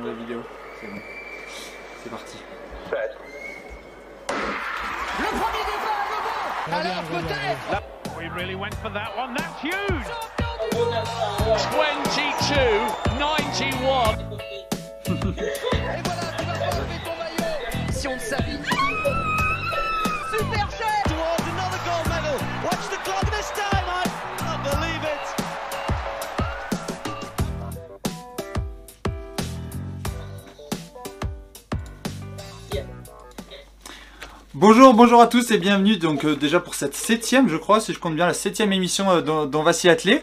dans la vidéo. C'est bon. C'est parti. Le premier départ, bon Alors peut-être We really went for that one. That's huge. 22, 91 Et voilà, tu vas retrouver ton maillot Si on le savait Super Bonjour, bonjour à tous et bienvenue donc euh, déjà pour cette septième, je crois, si je compte bien, la septième émission euh, dont, dont on va s'y atteler.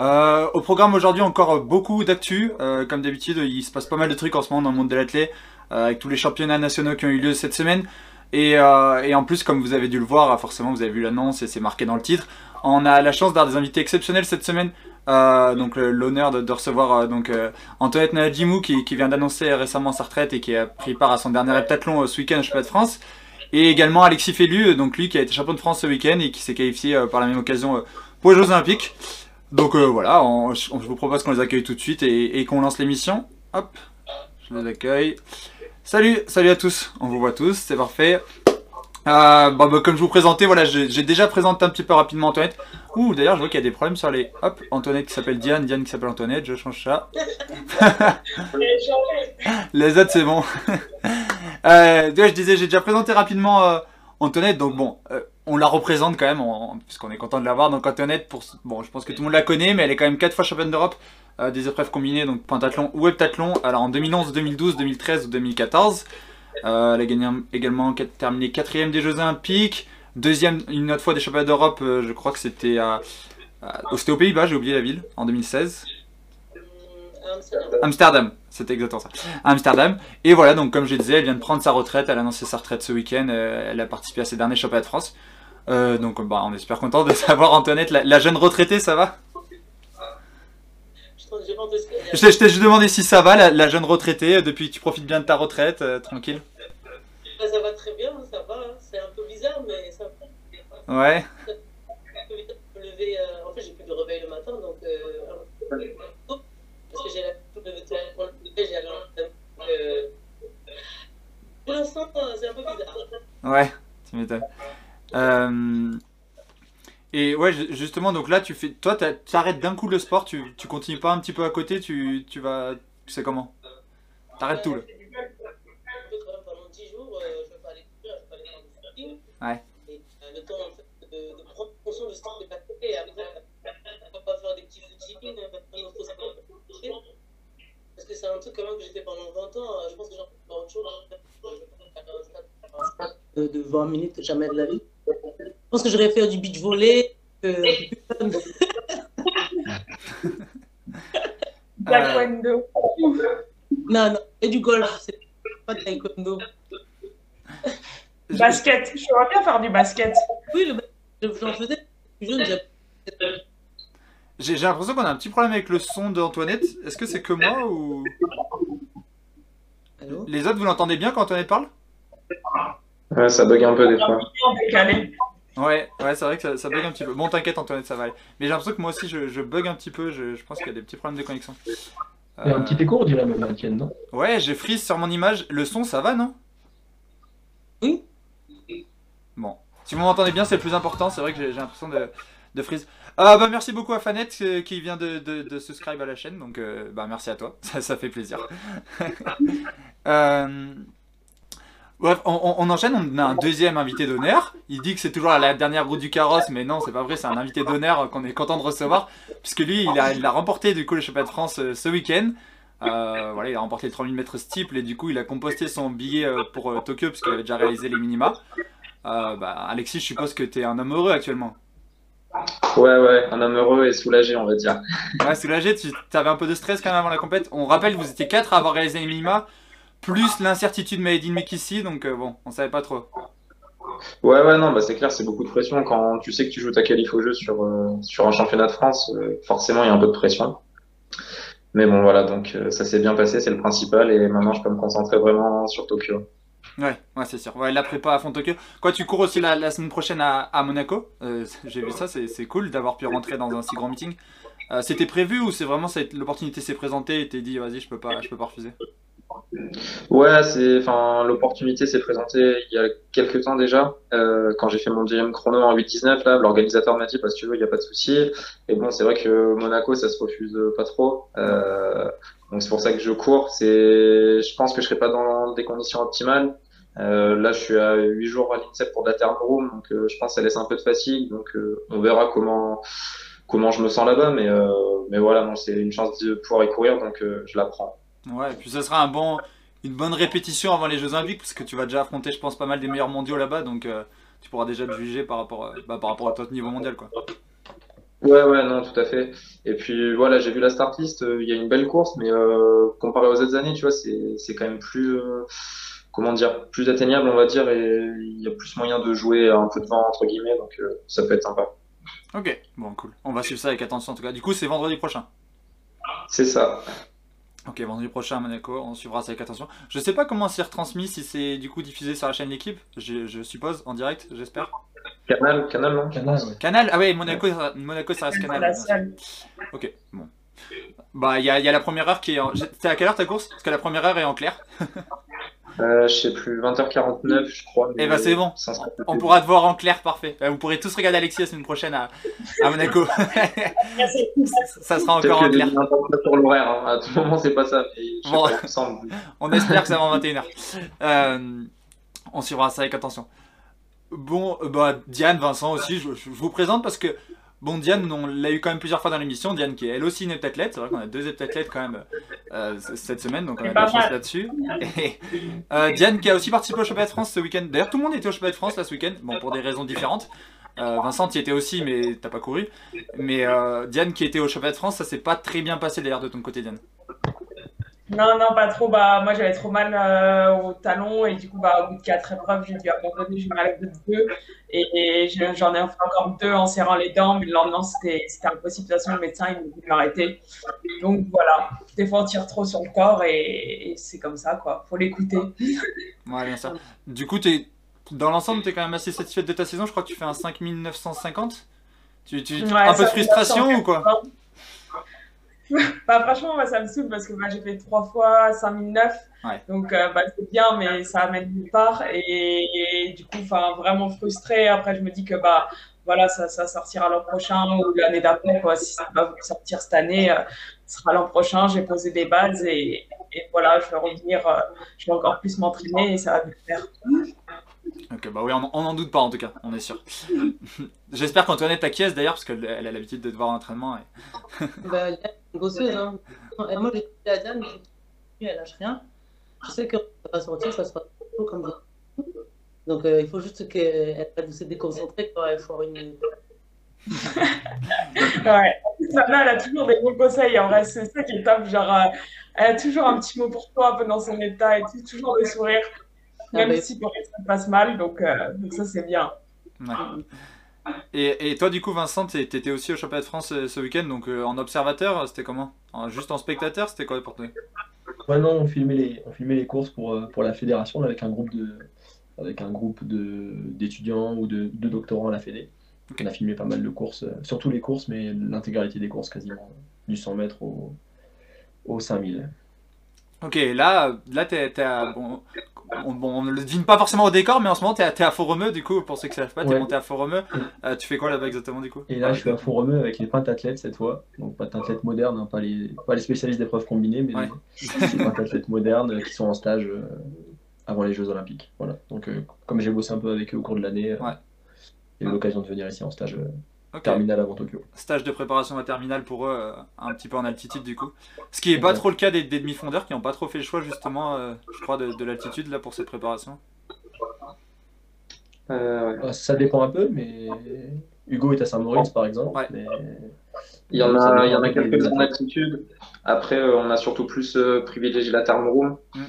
Euh, au programme aujourd'hui encore euh, beaucoup d'actu, comme d'habitude il se passe pas mal de trucs en ce moment dans le monde de l'athlé, avec tous les championnats nationaux qui ont eu lieu cette semaine. Et, en plus comme vous avez dû le voir, forcément vous avez vu l'annonce et c'est marqué dans le titre, on a la chance d'avoir des invités exceptionnels cette semaine. Donc l'honneur de, recevoir donc Antoinette Nadjimou qui, vient d'annoncer récemment sa retraite et qui a pris part à son dernier heptathlon ce week-end au de France. Et également Alexis Fellu, euh, donc lui qui a été champion de France ce week-end et qui s'est qualifié euh, par la même occasion euh, pour les Jeux Olympiques. Donc voilà, je vous propose qu'on les accueille tout de suite et, et qu'on lance l'émission. Hop, je les accueille. Salut, salut à tous, on vous voit tous, c'est parfait. Euh, bon, bah, comme je vous présentais, voilà, j'ai déjà présenté un petit peu rapidement Antoinette. Ouh, d'ailleurs, je vois qu'il y a des problèmes sur les. Hop, Antoinette qui s'appelle Diane, Diane qui s'appelle Antoinette, je change ça. Les autres, c'est bon. euh, je disais, j'ai déjà présenté rapidement euh, Antoinette, donc bon, euh, on la représente quand même, puisqu'on est content de l'avoir. Donc Antoinette, pour, bon, je pense que tout le monde la connaît, mais elle est quand même 4 fois championne d'Europe des épreuves combinées, donc pentathlon ou heptathlon. Alors en 2011, 2012, 2013 ou 2014. Euh, elle a gagné également terminé quatrième des Jeux Olympiques, deuxième une autre fois des championnats d'Europe, euh, je crois que c'était à, à- aux Pays-Bas, j'ai oublié la ville, en 2016. Amsterdam, c'était exactement ça. Amsterdam. Et voilà, donc comme je disais, elle vient de prendre sa retraite, elle a annoncé sa retraite ce week-end, euh, elle a participé à ses derniers championnats de France. Donc bah, on est super content de savoir Antoinette, la, la jeune retraitée, ça va? Je t'ai juste demandé si ça va, la, la jeune retraitée, euh, depuis que tu profites bien de ta retraite, euh, tranquille. Bah, ça va très bien, ça va. hein. C'est un peu bizarre, mais ça va. Ouais. Me lever, euh, En fait, j'ai plus de réveil le matin, donc. euh, Parce que j'ai la j'ai la Pour l'instant, c'est un peu bizarre. Ouais, tu m'étonnes. Euh, et ouais, ju- justement, donc là, tu fais, toi, t'arrêtes d'un coup le sport, tu, tu continues pas un petit peu à côté, tu, tu vas, tu sais comment? T'arrêtes tout là. Je peux quand même pendant 10 jours, euh, je vais pas aller courir, je vais pas aller faire du footing. Ouais. Et euh, le temps en fait, de, de prendre conscience de ce est passé. Et après, on va pas faire des petits footing, euh. Parce que c'est un truc quand même que j'ai fait pendant 20 ans. euh, Je pense que j'en fais pas autre chose. De, de 20 minutes, jamais de la vie. Je pense que j'aurais fait du beach volley. Euh, Taekwondo. non, non, et du golf, c'est pas de taekwondo. Basket. Je pourrais bien faire du basket. Oui, le, j'en faisais plus jeune, j'avais J'ai j'ai l'impression qu'on a un petit problème avec le son d'Antoinette. Est-ce que c'est que moi ou? Allô? Les autres vous l'entendez bien quand Antoinette parle? Ouais, ça bug un peu des fois. Ouais, ouais, c'est vrai que ça, ça bug un petit peu. Bon, t'inquiète Antoinette, ça va aller. Mais j'ai l'impression que moi aussi je, je bug un petit peu. Je, je pense qu'il y a des petits problèmes de connexion. Il y a un petit écho, on dirait même, la tienne, non? Ouais, j'ai freeze sur mon image. Le son, ça va, non? Oui. Bon. Si vous m'entendez bien, c'est le plus important. C'est vrai que j'ai j'ai l'impression de, de freeze. Ah bah merci beaucoup à Fanette euh, qui vient de, de, de subscribe à la chaîne. Donc euh, bah merci à toi. Ça, ça fait plaisir. Euh, Bref, on, enchaîne. On a un deuxième invité d'honneur. Il dit que c'est toujours la dernière roue du carrosse, mais non, c'est pas vrai. C'est un invité d'honneur qu'on est content de recevoir, puisque lui, il a, il a remporté du coup le championnat de France euh, ce week-end. Euh, voilà, il a remporté le 3000 mètres steeple et du coup, il a composté son billet euh, pour Tokyo puisqu'il avait déjà réalisé les minima. Bah, Alexis, je suppose que t'es un homme heureux actuellement. Ouais, ouais, un homme heureux et soulagé, on va dire. Ouais, soulagé, tu avais un peu de stress quand même avant la compète. On rappelle vous étiez quatre à avoir réalisé les minima, plus l'incertitude Made in Mekissi, donc euh, bon, on savait pas trop. Ouais, ouais, non, bah c'est clair, c'est beaucoup de pression quand tu sais que tu joues ta qualif au jeu sur, euh, sur un championnat de France. euh, forcément, il y a un peu de pression. Mais bon, voilà, donc ça s'est bien passé, c'est le principal, et maintenant je peux me concentrer vraiment sur Tokyo. Ouais, ouais, c'est sûr. Ouais, la prépa à fond Tokyo. Quoi, tu cours aussi la, la semaine prochaine à, à Monaco? J'ai vu ça, c'est cool d'avoir pu rentrer dans un si grand meeting. C'était prévu ou c'est vraiment l'opportunité s'est présentée et t'es dit vas-y, je peux pas, je peux pas refuser? Ouais, c'est, enfin, l'opportunité s'est présentée il y a quelques temps déjà, euh, quand j'ai fait mon deuxième chrono en 8-19, là, l'organisateur m'a dit, bah, si tu veux, il n'y a pas de souci. Et bon, c'est vrai que Monaco, ça se refuse pas trop. Euh, donc c'est pour ça que je cours. C'est, je pense que je serai pas dans des conditions optimales. Euh, là, je suis à 8 jours à l'INSEP pour la therm room, donc je pense que ça laisse un peu de fatigue. Donc on verra comment comment je me sens là-bas, mais mais voilà, non, c'est une chance de pouvoir y courir, donc je la prends. Ouais, et puis ce sera un bon, une bonne répétition avant les Jeux Olympiques, parce que tu vas déjà affronter, je pense, pas mal des meilleurs mondiaux là-bas, donc euh, tu pourras déjà te juger par rapport, à, bah, par rapport à ton niveau mondial, quoi. Ouais, ouais, non, tout à fait. Et puis voilà, j'ai vu la start list, euh, il y a une belle course, mais euh, comparé aux autres années, tu vois, c'est quand même plus euh, comment dire, plus atteignable, on va dire, et il y a plus moyen de jouer un peu de vent entre guillemets, donc euh, ça peut être sympa. Ok, bon, cool. On va suivre ça avec attention en tout cas. Du coup, c'est vendredi prochain. C'est ça. Ok, vendredi prochain à Monaco, on suivra ça avec attention. Je sais pas comment c'est retransmis, si c'est du coup diffusé sur la chaîne L'équipe, je, je suppose, en direct, j'espère. Canal, canal, non? Canal, ouais. Canal Ah ouais, Monaco, ça- Monaco ça reste Canal. Ok, bon. Bah, il y a, il y a la première heure qui est en. T'es à quelle heure ta course? Parce que la première heure est en clair. Euh, je sais plus, 20h49, je crois. Eh ben, c'est bon. On pourra te voir en clair, parfait. Euh, Vous pourrez tous regarder Alexis la semaine prochaine à, à Monaco. ça sera encore en clair. sur l'horaire, hein. À tout moment, c'est pas ça, mais Bon. pas. On espère que ça va en 21h. Euh, on suivra ça avec attention. Bon, bah, Diane, Vincent aussi, je, je vous présente parce que, bon, Diane, on l'a eu quand même plusieurs fois dans l'émission. Diane, qui est elle aussi une heptathlète. C'est vrai qu'on a deux heptathlètes quand même euh, cette semaine, donc on a de la chance là-dessus. Euh, Diane, qui a aussi participé au championnat de France ce week-end. D'ailleurs, tout le monde était au championnat de France là ce week-end, bon, pour des raisons différentes. Euh, Vincent, tu y étais aussi, mais t'as pas couru. Mais euh, Diane, qui était au championnat de France, ça s'est pas très bien passé d'ailleurs de ton côté, Diane. Non, non, pas trop. Bah, moi, j'avais trop mal euh, au talon et du coup, bah, au bout de quatre épreuves, j'ai dû abandonner. J'ai mal au bout de deux et, et je- j'en ai fait encore deux en serrant les dents. Mais le lendemain, c'était impossible. De toute façon, le médecin, il m'a dit m'arrêter. Donc voilà, des fois, on tire trop sur le corps et, et c'est comme ça, quoi. Faut l'écouter. Ouais, bien sûr. Du coup, t'es, dans l'ensemble, t'es quand même assez satisfaite de ta saison. Je crois que tu fais un 5950. Tu, tu, Ouais, un peu de frustration ou quoi? Bah, franchement, moi, ça me saoule parce que bah, j'ai fait trois fois 5009. Ouais. Donc, euh, bah, c'est bien, mais ça amène nulle part. Et, et du coup, vraiment frustrée. Après, je me dis que bah, voilà, ça, ça sortira l'an prochain ou l'année d'après. Quoi. Si ça va sortir cette année, euh, ce sera l'an prochain. J'ai posé des bases et, et voilà, je vais revenir. euh, je vais encore plus m'entraîner et ça va bien faire. Ok, bah oui, on on n'en doute pas en tout cas, on est sûr. J'espère qu'Antoinette t'acquiesce d'ailleurs, parce qu'elle elle a l'habitude de te voir en entraînement. et- Bah, une bosseuse. Hein. Et moi, j'ai dit à Diane, elle lâche rien. Je sais que ça va sortir, ça sera chaud comme ça. Donc, euh, il faut juste qu'elle se déconcentrer. Il faut avoir une. Ouais. Sana, elle a toujours des bons conseils. En vrai, c'est ça qui est top. Genre, euh, elle a toujours un petit mot pour toi pendant son état et tout, toujours le sourire. Même Ah bah, si pour elle, ça passe mal. Donc, euh, donc ça, c'est bien. Ouais. Et, et toi, du coup, Vincent, t'étais aussi au championnat de France euh, ce week-end, donc euh, en observateur, c'était comment? En- Juste en spectateur, c'était quoi pour toi? Ouais, non, on filmait les, on filmait les courses pour, pour la fédération là, avec un groupe de, avec un groupe de, d'étudiants ou de, de doctorants à la Fédé. Ok. On a filmé pas mal de courses, surtout les courses, mais l'intégralité des courses quasiment, du 100 mètres au, au 5000. Ok, là, là t'es. Bon, on, bon, on ne le devine pas forcément au décor, mais en ce moment, t'es à, t'es à Font-Romeu, du coup, pour ceux qui ne savent pas, t'es Ouais. monté à Font-Romeu. Euh, tu fais quoi là-bas exactement, du coup? Et là, je suis à Font-Romeu avec les pentathlètes cette fois. Donc, pentathlètes modernes, hein, pas, les, pas les spécialistes d'épreuves combinées, mais Ouais. les, pentathlètes modernes qui sont en stage euh, avant les Jeux Olympiques. Voilà. Donc, euh, comme j'ai bossé un peu avec eux au cours de l'année, j'ai eu l'occasion de venir ici en stage terminal avant Tokyo. Stage de préparation à terminale pour eux, euh, un petit peu en altitude, du coup. Ce qui est pas trop le cas des, des demi-fondeurs qui n'ont pas trop fait le choix, justement, euh, je crois, de, de l'altitude, là, pour cette préparation. Euh, ouais. Ça dépend un peu, mais Hugo est à Saint-Maurice par exemple. Ouais. mais- Il y en a, il y en a quelques-uns en altitude. Après, euh, on a surtout plus euh, privilégié la therm room. Mm.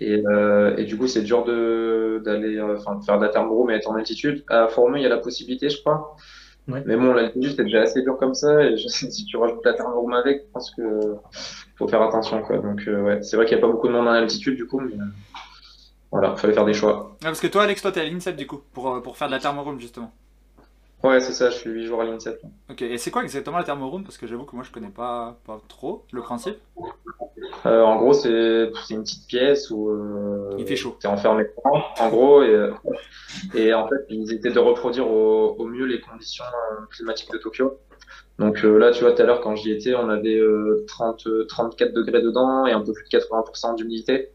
Et, euh, et du coup, c'est dur de d'aller, euh, enfin, de faire de la therm room et être en altitude. À Formeux, il y a la possibilité, je crois. Ouais. Mais bon, l'altitude, c'est déjà assez dur comme ça. Et je sais, si tu rajoutes la room avec, je pense que faut faire attention, quoi. Donc, euh, ouais, c'est vrai qu'il n'y a pas beaucoup de monde en altitude, du coup, mais euh, voilà, fallait faire des choix. Ah, parce que toi, Alex, toi, t'es à l'INSEP, du coup, pour, euh, pour faire de la thermoroom, justement. Ouais, c'est ça, je suis 8 jours à l'INSEP. Ok, et c'est quoi exactement la thermoroom Parce que j'avoue que moi je connais pas, pas trop le principe. Euh, en gros, c'est une petite pièce où euh, Il fait chaud. t'es enfermé en gros, et, euh, et en fait, ils étaient de reproduire au, au mieux les conditions euh, climatiques de Tokyo. Donc là, tu vois, tout à l'heure, quand j'y étais, on avait euh, 30, euh, 34 degrés dedans et un peu plus de 80% d'humidité.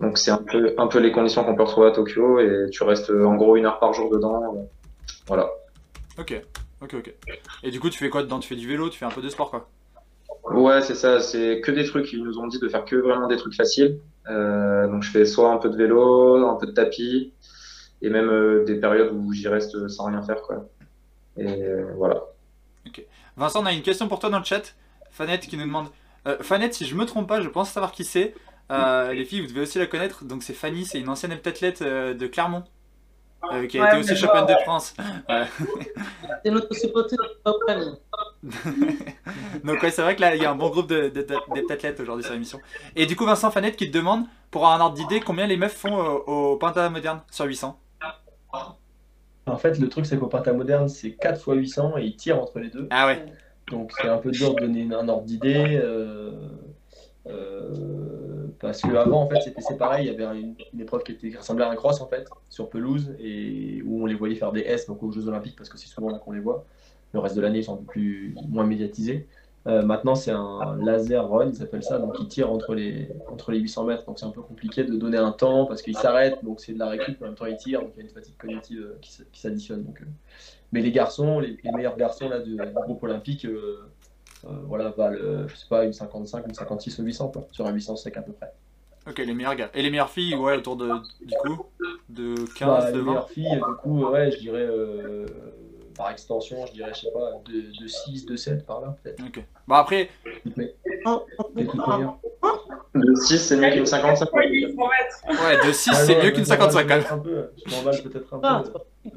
Donc c'est un peu, un peu les conditions qu'on peut retrouver à Tokyo et tu restes en gros une heure par jour dedans. Voilà. Ok, ok, ok. Et du coup, tu fais quoi dedans? Tu fais du vélo, tu fais un peu de sport quoi? Ouais, c'est ça, c'est que des trucs. Ils nous ont dit de faire que vraiment des trucs faciles. Euh, donc je fais soit un peu de vélo, un peu de tapis, et même euh, des périodes où j'y reste sans rien faire, quoi. Et euh, voilà. Vincent, on a une question pour toi dans le chat. Fanette qui nous demande. Euh, Fanette, si je me trompe pas, je pense savoir qui c'est. Euh, les filles, vous devez aussi la connaître. Donc c'est Fanny, c'est une ancienne heptathlète de Clermont. Euh, qui a Ouais, été aussi championne de France. Ouais. C'est notre supporter. Donc ouais, c'est vrai que là, il y a un bon groupe de- de- d'heptathlètes aujourd'hui sur l'émission. Et du coup, Vincent Fanette qui te demande, pour avoir un ordre d'idée, combien les meufs font euh, au Penta moderne sur 800 En fait, le truc, c'est qu'au Penta moderne, c'est 4 x 800 et ils tirent entre les deux. Ah ouais. Donc c'est un peu dur de donner un ordre d'idée. euh, euh, parce qu'avant, en fait, c'était pareil. Il y avait une, épreuve qui, était, qui ressemblait à un cross, en fait, sur pelouse, et où on les voyait faire des S, donc aux Jeux Olympiques, parce que c'est souvent là qu'on les voit. Le reste de l'année, ils sont un peu plus, moins médiatisés. Euh, maintenant, c'est un laser run, ils appellent ça, donc ils tirent entre les, entre les 800 mètres. Donc c'est un peu compliqué de donner un temps parce qu'ils s'arrêtent, donc c'est de la récup, en même temps ils tirent, donc il y a une fatigue cognitive euh, qui, s'additionne. Euh. Mais les garçons, les, meilleurs garçons là, du, groupe olympique, voilà, valent, euh, je sais pas, une 55, une 56 ou 800, quoi. Sur un 800 sec à peu près. Ok, les meilleurs gars. Et les meilleures filles, ouais, autour de, du coup, de 15, Bah, de les 20 meilleures filles, du coup, ouais, je dirais, euh, par extension, je dirais, je sais pas, de, de 6, de 7 par là, peut-être. Ok. Bon après, Mais les meilleures. De 6, c'est mieux qu'une 55. Ouais, il faut mettre. ouais, de 6, Ah c'est mieux qu'une m'emballe 55 quand même. peut-être un peu, Je m'emballe peut-être un Ah, peu.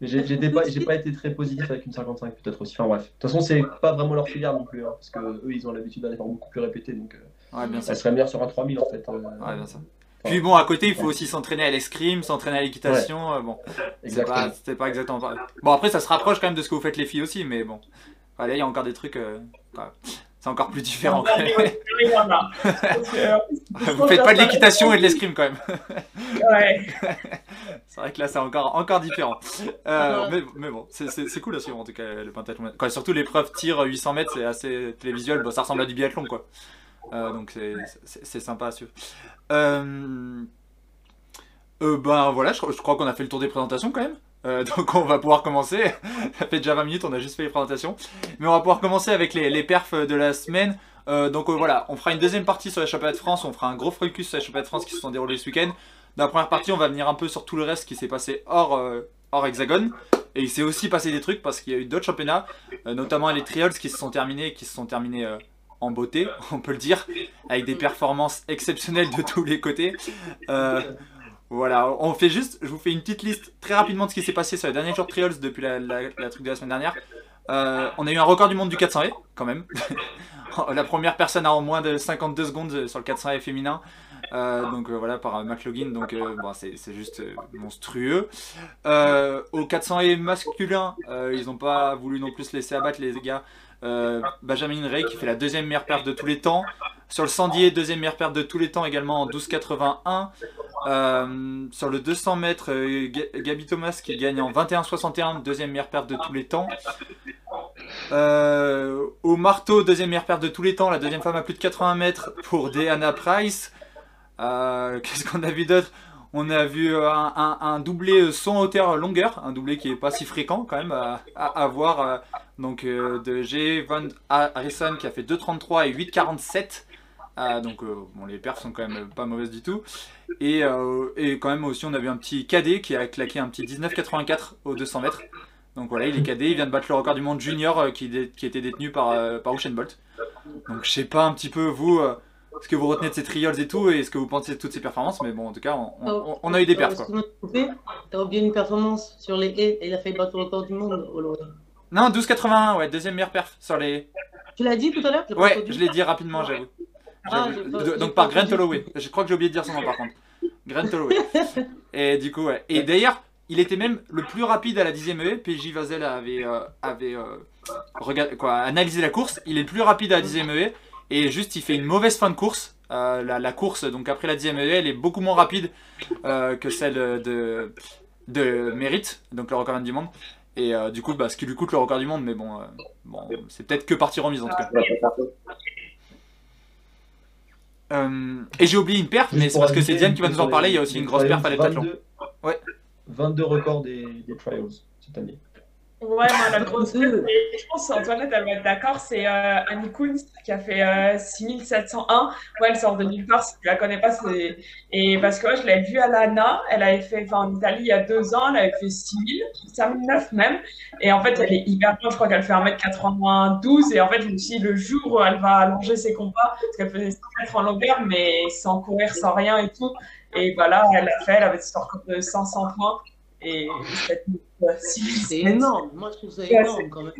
J'ai pas, été très positif avec une 55 peut-être aussi. Enfin bref. De toute façon, c'est pas vraiment leur filière non plus, hein, parce que eux, ils ont l'habitude d'un effort beaucoup plus répété, donc euh, Ouais, bien sûr. ça serait meilleur sur un 3000 en fait. euh, Ouais, bien sûr. Puis bon, à côté, il faut aussi s'entraîner à l'escrime, s'entraîner à l'équitation. euh, Bon, c'est Exactement. pas, c'était pas exactement. Bon, après, ça se rapproche quand même de ce que vous faites les filles aussi, mais bon. Allez, il y a encore des trucs. euh, c'est encore plus différent. quand même. Vous faites pas de l'équitation et de l'escrime quand même. Ouais. C'est vrai que là, c'est encore, encore différent. Euh, mais, mais bon, c'est- cool à suivre en tout cas le pentathlon. Surtout l'épreuve tir 800 mètres, c'est assez télévisuel. Bon, ça ressemble à du biathlon quoi. Euh, donc c'est- sympa à suivre. Euh, euh, ben voilà, je, je crois qu'on a fait le tour des présentations quand même. Euh, donc on va pouvoir commencer. Ça fait déjà 20 minutes, on a juste fait les présentations. Mais on va pouvoir commencer avec les, les perfs de la semaine. Euh, donc euh, voilà, on fera une deuxième partie sur les championnats de France. On fera un gros focus sur les championnats de France qui se sont déroulés ce week-end. Dans la première partie, on va venir un peu sur tout le reste qui s'est passé hors, hexagone. Et il s'est aussi passé des trucs parce qu'il y a eu d'autres championnats, notamment les trials qui se sont terminés, qui se sont terminés en beauté, on peut le dire, avec des performances exceptionnelles de tous les côtés. Voilà, on fait juste, je vous fais une petite liste très rapidement de ce qui s'est passé sur les derniers jours trials depuis la, la- truc de la semaine dernière. Euh, on a eu un record du monde du 400 e quand même. la première personne à en moins de 52 secondes sur le 400 e féminin. Euh, donc euh, voilà par McLaughlin donc bon, c'est juste monstrueux au 400 et masculin ils n'ont pas voulu non plus se laisser abattre les gars Benjamin Ray qui fait la deuxième meilleure perte de tous les temps sur le 100 deuxième meilleure perte de tous les temps également en 12,81 Euh, sur le 200 mètres euh, Ga- Gabi Thomas qui gagne en 21,61 deuxième meilleure perte de tous les temps euh, au marteau, deuxième meilleure perte de tous les temps, la deuxième femme à plus de 80 mètres pour Deanna Price. Qu'est-ce qu'on a vu d'autre? On a vu un, doublé son hauteur longueur, un doublé qui est pas si fréquent quand même à, à, à voir. donc de G. Van Harrison qui a fait 2,33 et 8,47. Euh, donc euh, bon, les perfs sont quand même pas mauvaises du tout. Et, euh, et quand même aussi on a vu un petit cadet qui a claqué un petit 19,84 aux 200 mètres. Donc voilà, il est cadet, il vient de battre le record du monde junior euh, qui, dé- qui était détenu par, par Usain Bolt. Donc je sais pas un petit peu vous ce que vous retenez de ces trials et tout et ce que vous pensez de toutes ces performances, mais bon en tout cas on, on- on a eu des perfs. T'as oublié une performance sur les haies et il a fait battre le record du monde. Oh là là. Non 12,81 ouais deuxième meilleure perf sur les. Tu l'as dit tout à l'heure Ouais je l'ai dit rapidement j'avoue. Ah, De- Donc par Grant. Holloway. Je crois que j'ai oublié de dire son nom par contre. Grant Holloway. Et du coup ouais. Et d'ailleurs il était même le plus rapide à la dixième haie. PJ Vazel avait, euh, avait euh, regard- quoi, analysé la course. Il est le plus rapide à la dixième haie. Et juste, il fait une mauvaise fin de course. Euh, la, la course, donc après la dixième haie, elle est beaucoup moins rapide euh, que celle de, de Mérite, donc le record du monde. Et euh, du coup, bah, ce qui lui coûte le record du monde, mais bon, euh, bon c'est peut-être que partie remise en tout cas. Euh, et j'ai oublié une perf, mais c'est parce que c'est Diane qui va nous en parler. Il y a aussi une grosse perf à l'heptathlon. 22 Ouais. 22 records des, des trials cette année. Ouais, moi, la grosse et je pense Antoinette, elle va être d'accord, c'est euh, Annie Kunz qui a fait euh, 6701. Ouais, elle sort de nulle part, si tu la connais pas, c'est. Et parce que ouais, je l'avais vue à l'ANA, elle avait fait, enfin, en Italie il y a deux ans, elle avait fait 6000, 5009 même. Et en fait, elle est hyper bien, je crois qu'elle fait 1m92. Et en fait, je me suis dit, le jour où elle va allonger ses combats, parce qu'elle faisait 100 mètres en longueur, mais sans courir, sans rien et tout. Et voilà, elle l'a fait, elle avait ce record de 500 points. Et cette C'est énorme. Moi, je trouve ça énorme quand même.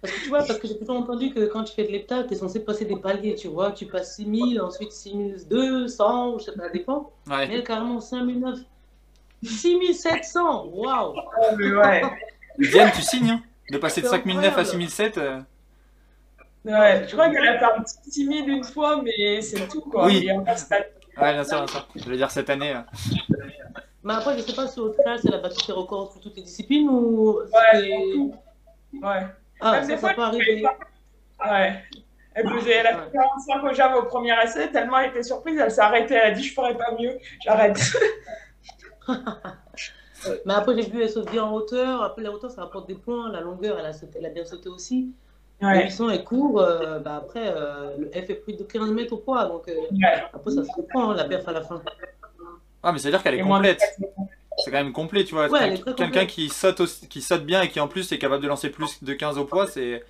Parce que tu vois, parce que j'ai plutôt entendu que quand tu fais de l'hepta, tu es censé passer des paliers, tu vois. Tu passes 6000, ensuite 6200, ou je sais pas, ça dépend. Ouais. Mais elle, carrément 5009. 6700 Waouh Mais ouais. Diane, tu signes hein De passer de 5009 à 6007 euh, Ouais, je crois qu'elle a fait un petit 6000 une fois, mais c'est tout quoi. Oui. Et pas- Ouais, bien sûr, bien sûr. Je veux dire, cette année. euh, Mais après, je sais pas si au final, c'est la battu ses records sur toutes les disciplines ou. Ouais. Ouais. Ah, Même ça, des ça fois, peut elle arriver. Ouais. Elle faisait, elle a fait 45 au jam au premier essai, tellement elle était surprise, elle s'est arrêtée, elle a dit je ferai pas mieux, j'arrête. Mais après, j'ai vu, elle saute bien en hauteur. Après, la hauteur, ça rapporte des points. La longueur, elle a, sauté- elle a bien sauté aussi. Le Ouais. 800 est court. euh, bah après, euh, le F est plus de 15 mètres au poids. Donc, euh, Ouais. après, ça se reprend, hein, la perf à la fin. Ah, mais c'est-à-dire qu'elle est complète. C'est quand même complet, tu vois. Ouais, Quelqu'un qui saute, aussi- qui saute bien et qui en plus est capable de lancer plus de 15 au poids, c'est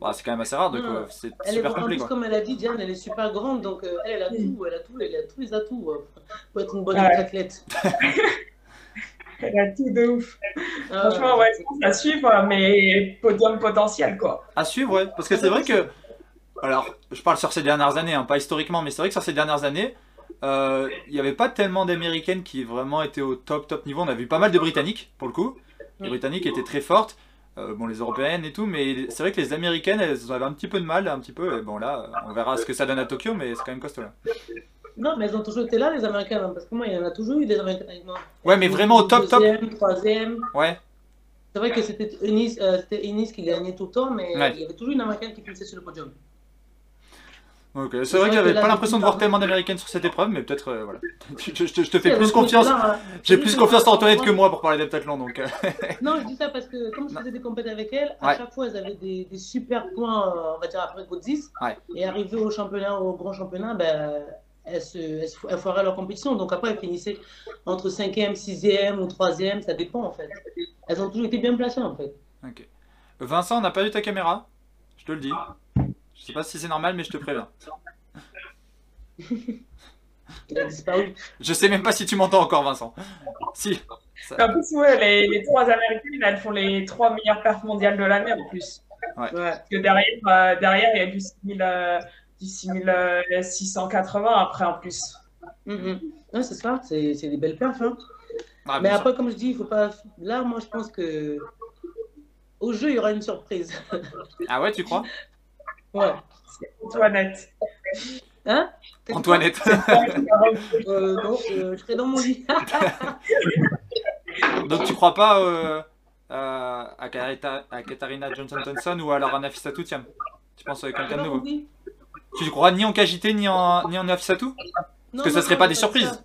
bah, c'est quand même assez rare. Donc Non. euh, c'est Elle est, super complet. plus, Quoi. comme elle a dit, Diane, elle est super grande. Donc, euh, elle, elle a tout. Elle a tout. Elle a tous les atouts euh, pour être une bonne Ouais. athlète. Elle a tout de ouf. Ah, Franchement, ouais, je pense à suivre, mais podium potentiel quoi. À suivre, ouais. Parce que c'est vrai que. Alors, je parle sur ces dernières années, hein, pas historiquement, mais c'est vrai que sur ces dernières années, euh, il n'y avait pas tellement d'américaines qui vraiment étaient au top, top niveau. On a vu pas mal de britanniques, pour le coup. Les Mm. britanniques étaient très fortes. Euh, bon, les européennes et tout, mais c'est vrai que les américaines, elles avaient un petit peu de mal, un petit peu. Et bon, là, on verra ce que ça donne à Tokyo, mais c'est quand même costaud là. Non, mais elles ont toujours été là, les Américaines. hein, parce que moi, il y en a toujours eu des Américaines moi. Ouais, mais vraiment au top, top. Deuxième, troisième. Ouais. C'est vrai que c'était Eunice, euh, qui gagnait tout le temps, mais Ouais. il y avait toujours une Américaine qui finissait sur le podium. Ok, c'est vrai que j'avais pas l'impression de voir tellement d'américaines sur cette épreuve, mais peut-être, euh, voilà. Je, je- je te- fais plus confiance. hein. J'ai plus confiance en Antoinette que moi pour parler d'heptathlon, donc. euh, Non, je dis ça parce que comme je faisais des compétitions avec elles, à Ouais. chaque fois elles avaient des, des super points, euh, on va dire après Go 10. Ouais. Et arrivé au championnat, au grand championnat, ben, elles, se, elles, se- elles foiraient leur compétition. Donc après, elles finissaient entre 5e, 6e ou 3e, ça dépend en fait. Elles ont toujours été bien placées en fait. Ok. Vincent, on n'a pas vu ta caméra. Je te le dis. Sais pas si c'est normal, mais je te préviens. Il a disparu. Je sais même pas si tu m'entends encore, Vincent. Si. Ça- En plus, ouais, les, les trois américaines, elles font les trois meilleures perfs mondiales de l'année en plus. Ouais. Parce que derrière, euh, derrière, il y a du 6000, euh, du 6680 après en plus. Mhm. Non, c'est ça, c'est c'est des belles perfs. hein. Ah, Mais après, comme je dis, il faut pas. Là, moi, je pense que au jeu, il y aura une surprise. Ah ouais, tu crois? Ouais. Antoinette. Hein? Antoinette. Euh, non, euh, je serai dans mon lit. Donc tu crois pas euh, euh, à, Karita- à Katarina Johnson-Thompson ou alors à Nafissatou, tiens Tu penses à quelqu'un de nouveau? Oui. Tu crois ni en KJT ni en, ni en Nafissatou Non, que ça non, serait non, pas des surprises.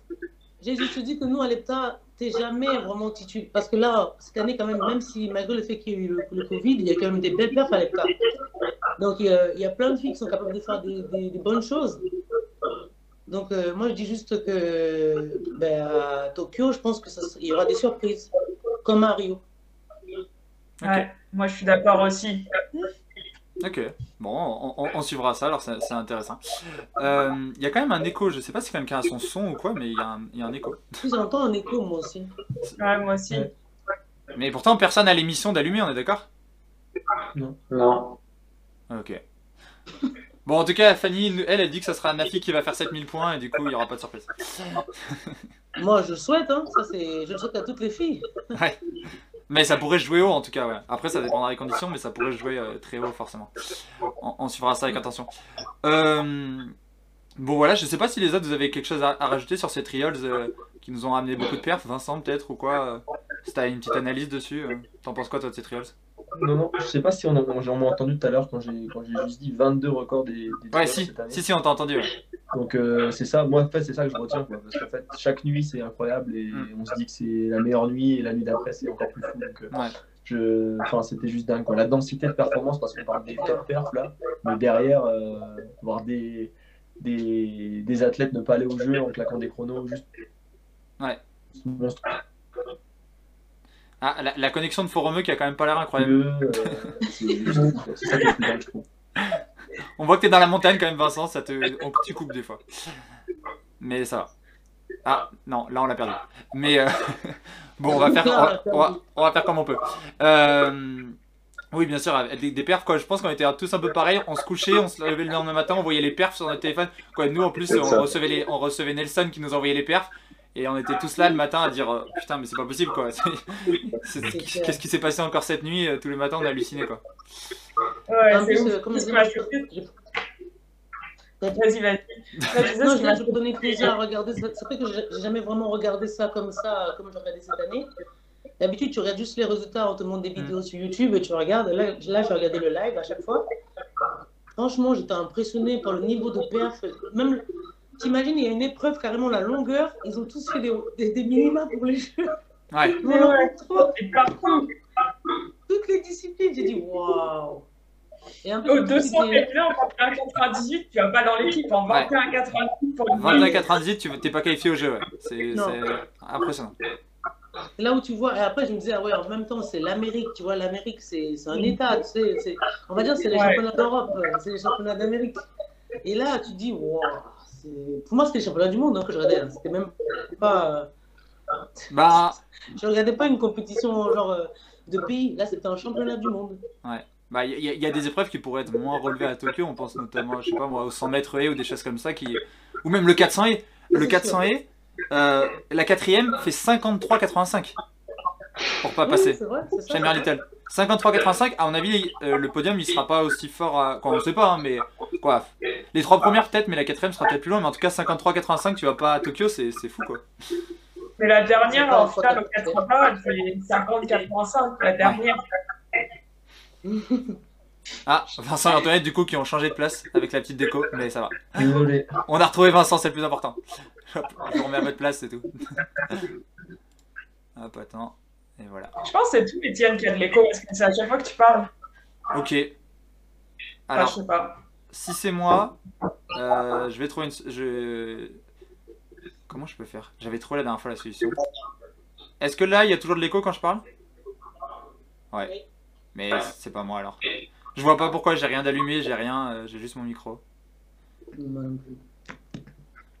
J'ai juste dit que nous, à l'EPTA, t'es jamais vraiment titulaire. Parce que là, cette année, quand même, même si malgré le fait qu'il y a eu le, le Covid, il y a quand même des belles perfs à l'EPTA. Donc, il y, a, il y a plein de filles qui sont capables de faire des, des- des bonnes choses. Donc, euh, moi, je dis juste que ben, à Tokyo, je pense qu'il y aura des surprises, comme à Rio. Ouais, moi, je suis d'accord aussi. Ok, bon, on, on- on suivra ça, alors c'est intéressant. Euh, Il y a quand même un écho, je sais pas si quelqu'un a son son ou quoi, mais il y, a un- il y a un écho. J'entends un écho, moi aussi. Ouais, moi aussi. Ouais. Mais pourtant, personne n'a l'émission d'allumer, on est d'accord? Non. Ok. Bon, en tout cas, Fanny, elle, elle dit que ça sera Nafi qui va faire 7000 points et du coup, il n'y aura pas de surprise. Moi, je le souhaite, hein. Ça, c'est... Je le souhaite à toutes les filles. Ouais. Mais ça pourrait jouer haut en tout cas, ouais. Après, ça dépendra des conditions, mais ça pourrait jouer euh, très haut forcément. On, suivra ça avec attention. Euh, Bon voilà, je sais pas si les autres vous avez quelque chose à, rajouter sur ces trials euh, qui nous ont ramené beaucoup de perfs, Vincent peut-être ou quoi euh, Si t'as une petite analyse dessus, t'en penses quoi toi de ces trials? Non, non, je sais pas si on ai entendu tout à l'heure quand j'ai quand j'ai juste dit 22 records des, des Ouais si, cette année. si si on t'a entendu. ouais. Donc euh, c'est ça, moi en fait c'est ça que je retiens quoi, parce qu'en fait chaque nuit c'est incroyable et Mm. on se dit que c'est la meilleure nuit et la nuit d'après c'est encore plus fou. Donc euh, Ouais. je, enfin c'était juste dingue quoi. La densité de performance parce qu'on parle des top perfs là, mais derrière euh, voir des, des des athlètes ne pas aller au jeu en claquant des chronos juste. Ouais. Ah, la, la connexion de Forumeux qui a quand même pas l'air incroyable. Euh. On voit que t'es dans la montagne quand même Vincent, ça te... on- tu coupes des fois. Mais ça va. Ah non, là on l'a perdu. Mais euh, bon, on va faire, on va, on va- on va faire comme on peut. Euh, Oui, bien sûr, des, des perfs, quoi. Je pense qu'on était tous un peu pareil. On se couchait, on se levait le lendemain matin, on voyait les perfs sur notre téléphone. Quoi, nous, en plus, on recevait, les, on recevait Nelson qui nous envoyait les perfs. Et on était tous là le matin à dire euh, Putain, mais c'est pas possible, quoi. Qu'est-ce qui s'est passé encore cette nuit euh, Tous les matins, on a halluciné, quoi. Ouais, c'est euh, Vas-y, vas-y. Non, je je me donnais plaisir à regarder. C'est vrai que j'ai jamais vraiment regardé ça comme ça, comme j'ai regardé cette année. D'habitude, tu regardes juste les résultats, on te montre des vidéos sur YouTube et tu regardes. Là, là j'ai regardé le live à chaque fois. Franchement, j'étais impressionné par le niveau de perf. Même, t'imagines, il y a une épreuve, carrément la longueur. Ils ont tous fait des, des, des minima pour les jeux. Ouais. Mais on trop. Toutes les disciplines, j'ai dit waouh. Et un peu au comme tu 200 disais- mètres là, en 21,98, tu vas pas dans l'équipe. En 21,98 pour une 21 98, tu t'es pas qualifié au jeu, ouais. C'est impressionnant. Là où tu vois, et après je me disais, ah ouais, en même temps, c'est l'Amérique, tu vois, l'Amérique, c'est c'est un État, tu sais, c'est- on va dire, c'est les Ouais. championnats d'Europe, c'est les championnats d'Amérique. Et là, tu te dis, wow, c'est- pour moi, c'était les championnats du monde hein, que je regardais, hein. c'était même pas. euh, Bah, Je regardais pas une compétition genre euh, de pays, là, c'était un championnat du monde. bah, il y, a- il y a des épreuves qui pourraient être moins relevées à Tokyo. On pense notamment, je sais pas moi, au 100 mètres et ou des choses comme ça, qui... ou même le 400 et. Le C'est 400 et, euh, la quatrième fait 53,85 pour pas passer. Oui, c'est vrai, Little. 53,85, à mon avis, euh, le podium il sera pas aussi fort. À... Quoi, on sait pas, hein, mais quoi. Les trois premières peut-être, mais la quatrième sera peut-être plus loin. Mais en tout cas, 53,85, tu vas pas à Tokyo, c'est c'est fou quoi. Mais la dernière, en finale, au qu'elle- 80, elle fait 50,85. La dernière. Ah, Vincent et Antoinette, du coup, qui ont changé de place avec la petite déco, mais ça va. Désolé. On a retrouvé Vincent, c'est le plus important. Je remets à votre place, c'est tout. Hop, attends. Et voilà. Je pense que c'est tout, Étienne, qui a de l'écho, parce que c'est à chaque fois que tu parles. Ok. Enfin, Alors, je sais pas. si c'est moi, euh, je vais trouver une. Je... Comment je peux faire? J'avais trouvé la dernière fois la solution. Est-ce que là, il y a toujours de l'écho quand je parle? Ouais. Mais c'est pas moi alors. Je vois pas pourquoi j'ai rien d'allumé, j'ai rien, euh, j'ai juste mon micro. Moi non plus.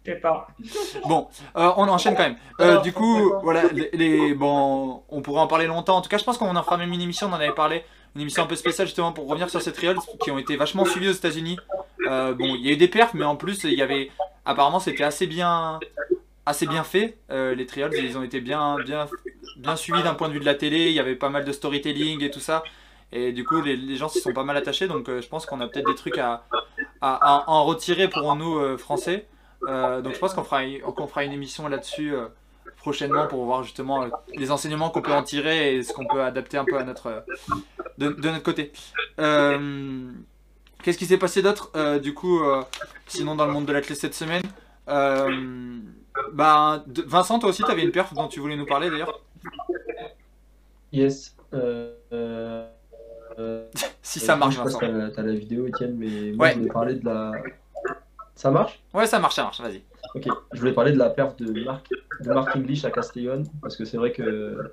Je sais pas. Bon, euh, on enchaîne quand même. Euh, du coup, voilà, les, les- bon, on pourrait en parler longtemps. En tout cas, je pense qu'on en fera même une émission. On en avait parlé, une émission un peu spéciale justement pour revenir sur ces trials qui ont été vachement suivis aux États-Unis. Euh, bon, il y a eu des perfs, mais en plus, il y avait, apparemment, c'était assez bien, assez bien fait. les trials, ils ont été bien, bien, bien suivis d'un point de vue de la télé. Il y avait pas mal de storytelling et tout ça. Et du coup, les, les gens s'y sont pas mal attachés. Donc, je pense qu'on a peut-être des trucs à, à, à en retirer pour nous français. Euh, donc je pense qu'on fera, qu'on fera une émission là-dessus euh, prochainement pour voir justement euh, les enseignements qu'on peut en tirer et ce qu'on peut adapter un peu à notre, de, de notre côté. Qu'est-ce qui s'est passé d'autre du coup sinon dans le monde de l'athlète cette semaine? Bah, de- Vincent, toi aussi, tu avais une perf dont tu voulais nous parler d'ailleurs? Yes. Si ça marche, Vincent. t'as t'as la vidéo, Étienne, mais moi Ouais. je voulais parler de la. Ça marche? Ouais, ça marche, ça marche, vas-y. Ok. Je voulais parler de la perf de Marc, de Marc English à Castellón, parce que c'est vrai que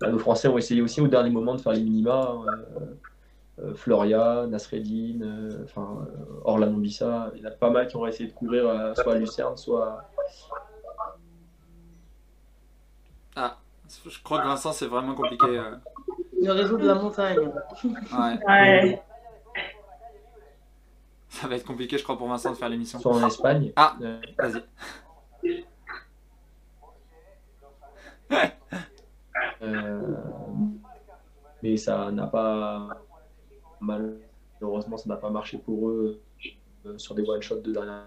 bah, nos Français ont essayé aussi au dernier moment de faire les minima. euh, euh, Floria, Nasreddin, euh, enfin euh, Orlan Mbissa, il y en a pas mal qui ont essayé de courir euh, soit à Lucerne, soit Je crois que Vincent, c'est vraiment compliqué. euh. Le réseau de la montagne. Ouais, Ouais. Ça va être compliqué, je crois, pour Vincent de faire l'émission. Soit en Espagne. Ah, euh, vas-y. Euh, mais ça n'a pas. Malheureusement, ça n'a pas marché pour eux euh, sur des one-shots de dernière.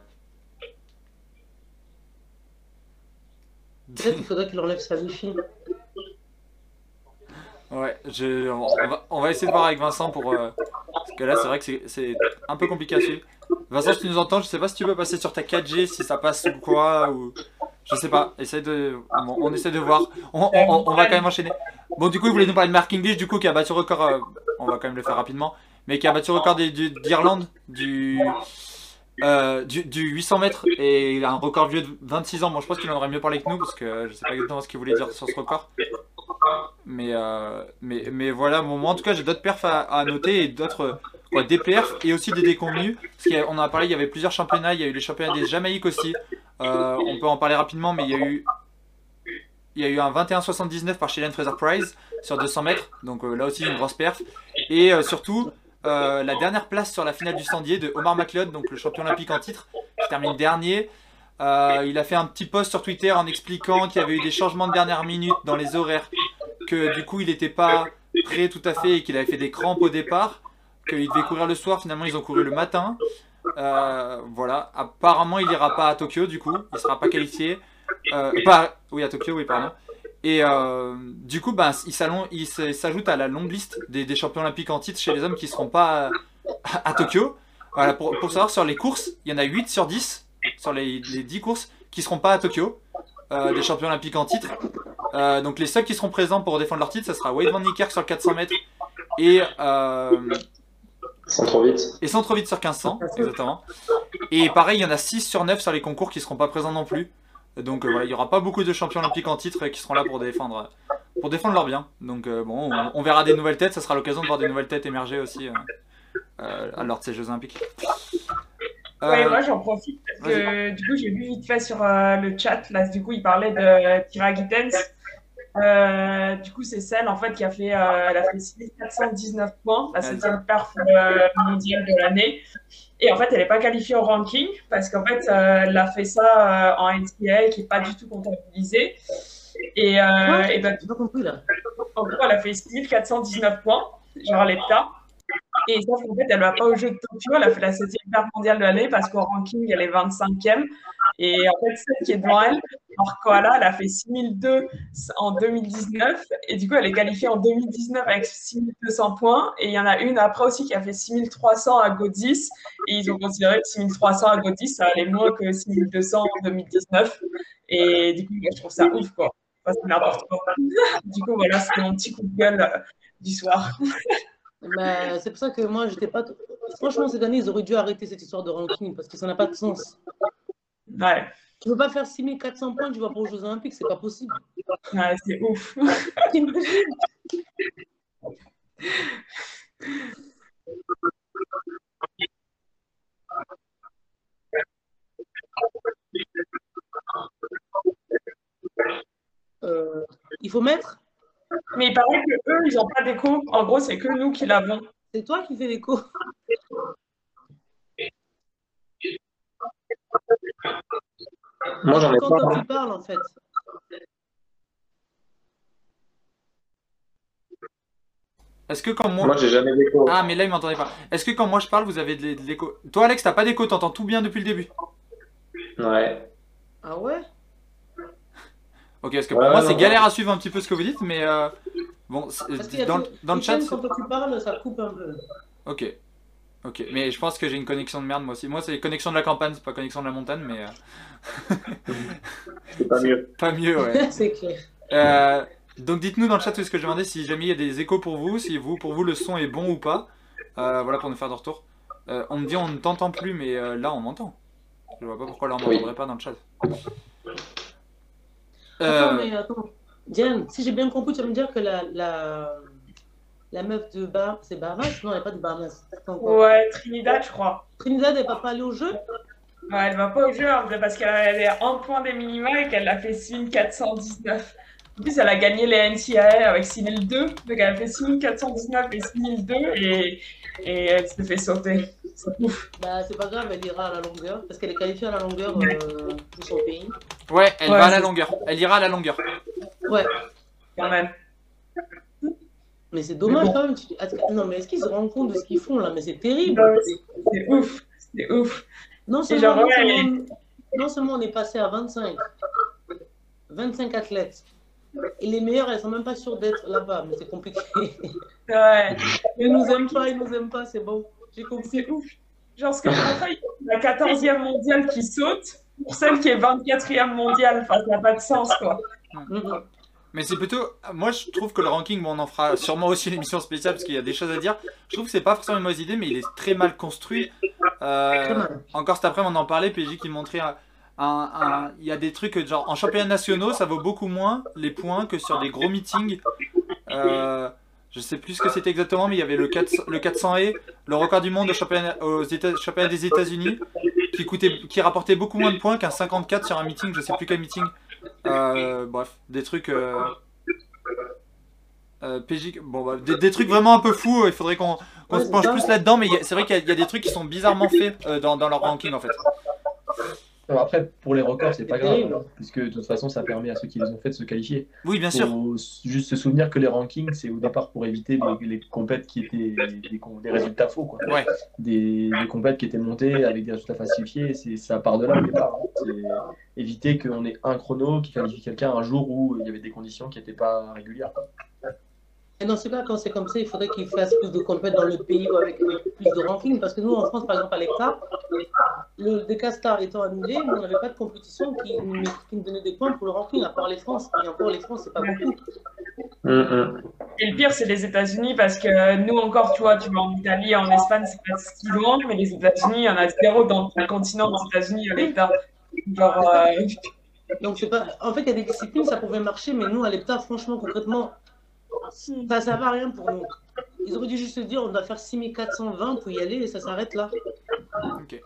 Peut-être qu'il faudrait qu'il enlève sa wifi. Ouais, je, on, va, essayer de voir avec Vincent pour. euh, parce que là, c'est vrai que c'est- un peu compliqué à suivre. Vincent, si tu nous entends, je sais pas si tu peux passer sur ta 4G, si ça passe ou quoi, ou. Je sais pas, essaye de. on essaie de voir. On, on- va quand même enchaîner. Bon, du coup, il voulait nous parler de Mark English, du coup, qui a battu record. euh, on va quand même le faire rapidement. Mais qui a battu record d'Irlande, du. euh, du, du 800 mètres et il a un record vieux de 26 ans. Bon, je pense qu'il en aurait mieux parlé que nous parce que je sais pas exactement ce qu'il voulait dire sur ce record. Mais, euh, mais, mais voilà, bon, moi en tout cas j'ai d'autres perfs à, noter et d'autres, des perfs et aussi des déconvenus. Parce qu'on en a parlé, il y avait plusieurs championnats, il y a eu les championnats des Jamaïques aussi. Euh, on peut en parler rapidement, mais il y a eu, il y a eu un 21,79 par Shailen Fraser Prize sur 200 mètres, donc euh, là aussi une grosse perf. Et surtout, la dernière place sur la finale du Sandier de Omar McLeod, donc le champion olympique en titre, qui termine dernier. Euh, il a fait un petit post sur Twitter en expliquant qu'il y avait eu des changements de dernière minute dans les horaires, que du coup il n'était pas prêt tout à fait et qu'il avait fait des crampes au départ, qu'il devait courir le soir, finalement ils ont couru le matin. Euh, voilà, apparemment il ira pas à Tokyo du coup, il sera pas qualifié. Euh, pas, oui à Tokyo, oui pardon. Et du coup, ben, il s'ajoute à la longue liste des, champions olympiques en titre chez les hommes qui seront pas à, à Tokyo. Voilà, pour, pour savoir, sur les courses, il y en a 8 sur 10, sur les, les 10 courses, qui seront pas à Tokyo, euh, des champions olympiques en titre. Euh, donc les seuls qui seront présents pour défendre leur titre, ça sera Wade Van Niekerk sur le 400 mètres et, euh, Sans trop vite. et Centre-Vite sur 1500, exactement. Et pareil, il y en a 6 sur 9 sur les concours qui seront pas présents non plus. Donc euh, voilà, il y aura pas beaucoup de champions olympiques en titre qui seront là pour défendre, pour défendre leur bien. Donc bon, on, on verra des nouvelles têtes, ça sera l'occasion de voir des nouvelles têtes émerger aussi lors de ces Jeux olympiques. Ouais, Euh, moi j'en profite parce que du coup j'ai vu vite fait sur euh, le chat, là du coup il parlait de Tira Gittens. Euh, du coup c'est celle en fait qui a fait, euh, elle a fait 6419 points, la septième perf euh, mondiale de l'année. Et en fait elle n'est pas qualifiée au ranking parce qu'en fait elle a fait ça en NCAA qui n'est pas du tout comptabilisé. Et, et ben, en gros, elle a fait 6419 points, genre l'EPTA. Et sauf qu'en fait, elle va pas au jeu de Tokyo, elle a fait la 7e perf mondiale de l'année parce qu'au ranking, elle est 25e. Et en fait, celle qui est devant elle, Marc Koala, elle a fait 6002 en 2019. Et du coup, elle est qualifiée en 2019 avec 6200 points. Et il y en a une après aussi qui a fait 6300 à Godis. Et ils ont considéré que 6300 à Godis, ça allait moins que 6200 en 2019. Et du coup, je trouve ça ouf, quoi. C'est n'importe quoi. Du coup, voilà, c'est mon petit coup de gueule du soir. Bah, c'est pour ça que moi, j'étais pas. Franchement, cette année, ils auraient dû arrêter cette histoire de ranking parce que ça n'a pas de sens. Ouais, Tu peux pas faire 6400 points, tu vas pas aux Jeux Olympiques, c'est pas possible. ouais c'est ouf. Euh, il faut mettre. Mais il paraît que eux, ils n'ont pas d'écho. En gros, c'est que nous qui l'avons. C'est toi qui fais l'écho. Moi, j'en ai Quand pas. toi, tu parles, en fait. Est-ce que quand moi... Moi, j'ai jamais d'écho. Ah, mais là, il m'entendait pas. Est-ce que quand moi je parle, vous avez de de l'écho Toi, Alex, t'as pas d'écho, t'entends tout bien depuis le début Ouais. Ah ouais? Ok, parce que Ouais, pour moi, c'est galère à suivre un petit peu ce que vous dites, mais euh, bon, dans, tout- dans le chat. Quand tu parles, ça coupe un peu. Ok. Ok, mais je pense que j'ai une connexion de merde moi aussi. Moi, c'est connexion de la campagne, c'est pas connexion de la montagne, mais euh, C'est pas mieux. pas mieux, ouais. c'est clair. Euh, donc, dites-nous dans le chat ce que je demandais si jamais il y a des échos pour vous, si vous, pour vous, le son est bon ou pas. Euh, voilà, pour nous faire de retour. Euh, on me dit on ne t'entend plus, mais euh, là, on m'entend. Je vois pas pourquoi là, on Oui. m'entendrait pas dans le chat. Attends, Euh, mais attends. Diane, si j'ai bien compris, tu vas me dire que la, la, la meuf de Bar... c'est Bahamas Non, elle n'est pas de Bahamas. Ouais, Trinidad, je crois. Trinidad, elle va pas aller au jeu? Ouais, elle va pas au jeu hein, parce qu'elle est en point des minima et qu'elle a fait 6419. En plus, elle a gagné les NCAA avec 6002. Donc, elle a fait 6419 et 6002 et, et elle s'est fait sauter. C'est ouf. Bah, c'est pas grave, elle ira à la longueur, parce qu'elle est qualifiée à la longueur euh, pour son pays. ouais, elle Ouais, va à la longueur. Elle ira à la longueur. Ouais, Quand même. Mais c'est dommage quand même. tu- Non, mais est-ce qu'ils se rendent compte de ce qu'ils font là? Mais c'est terrible. C'est- ouf, c'est ouf. Non seulement, genre, non, seulement, non seulement on est passé à 25, 25 athlètes. Les meilleurs, elles sont même pas sûres d'être là-bas, mais c'est compliqué. Ouais, Ils nous aiment pas, ils nous aiment pas, c'est bon. J'ai compris. c'est ouf. Genre, ce que je comprends, il y a la 14e mondiale qui saute pour celle qui est 24e mondiale. Enfin, ça n'a pas de sens, quoi. Mhm. Mais c'est plutôt. Moi, je trouve que le ranking, bon, on en fera sûrement aussi une émission spéciale parce qu'il y a des choses à dire. Je trouve que c'est pas forcément une mauvaise idée, mais il est très mal construit. Euh, encore cet après-midi, on en parlait. PJ qui montrait Il y a des trucs, genre en championnat nationaux, ça vaut beaucoup moins les points que sur des gros meetings. Euh, je sais plus ce que c'était exactement, mais il y avait le, 400 le 400 et le record du monde au championnat, aux États, championnat des États-Unis qui, coûtait, qui rapportait beaucoup moins de points qu'un 54 sur un meeting, je sais plus quel meeting. Euh, bref, des trucs. Euh, euh, PJ, bon, bah, des, des trucs vraiment un peu fous, il faudrait qu'on se penche plus là-dedans, mais c'est vrai qu'il y, y a des trucs qui sont bizarrement faits euh, dans, dans leur ranking en fait. Alors après, pour les records, c'est pas grave, hein, puisque de toute façon, ça permet à ceux qui les ont fait de se qualifier. Oui, bien sûr. faut juste se souvenir que les rankings, c'est au départ pour éviter les, les compètes qui étaient des, résultats faux, quoi. Ouais. Des, des compètes qui étaient montées avec des résultats falsifiés, c'est ça part de là au départ. hein. C'est éviter qu'on ait un chrono qui qualifie quelqu'un un jour où il y avait des conditions qui n'étaient pas régulières. quoi. Et dans ce cas, quand c'est comme ça, il faudrait qu'ils fassent plus de compètes dans le pays ou avec, avec plus de ranking. Parce que nous, en France, par exemple, à l'État, le Decastar étant annulé, nous, on n'avait pas de compétition qui, nous- qui nous donnait des points pour le ranking, à part les France. Et encore, les France, c'est pas beaucoup. Hum, hum. Et le pire, c'est les États-Unis parce que nous encore, tu vois, tu vas en Italie, en Espagne, c'est pas si loin, mais les États-Unis, il y en a zéro dans le continent aux États-Unis, à l'État. Genre, euh, Donc, c'est pas... En fait, il y a des disciplines, ça pouvait marcher, mais nous, à l'État, franchement, concrètement, ça ne va à rien pour nous. Ils auraient dû juste dire, on doit faire 6420 pour y aller et ça s'arrête là. Ok.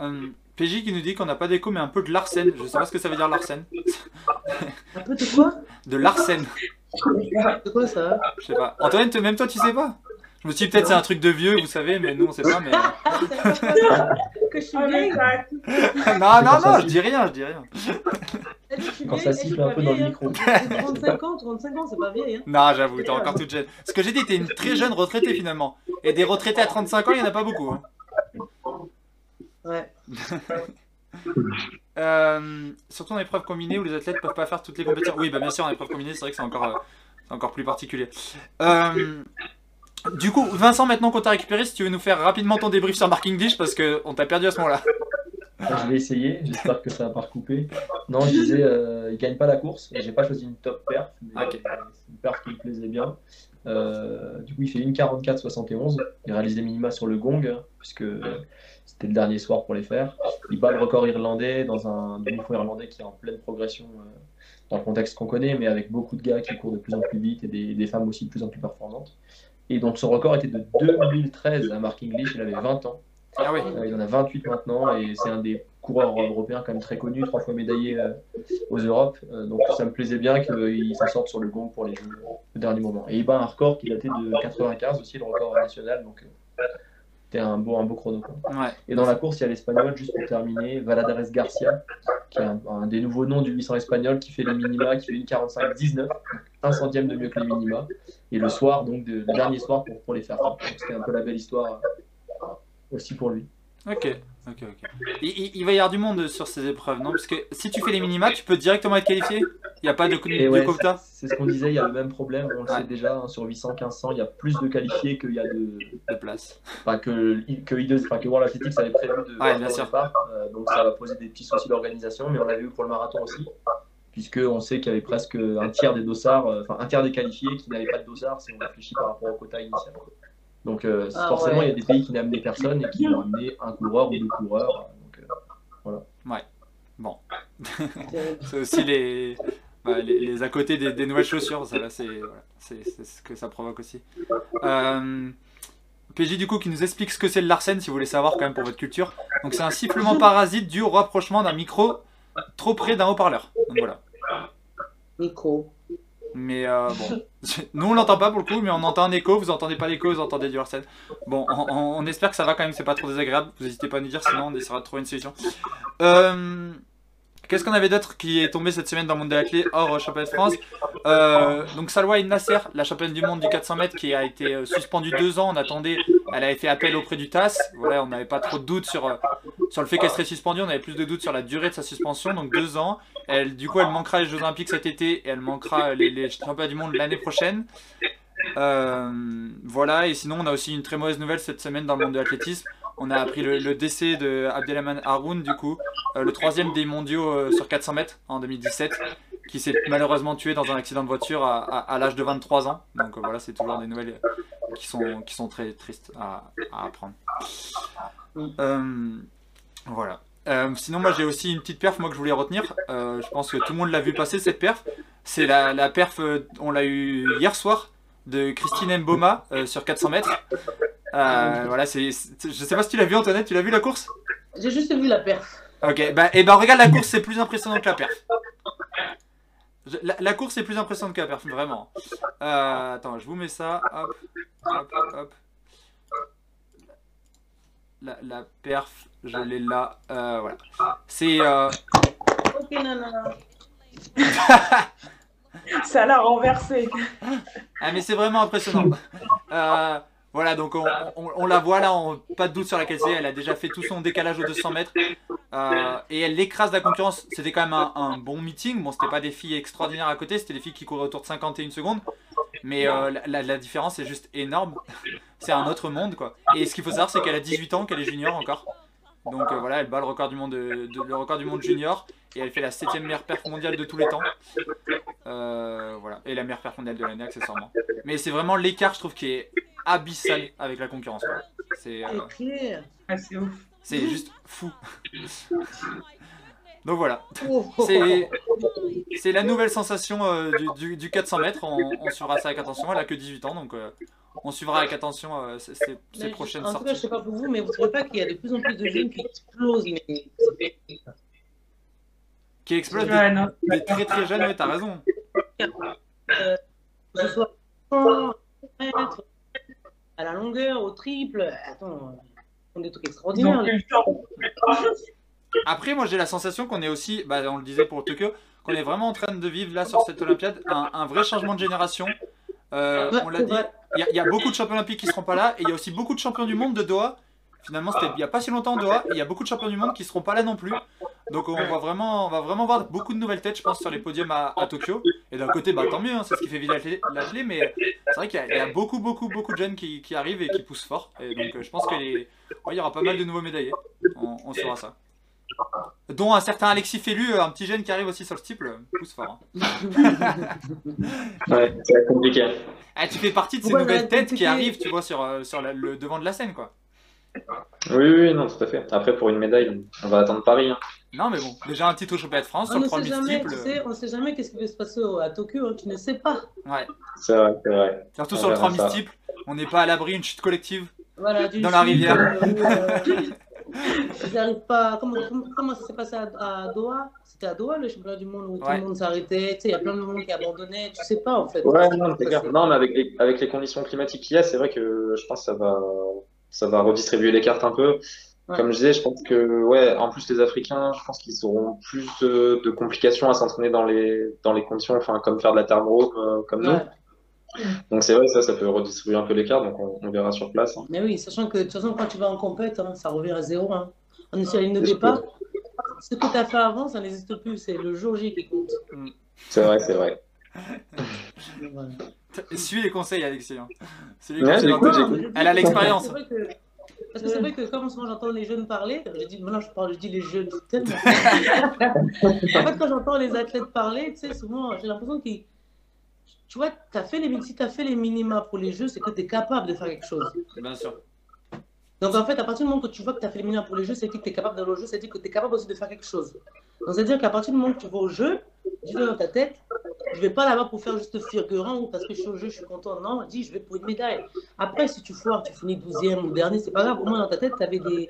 Euh, PJ qui nous dit qu'on n'a pas d'écho, mais un peu de Larsen. Je sais pas ce que ça veut dire Larsen. Un peu de quoi? De Larsen. De quoi ça? Je sais pas. Antoine, même toi, tu sais pas? Je me suis dit peut-être c'est un truc de vieux, vous savez, mais nous on sait pas. Mais... Ah, Que je suis mais vieille non, non, non, je dis rien, je dis rien. Quand ça siffle un peu dans le micro. hein. J'ai 35 ans, 35 ans, c'est pas vieille. Hein. Non, j'avoue, t'es encore toute jeune. Ce que j'ai dit, t'es une très jeune retraitée finalement. Et des retraités à 35 ans, il y en a pas beaucoup. hein. Ouais. Euh, surtout en épreuve combinée où les athlètes peuvent pas faire toutes les compétitions. Oui, bah bien sûr, en épreuve combinée, c'est vrai que c'est encore, euh, c'est encore plus particulier. Euh, du coup, Vincent, maintenant qu'on t'a récupéré, si tu veux nous faire rapidement ton débrief sur Marking Dish, parce qu'on t'a perdu à ce moment-là. Je vais essayer, j'espère que ça va pas recouper. Non, je disais, euh, il gagne pas la course. J'ai pas choisi une top perf, mais Ok. euh, c'est une perf qui me plaisait bien. Euh, du coup, il fait une 44-71. Il réalise des minima sur le gong, hein, puisque c'était le dernier soir pour les faire. Il bat le record irlandais dans un demi-fond irlandais qui est en pleine progression euh, dans le contexte qu'on connaît, mais avec beaucoup de gars qui courent de plus en plus vite et des, des femmes aussi de plus en plus performantes. Et donc, son record était de 2013 à Mark English, il avait 20 ans. Ah oui. Euh, il en a 28 maintenant et c'est un des coureurs européens quand même très connu, trois fois médaillé euh, aux Europes. Euh, donc ça me plaisait bien qu'il s'en sorte sur le gong pour les Jeux au dernier moment. Et il bat un record qui datait de 95 aussi, le record national. Donc c'était un beau, un beau chrono. quoi. Ouais. Et dans la course, il y a l'Espagnol, juste pour terminer, Valadares Garcia, qui est un, un des nouveaux noms du 800 espagnol, qui fait les minima, qui fait une 45-19, un centième de mieux que les minima. Et le soir, donc de- le dernier soir pour, pour les faire. C'était un peu la belle histoire euh, aussi pour lui. Ok, ok, ok. Il, va y avoir du monde sur ces épreuves, non? Parce que si tu fais les minima, tu peux directement être qualifié? Il n'y a pas de, de ouais, quota? c'est ce qu'on disait, il y a le même problème, on le sait déjà, hein, sur 800, 1500, il y a plus de qualifiés qu'il y a de. de place. Enfin, que, que, I2 enfin, que World Athletics avait prévu de Ouais, bien sûr. départ. Euh, donc ça va poser des petits soucis d'organisation, mais on l'a vu pour le marathon aussi, puisqu'on sait qu'il y avait presque un tiers des dossards, euh, enfin un tiers des qualifiés qui n'avaient pas de dossard si on réfléchit par rapport au quota initial. Donc euh, Ah forcément, ouais. il y a des pays qui n'amenaient personne et qui vont amener un coureur ou deux coureurs. Donc, euh, C'est aussi les, bah, les, les à côté des, des nouvelles chaussures, ça là, c'est voilà, c'est- c'est ce que ça provoque aussi. Euh, PJ du coup qui nous explique ce que c'est le Larsen si vous voulez savoir quand même pour votre culture. Donc c'est un sifflement parasite dû au rapprochement d'un micro trop près d'un haut-parleur. Donc voilà. Micro. Mais euh, bon, nous on l'entend pas pour le coup, mais on entend un écho. Vous entendez pas l'écho, vous entendez du Larsen. Bon, on, on- on espère que ça va quand même, c'est pas trop désagréable. Vous n'hésitez pas à nous dire, sinon on essaiera de trouver une solution. Euh, Qu'est-ce qu'on avait d'autre qui est tombé cette semaine dans le monde de l'athlé hors euh, championnat de France Euh, Donc Salwa Nasser, la championne du monde du 400 mètres qui a été euh, suspendue deux ans. On attendait, elle avait fait appel auprès du TAS. Voilà, on n'avait pas trop de doutes sur, sur le fait qu'elle serait suspendue. On avait plus de doutes sur la durée de sa suspension. Donc deux ans. Du coup, elle manquera les Jeux Olympiques cet été et elle manquera les, les championnats du monde l'année prochaine. Voilà, et sinon on a aussi une très mauvaise nouvelle cette semaine dans le monde de l'athlétisme. On a appris le, décès de Abdelrahman Haroun, du coup, euh, le troisième des mondiaux euh, sur 400 mètres en 2017, qui s'est malheureusement tué dans un accident de voiture à, l'âge de 23 ans. Donc euh, voilà, c'est toujours des nouvelles qui sont, qui sont très tristes à, apprendre. Voilà. Sinon, moi j'ai aussi une petite perf moi, que je voulais retenir. Je pense que tout le monde l'a vu passer cette perf. C'est la, la perf, on l'a eu hier soir, de Christine Mboma euh, sur 400 mètres. Euh, voilà, c'est, je sais pas si tu l'as vu Antoinette, tu l'as vu la course? J'ai juste vu la perf. Ok, bah, et ben regarde la course, c'est plus impressionnant que la perf. La, la course est plus impressionnante que la perf, vraiment. Euh, attends, je vous mets ça. Hop, hop, hop. La, la perf, je l'ai là. Euh, voilà. C'est. Ok, nana. Ça l'a renversé. Ah mais c'est vraiment impressionnant. Euh, voilà, donc on, la voit là, pas de doute sur laquelle c'est. Elle a déjà fait tout son décalage aux 200 mètres. Euh, et elle écrase la concurrence. C'était quand même un, bon meeting. Bon, c'était pas des filles extraordinaires à côté, c'était des filles qui couraient autour de 51 secondes. Mais euh, la, la- la différence est juste énorme. C'est un autre monde quoi. Et ce qu'il faut savoir, c'est qu'elle a 18 ans, qu'elle est junior encore. Donc euh, voilà, elle bat le record du monde, de, de- le record du monde junior. Et elle fait la 7ème meilleure perf mondiale de tous les temps. Euh, voilà. Et la meilleure perf mondiale de l'année, accessoirement. Mais c'est vraiment l'écart, je trouve, qui est abyssal avec la concurrence. C'est euh. Ah, c'est ouf. c'est juste fou. Donc voilà. Oh. C'est la nouvelle sensation euh, du, du- du 400 mètres. On, on suivra ça avec attention. Elle a que 18 ans, donc euh, on suivra avec attention euh, ces, ces- ces Mais prochaines en tout cas, je sorties. sais pas pour vous, mais vous trouvez pas qu'il y a de plus en plus de jeunes qui explosent mais... Qui explose des, très très jeunes. Ouais, t'as raison. que ce soit 100 mètres, à la longueur, au triple. Attends, ils font des trucs extraordinaires. Après, moi j'ai la sensation qu'on est aussi, bah, on le disait pour Tokyo, qu'on est vraiment en train de vivre là sur cette Olympiade un, un vrai changement de génération. Euh, on l'a dit, il y, a- il y a beaucoup de champions olympiques qui seront pas là et il y a aussi beaucoup de champions du monde de Doha. Finalement, c'était il y a pas si longtemps Doha et il y a beaucoup de champions du monde qui seront pas là non plus. Donc on va vraiment, on va vraiment voir beaucoup de nouvelles têtes, je pense, sur les podiums à, à Tokyo. Et d'un côté, bah tant mieux, hein, c'est ce qui fait vivre l'athlé, mais c'est vrai qu'il y, a- il y a beaucoup, beaucoup, beaucoup de jeunes qui, qui arrivent et qui poussent fort. Et donc euh, je pense qu'il ouais, y aura pas mal de nouveaux médaillés. On, on saura ça. Dont un certain Alexis Fellu, un petit jeune qui arrive aussi sur le steeple, pousse fort. hein. Ouais, c'est compliqué. Ah, tu fais partie de ces Ouais, nouvelles têtes qui arrivent, tu vois, sur, euh, sur la- le devant de la scène, quoi. Oui, oui, non, tout à fait. Après, pour une médaille, on va attendre Paris. hein. Non, mais bon, déjà un titre au championnat de France On sur ne le 3 sait jamais, steeple. tu sais, on ne sait jamais qu'est-ce qui va se passer à Tokyo, hein, tu ne sais pas. Ouais, C'est vrai, c'est vrai. surtout On sur le verra 3 ça. steeple. On n'est pas à l'abri d'une chute collective. Voilà, Dans la rivière. euh, euh, ils n'arrivent pas. Comment, comment, comment ça s'est passé à, à Doha? C'était à Doha le championnat du monde où tout le monde s'arrêtait. Tu sais, il y a plein de monde qui abandonnait. Tu sais pas en fait. Ouais, non, c'est clair. Non, mais avec les, avec les conditions climatiques qu'il y a, c'est vrai que je pense que ça va, ça va redistribuer les cartes un peu. Ouais. Comme je disais, je pense que, ouais, en plus, les Africains, je pense qu'ils auront plus de, de complications à s'entraîner dans les, dans les conditions, enfin, comme faire de la thermo, euh, comme nous. Donc, c'est vrai, ça, ça peut redistribuer un peu les cartes, donc on, on verra sur place. hein. Mais oui, sachant que de toute façon, quand tu vas en compète, hein, ça revient à zéro. Hein. On est sur la ligne de départ. Ce que tu as fait avant, ça n'existe plus. C'est le jour J qui compte. C'est vrai, c'est vrai. Voilà. Suis les conseils, Alexis. hein. C'est les Ouais, conseils j'écoute. Elle a l'expérience. Parce que c'est vrai que comme souvent j'entends les jeunes parler, je dis, maintenant je parle, je dis les jeunes, tellement. en fait, quand j'entends les athlètes parler, tu sais, souvent j'ai l'impression qu'ils. Tu vois, as fait les, si tu as fait les minima pour les jeux, c'est que tu es capable de faire quelque chose. Bien sûr. Donc en fait, à partir du moment que tu vois que tu as fait les minima pour les jeux, c'est que tu es capable d'aller au jeu, c'est-à-dire que tu es capable aussi de faire quelque chose. Donc c'est-à-dire qu'à partir du moment que tu vas au jeu, tu vas dans ta tête, je vais pas là-bas pour faire juste figurant ou parce que je suis au jeu, je suis content. Non, dis, je vais pour une médaille. Après, si tu foires, tu finis 12e ou dernier, c'est pas grave. Au moins dans ta tête, tu avais des.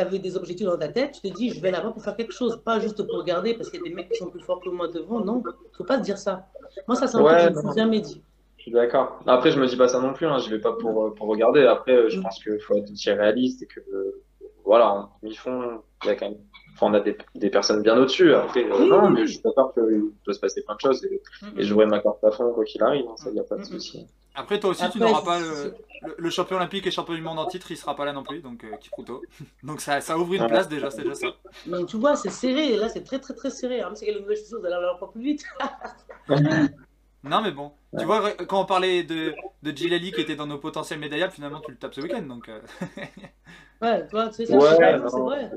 Avais des objectifs dans ta tête, tu te dis, je vais là-bas pour faire quelque chose, pas juste pour regarder parce qu'il y a des mecs qui sont plus forts que moi devant. Non, faut pas se dire ça. Moi, ça, c'est un truc que je ne non. me suis jamais dit. Je suis d'accord. Après, je me dis pas ça non plus, hein. Je vais pas pour, euh, pour regarder. Après, euh, je pense qu'il faut être aussi réaliste et que, euh, voilà, en demi-fond, il y a quand même enfin, on a des, des personnes bien au-dessus. Après, euh, Oui, non, oui, mais oui. je suis d'accord qu'il peut se passer plein de choses et, Mm, et j'aurai ma carte à fond quoi qu'il arrive. hein, ça, y a pas de souci. Après, toi aussi, tu n'auras pas le, le- le champion olympique et champion du monde en titre, il sera pas là non plus, donc euh, Kipruto. Donc ça, ça ouvre une Ouais. place déjà, c'est déjà ça. Donc tu vois, c'est serré. Là, c'est très très très serré. Hein. C'est que les nouvelles vous allez aller encore plus vite. Non, mais bon. Tu vois, quand on parlait de, de Gilali qui était dans nos potentiels médaillables, finalement, tu le tapes ce week-end. Donc, euh, Ouais, tu vois, tu sais, ça, Ouais, c'est vrai.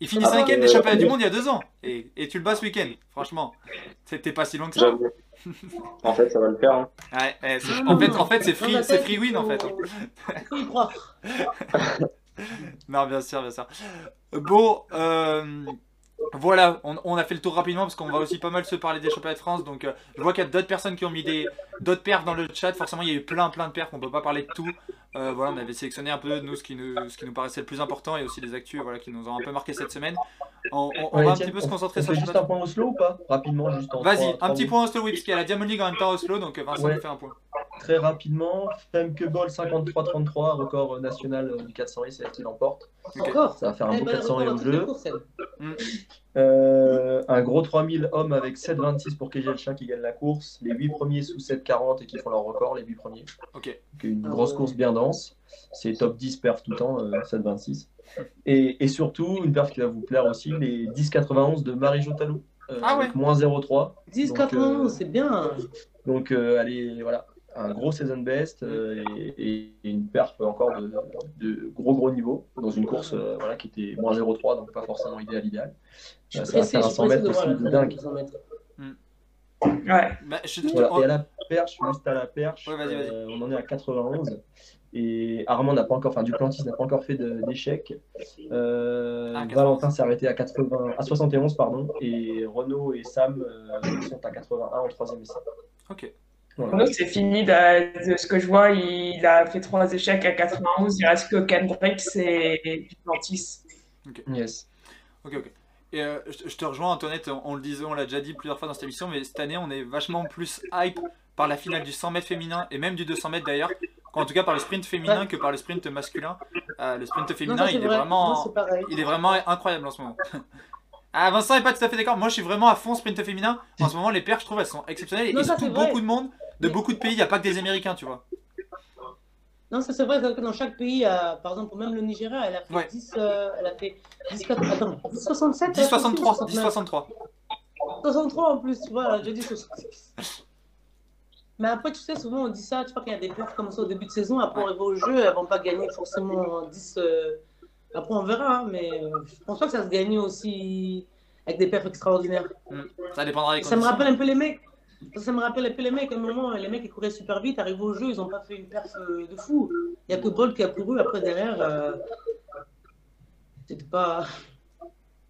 Il finit Ah, cinquième ouais, des championnats du monde il y a deux ans. Et, et tu le bats ce week-end. Franchement, c'était pas si loin que ça. J'avoue. en fait, ça va le faire. hein. Ouais, ouais, c'est- Non, en fait, en fait, c'est free, c'est free win en fait. y croire. Non, bien sûr, bien sûr. Bon, euh, voilà, on, on a fait le tour rapidement parce qu'on va aussi pas mal se parler des championnats de France. Donc, euh, je vois qu'il y a d'autres personnes qui ont mis des d'autres perfs dans le chat. Forcément, il y a eu plein, plein de perfs. On peut pas parler de tout. Euh, voilà, on avait sélectionné un peu nous ce qui nous, ce qui nous paraissait le plus important et aussi des actus, voilà, qui nous ont un peu marqué cette semaine. On, on- on Ouais, va un petit peu se on- concentrer on sur juste un point Oslo ou pas? Rapidement, juste Vas-y, un petit point Oslo, oui, parce qu'il y a la Diamond League en même temps Oslo, donc Vincent Ouais. nous fait un point. Très rapidement, Femke Ball 53-33, record euh, national euh, du 400 et c'est elle qui l'emporte. Encore. Ça va faire un Eh beau ben, 400 et record au jeu. Euh, un gros 3000 hommes avec 7,26 pour Kejelcha qui gagne la course. Les 8 premiers sous 7,40 et qui font leur record, les 8 premiers. Ok. Donc, une Ah grosse course bien dense. C'est top 10 perf tout le temps, euh, 7,26. Et, et surtout, une perf qui va vous plaire aussi, les 10,91 de Marie-Jo Talou. euh, Ah ouais. avec moins 0,3. 10, Donc, 91, euh, c'est bien. Donc, euh, allez, voilà, un gros season best euh, et, et une perf encore de, de gros gros niveau dans une course euh, voilà, qui était moins 0,3, donc pas forcément idéal idéal. Euh, ça va pressé, faire je un suis 100 pressé mètres aussi la de dingue. du 100 mètres. Ouais. Bah, je- Voilà. on- Et à la perche, juste à la perche, Ouais, vas-y, vas-y. euh, on en est à 91. Et Armand n'a pas encore, enfin Duplantis n'a pas encore fait d'échec. Euh, Ah, 91. Valentin s'est arrêté à 80, à 71 pardon, et Renaud et Sam euh, sont à 81 en troisième essai. Ok. Voilà. C'est fini de, de ce que je vois. Il a fait trois échecs à 91. Il reste que Kendrick et Duplantis. Yes. Ok, ok. Et euh, je, te rejoins, Antoinette, on, le disait, on l'a déjà dit plusieurs fois dans cette émission, mais cette année, on est vachement plus hype par la finale du 100 mètres féminin et même du 200 mètres d'ailleurs, en tout cas par le sprint féminin Ouais. que par le sprint masculin. Euh, le sprint Non, féminin, ça, est vraiment, il est vraiment incroyable en ce moment. ah, Vincent est pas tout à fait d'accord. Moi, je suis vraiment à fond sprint féminin. En ce moment, les paires, je trouve, elles sont exceptionnelles. Non, et surtout, vrai. beaucoup de monde, de beaucoup de pays. Il n'y a pas que des Américains, tu vois. Non, ça c'est vrai que dans chaque pays, euh, par exemple, même le Nigeria, elle a fait Ouais. 10, euh, elle a fait 10, 4, attends, 10, 67 10 63, 10 10, 63. 63 en plus, tu vois, déjà dit 66. Mais après, tu sais, souvent on dit ça, tu vois qu'il y a des perfs comme ça au début de saison, après on arrive au jeu, elles vont pas gagner forcément 10. euh, Après on verra, hein, mais euh, je pense pas que ça se gagne aussi avec des perfs extraordinaires. Ça dépendra des Ça me rappelle un peu les mecs. Ça me rappelle un peu les mecs. À un moment, les mecs ils couraient super vite, arrivent au jeu, ils ont pas fait une perf euh, de fou. Il y a que Bolt qui a couru. Après derrière, euh, c'était pas,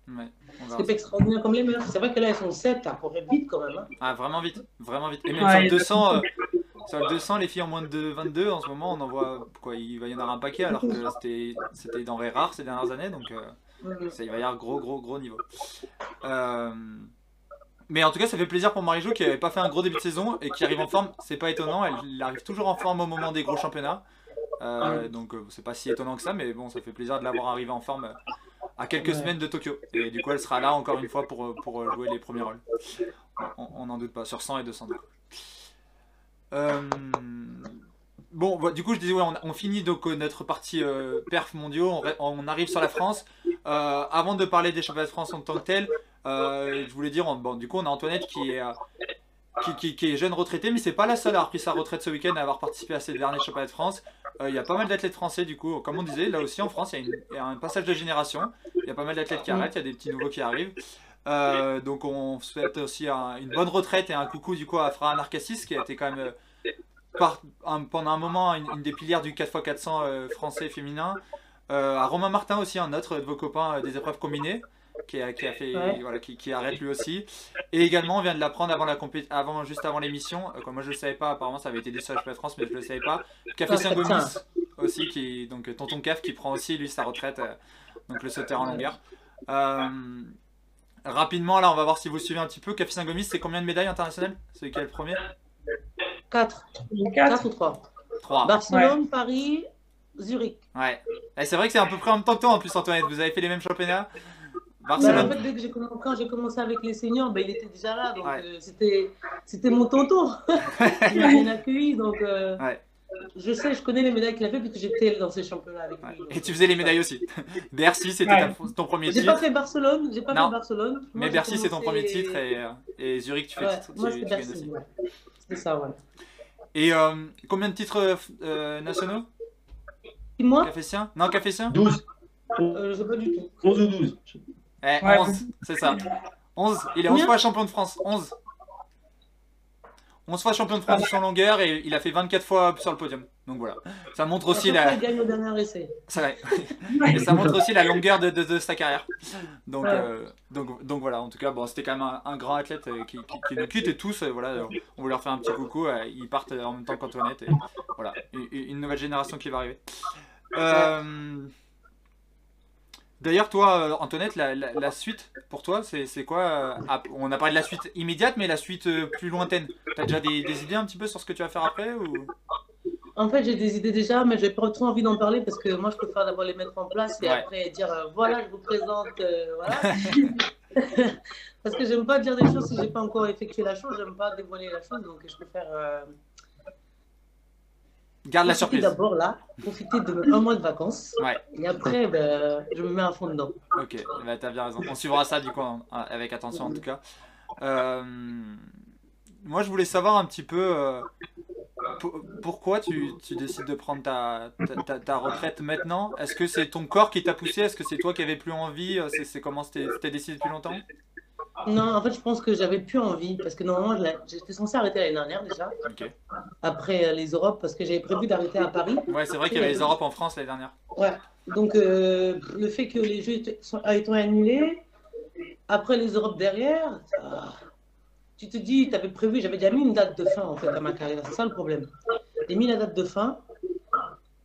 Ouais, verra c'était pas extraordinaire comme les mecs. C'est vrai que là ils sont 7, à courir vite quand même. hein. Ah, vraiment vite, vraiment vite. Et même Ouais, sur le il y a 200, euh, sur le 200, les filles en moins de 22, en ce moment, on en voit quoi, il va y en avoir un paquet alors que c'était denrées rares ces dernières années, donc euh, ça, il va y avoir gros, gros, gros niveau. Euh, mais en tout cas, ça fait plaisir pour Marie-Jo qui n'avait pas fait un gros début de saison et qui arrive en forme. C'est pas étonnant, elle, arrive toujours en forme au moment des gros championnats. Euh, donc c'est pas si étonnant que ça, mais bon, ça fait plaisir de l'avoir arrivé en forme à quelques semaines de Tokyo. Et du coup, elle sera là encore une fois pour, pour jouer les premiers rôles. On- n'en doute pas, sur 100 et 200 du coup. Euh, Bon, bah, du coup, je disais, ouais, on, on finit donc euh, notre partie euh, perf mondiaux, on, arrive sur la France. Euh, avant de parler des championnats de France en tant que tel, je voulais dire, on- bon, du coup, on a Antoinette qui est, qui, qui- qui est jeune retraitée, mais c'est pas la seule à avoir pris sa retraite ce week-end, à avoir participé à ces derniers championnats de France. Il y a pas mal d'athlètes français, du coup, comme on disait, là aussi en France, il y y a un passage de génération. Il y a pas mal d'athlètes qui arrêtent, il y a des petits nouveaux qui arrivent. Euh, donc on souhaite aussi un- une bonne retraite et un coucou du coup à Fra Narcassis qui a été quand même euh, par- un- pendant un moment une, une des pilières du 4x400 euh, français féminin. Euh, à Romain Martin aussi, un autre de vos copains euh, des épreuves combinées, qui a, qui a fait, Ouais. voilà, qui, qui arrête lui aussi. Et également, on vient de l'apprendre avant la avant, juste avant l'émission. Euh, moi, je le savais pas. Apparemment, ça avait été dit sur la France, mais je le savais pas. Café Saint-Gomis tiens. aussi, qui donc Tonton Caf qui prend aussi lui sa retraite, euh, donc le sauteur en longueur. Euh, rapidement, là, on va voir si vous suivez un petit peu. Café Saint-Gomis, c'est combien de médailles internationales? C'est quel le premier? 4, 4. 4 ou 3. 3. Barcelone, Paris, Zurich. Ouais. Et c'est vrai que c'est à peu près en même temps que toi en plus, Antoinette. Vous avez fait les mêmes championnats Bah, en Barcelone. fait, dès que j'ai commencé, quand j'ai commencé avec les seniors, bah, il était déjà là. Donc, Ouais. euh, c'était, c'était mon tonton. il m'a bien accueilli. Donc, euh, Ouais. Je sais, je connais les médailles qu'il a fait parce que j'étais dans ces championnats avec lui. Et tu faisais les médailles aussi. Bercy, c'était Ouais. ton premier J'ai titre. pas fait Barcelone. J'ai pas Non. fait Barcelone. Moi, Mais j'ai Bercy, c'est ton premier titre et, euh, et Zurich, tu fais Ouais, titre- moi, tu- tu Bercy. aussi. ouais. C'était ça, ouais. Et euh, combien de titres euh, euh, nationaux? Et moi, Cafétien Non, Cafétien 12. euh, je sais pas du tout. 11 ou 12. Eh, Ouais. 11, c'est ça. 11, il est 11 Combien? fois champion de France. 11. 11 fois champion de France sur longueur et il a fait 24 fois sur le podium. Donc voilà. Ça montre aussi la, Il gagne au dernier essai. ça, et ça montre aussi la longueur de, de, de sa carrière. Donc, euh, donc, donc voilà, en tout cas, bon, c'était quand même un, un grand athlète euh, qui, qui, qui nous quitte et tous, euh, voilà, on voulait leur faire un petit coucou. ils partent en même temps qu'Antoinette et voilà, une, une nouvelle génération qui va arriver. Euh, D'ailleurs, toi, euh, Antoinette, la, la, la suite pour toi, c'est quoi euh, On a parlé de la suite immédiate, mais la suite euh, plus lointaine. T'as déjà des, des idées un petit peu sur ce que tu vas faire après ou... En fait, j'ai des idées déjà, mais j'ai pas trop envie d'en parler parce que moi, je préfère d'abord les mettre en place et Ouais. après dire euh, voilà, je vous présente. euh, voilà. parce que j'aime pas dire des choses si j'ai pas encore effectué la chose, j'aime pas dévoiler la chose, donc je préfère euh, Garde la surprise. d'abord là, profiter de un mois de vacances Ouais. et après, ben, je me mets à fond dedans. Ok, bah, t'as bien raison. On suivra ça du coup avec attention en tout cas. Euh, moi, je voulais savoir un petit peu euh, pour- pourquoi tu, tu décides de prendre ta, ta, ta- ta retraite maintenant? Est-ce que c'est ton corps qui t'a poussé? Est-ce que c'est toi qui avais plus envie? Euh, C'est comment c'était décidé depuis longtemps? Non, en fait, je pense que j'avais plus envie parce que normalement, j'étais censée arrêter l'année dernière déjà, après euh, les Europes, parce que j'avais prévu d'arrêter à Paris. Ouais, c'est vrai qu'il y avait les Europes en France l'année dernière. Ouais, donc euh, le fait que les jeux aient été annulés, après les Europes derrière, tu te dis, tu avais prévu, j'avais déjà mis une date de fin en fait à ma carrière, c'est ça le problème. J'ai mis la date de fin,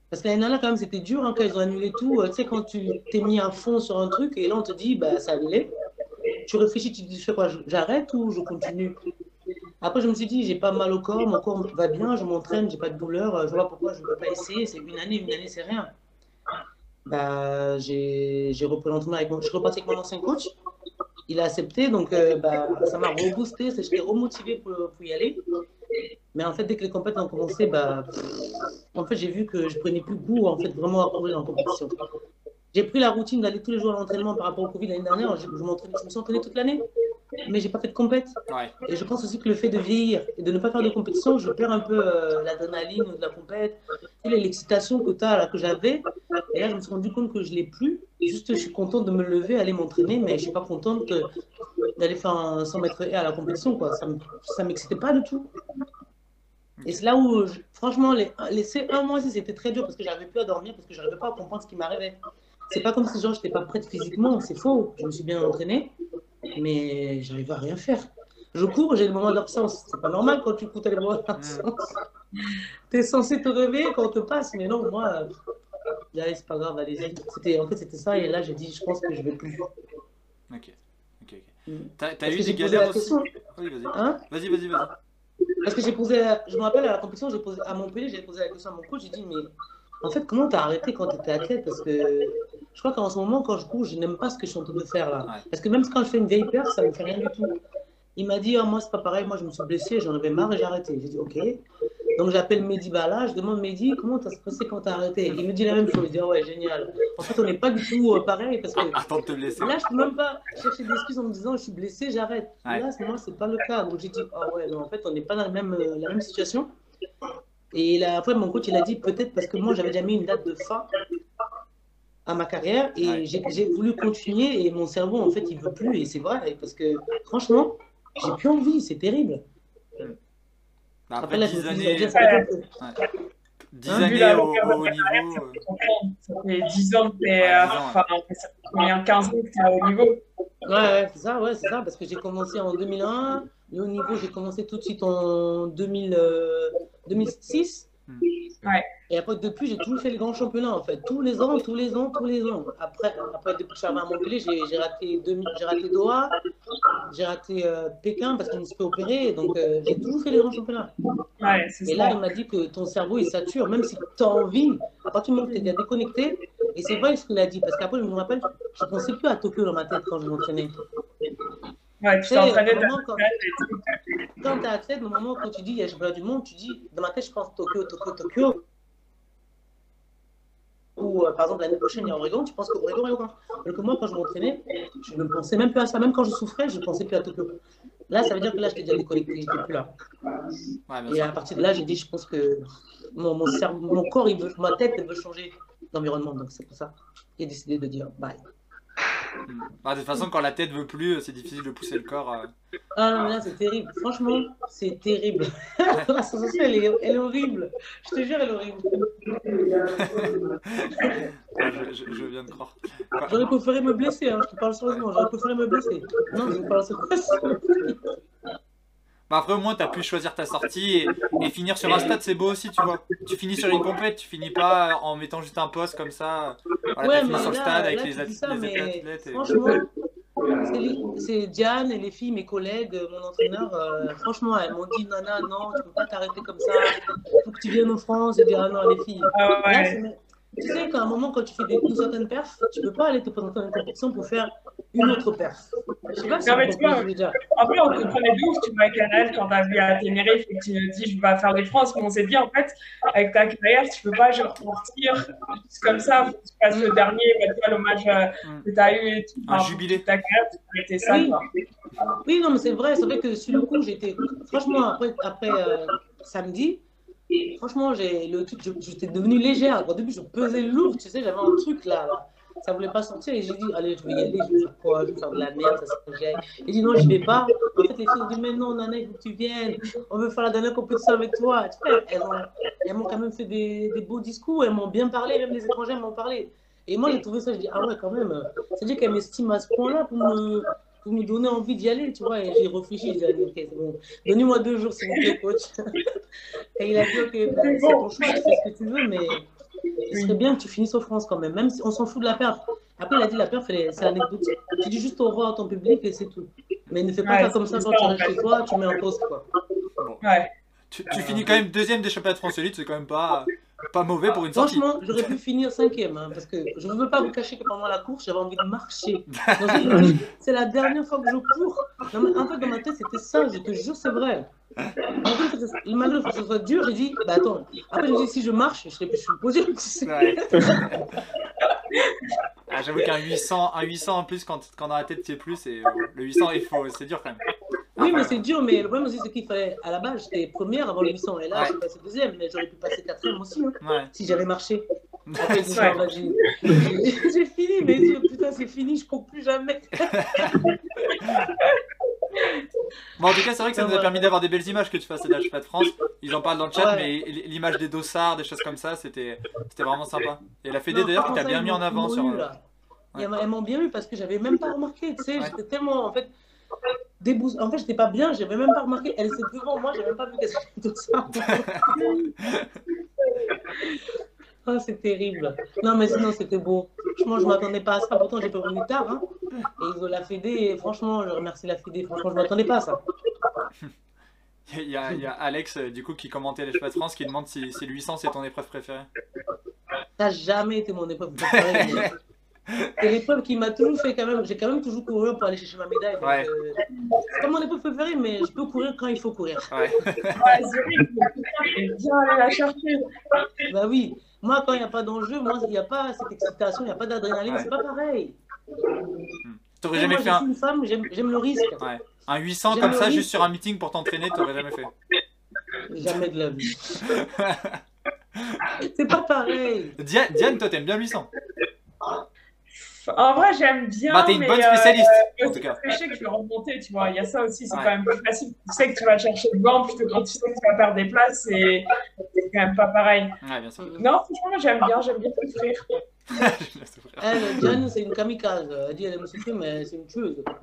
parce que l'année dernière quand même c'était dur hein, quand ils ont annulé tout, euh, tu sais quand tu t'es mis à fond sur un truc et là on te dit, bah c'est annulé, tu réfléchis, tu dis, je fais quoi, j'arrête ou je continue? Après, je me suis dit, j'ai pas mal au corps, mon corps va bien, je m'entraîne, j'ai pas de douleur, je vois pourquoi je ne peux pas essayer. C'est une année, une année, c'est rien. Bah, j'ai repris l'entraînement avec mon, je suis reparti avec mon ancien coach. Il a accepté, donc euh, bah, ça m'a reboosté, j'étais remotivé pour, pour y aller. Mais en fait, dès que les compétitions ont commencé, bah, en fait, j'ai vu que je prenais plus goût en fait, vraiment à courir en compétition. J'ai pris la routine d'aller tous les jours à l'entraînement par rapport au Covid l'année dernière. Je, je m'entraînais- je me suis entraîné toute l'année, mais j'ai pas fait de compète. Ouais. Et je pense aussi que le fait de vieillir et de ne pas faire de compétition, je perds un peu euh, l'adrénaline de la compète, l'excitation que, là, que j'avais. Et là, je me suis rendu compte que je ne l'ai plus. Juste, je suis contente de me lever, aller m'entraîner, mais je ne suis pas contente d'aller faire un 100 mètres à la compétition. Quoi. Ça ne m'excitait pas du tout. Et c'est là où, je- franchement, les, ces un mois, c'était très dur parce que j'arrivais plus à dormir, parce que je n'arrivais pas à comprendre ce qui m'arrivait. C'est pas comme si genre, je n'étais pas prête physiquement, c'est faux. Je me suis bien entraînée, mais j'arrive à rien faire. Je cours, j'ai le moment d'absence. C'est pas normal quand tu cours, t'as les moments d'absence. T'es censé te réveiller quand on te passe, mais non, moi, c'est pas grave, allez-y. C'était, en fait, c'était ça, et là, j'ai dit, je pense que je vais plus. Ok. Ok, ok. Mm. T'as eu des galères la aussi. Oui, vas-y. Hein Vas-y, vas-y, vas-y. Parce que j'ai posé, je me rappelle à la compétition, j'ai posé à Montpellier, j'ai posé la question à mon coach, j'ai dit mais en fait comment t'as arrêté quand t'étais athlète? Parce que je crois qu'en ce moment quand je cours, je n'aime pas ce que je suis en train de faire là. Ouais. Parce que même quand je fais une vieille perte, ça me fait rien du tout. Il m'a dit ah, moi c'est pas pareil, moi je me suis blessé, j'en avais marre et j'ai arrêté. J'ai dit ok. Donc j'appelle Mehdi Bala, je demande Mehdi comment t'as passé quand t'as arrêté? Il me dit la même chose, il dit ah ouais génial. En fait on n'est pas du tout euh, pareil parce que Attends de te blesser. Là, je peux même pas chercher des excuses en me disant je suis blessé, j'arrête. Ouais. Là, moi, c'est pas le cas. Donc j'ai dit ah ouais, non, en fait, on n'est pas dans la même, euh, la même situation. Et là, après, mon coach, il a dit peut-être parce que moi, j'avais déjà mis une date de fin à ma carrière et Ouais. j'ai voulu continuer et mon cerveau, en fait, il veut plus. Et c'est vrai, parce que franchement, j'ai plus envie, c'est terrible. Bah, Après, après là, je 10 me suis années, fait quelques- 10 Hein, années la au, au niveau. ça euh, fait 10 ans que t'es. Ouais, euh, 10 ans, ouais. Enfin, ça fait combien 15 ans que t'es à haut niveau? Ouais, ouais, c'est ça, ouais, c'est ça, parce que j'ai commencé en 2001, le haut niveau, j'ai commencé tout de suite en 2000, euh, 2006. Hmm. Ouais. Et après, depuis, j'ai toujours fait les grands championnats, en fait. Tous les ans, tous les ans, tous les ans. Après, après depuis que je suis arrivé à Montpellier, j'ai raté, 2000 j'ai raté Doha, j'ai raté euh, Pékin parce je me fait opérer. Donc, euh, j'ai toujours fait les grands championnats. Ouais, Et là, on m'a dit que ton cerveau, il sature, même si tu as envie, à partir du moment où tu es déconnecté, Et c'est vrai ce qu'il a dit, parce qu'après, je me rappelle, je ne pensais plus à Tokyo dans ma tête quand je m'entraînais. Ouais, tu t'es entraîné au moment quand, quand tu es athlète, au moment quand tu dis il y a le championnat du monde, tu dis, dans ma tête, je pense Tokyo, Tokyo, Tokyo. Ou euh, par exemple, l'année prochaine, il y a Oregon, tu penses qu'Oregon, Oregon. Donc moi, quand je m'entraînais, je ne pensais même plus à ça. Même quand je souffrais, je ne pensais plus à Tokyo. Là, ça veut dire que là, j'étais déjà déconnecté, je n'étais plus là. Ouais, Et à partir de là, j'ai dit, je pense que mon, mon, cerveau, mon corps, il veut, ma tête, elle veut changer d'environnement. Donc c'est pour ça que j'ai décidé de dire bye. Bah, de toute façon, quand la tête veut plus, c'est difficile de pousser le corps. euh. Ah non, mais là, c'est terrible. Franchement, c'est terrible. La sensation, elle est, elle est horrible. Je te jure, elle est horrible. Je, je- je viens de croire. Quoi- J'aurais préféré me blesser, hein, je te parle sérieusement. J'aurais préféré me blesser. Non, je te parle sérieusement. Bah après, au moins, t'as pu choisir ta sortie et, et finir sur un stade, c'est beau aussi, tu vois. Tu finis sur une compète, tu finis pas en mettant juste un poste comme ça. Voilà, Ouais, t'as fini mais sur le là- stade avec là, les, ça, athlètes. et- Franchement, c'est Diane et les filles, mes collègues, mon entraîneur, euh, franchement, elles m'ont dit Nana, non, tu peux pas t'arrêter comme ça, faut que tu viennes en France. J'ai dit Ah non, les filles. Ah ouais. tu sais qu'à un moment, quand tu fais des, une certaine perf, tu peux pas aller te présenter une compétition pour faire une autre perf. Je sais pas si. Après, on te prenait de ouf, tu vois, avec Canal, quand t'as vu à Ténérife et que tu te dis, je vais faire des France, mais on s'est dit, en fait, avec ta carrière, tu peux pas genre partir juste comme ça, faut que tu fasses le dernier, bah, l'hommage euh, Mm. que t'as eu et tout. Un Enfin, jubilé. Ta carrière, tu ça, Oui. quoi. Oui, non, mais c'est vrai. C'est vrai que sur le coup, j'étais. Franchement, après, après euh, samedi, franchement, j'ai le truc, je- j'étais devenue légère. Au début, je pesais lourd, tu sais, j'avais un truc là. là. Ça voulait pas sortir et j'ai dit, allez, je vais y aller, je vais faire quoi? Je vais faire de la merde, ça se fait. J'ai dit, non, je vais pas. En fait, les filles dit, mais non, Nana, il faut que tu viennes. On veut faire la dernière compétition avec toi. Elles m'ont quand même fait des, beaux discours, elles m'ont bien parlé, même les étrangers m'ont parlé. Et moi, j'ai trouvé ça, je dis, ah ouais, quand même. C'est-à-dire qu'elle m'estime à ce point-là pour me, pour me donner envie d'y aller, tu vois. Et j'ai réfléchi, j'ai dit, ok, bon. Donnez-moi deux jours, s'il vous plaît, coach. Et il a dit, ok, ben, c'est ton choix, tu fais ce que tu veux, mais il serait bien que tu finisses en France quand même, même si on s'en fout de la perf. Après, il a dit, la perf, c'est anecdotique. Tu dis juste au revoir à ton public et c'est tout. Mais ne fais pas Ouais, ça comme ça quand tu restes chez toi, tu mets en pause, quoi. Ouais. Tu, tu finis quand même deuxième des championnats de France Elite, c'est quand même pas, pas mauvais pour une sortie. Franchement, j'aurais pu finir cinquième, hein, parce que je ne veux pas vous cacher que pendant la course, j'avais envie de marcher. Je c'est la dernière fois que je cours. En fait, dans ma tête, c'était ça, je te jure, c'est vrai. Ce- malgré que ce soit dur, j'ai dit, bah attends. Après, je me dis, si je marche, je serai plus le. Ouais. Ah, J'avoue qu'un 800, un 800 en plus, quand, quand dans la tête tu es plus, c'est, le 800, il faut, c'est dur quand même. Oui, mais c'est dur, mais le problème aussi, c'est qu'il fallait, à la base, j'étais première avant le 800, et là, Ouais. j'ai passé deuxième, mais j'aurais pu passer quatrième aussi, hein, Ouais. si j'avais marché. Après, j'ai fini, yeux, putain, c'est fini, je cours plus jamais. Bon, en tout cas, c'est vrai que ça nous a permis d'avoir des belles images que tu fasses la pas de France. Ils en parlent dans le chat, Ouais. mais l'image des dossards, des choses comme ça, c'était vraiment sympa. Et la Fédé d'ailleurs qui t'a bien mis en avant sur. euh. Ouais. Elles m'ont- Elles m'ont bien eu parce que j'avais même pas remarqué, tu sais, Ouais. j'étais tellement, en fait, débous... En fait, j'étais pas bien, j'avais même pas remarqué. Elle était devant moi, j'ai même pas vu qu'elle était tout ça. Ah, c'est terrible. Non, mais sinon, c'était beau. Franchement, je m'attendais pas à ça. Pourtant, j'ai pas venu tard. Hein. Et ils ont la Fédé. Et franchement, je remercie la Fédé. Franchement, je m'attendais pas à ça. Il y, a, il y a Alex, euh, du coup, qui commentait les pas de France, qui demande si, si le 800 c'est ton épreuve préférée. Ça n'a jamais été mon épreuve préférée. C'est l'épreuve qui m'a toujours fait quand même. J'ai quand même toujours couru pour aller chercher ma médaille. Ouais. euh, c'est pas mon épreuve préférée, mais je peux courir quand il faut courir. Ouais. Bien aller la chercher. Bah oui. Moi, quand il n'y a pas d'enjeu, moi, il n'y a pas cette excitation, il n'y a pas d'adrénaline, Ouais. c'est pas pareil. T'aurais Et jamais moi, fait je un, suis une femme, j'aime j'aime le risque. ouais. un 800 J'aime comme ça, risque. juste sur un meeting pour t'entraîner, t'aurais jamais fait. Jamais de la vie. c'est pas pareil. Diane, Diane, toi t'aimes bien le 800 En vrai, j'aime bien. Bah, t'es une mais, bonne euh, spécialiste, euh, en tout cas. Je sais que je vais remonter, tu vois. Il y a ça aussi, c'est Ouais. quand même plus facile. Tu sais que tu vas chercher le banc plutôt que quand tu sais que tu vas perdre des places et c'est quand même pas pareil. Ouais, bien sûr. Non, franchement, j'aime bien, j'aime bien souffrir. Elle, Diane, c'est une kamikaze. Elle dit elle aime souffrir, mais c'est une tueuse.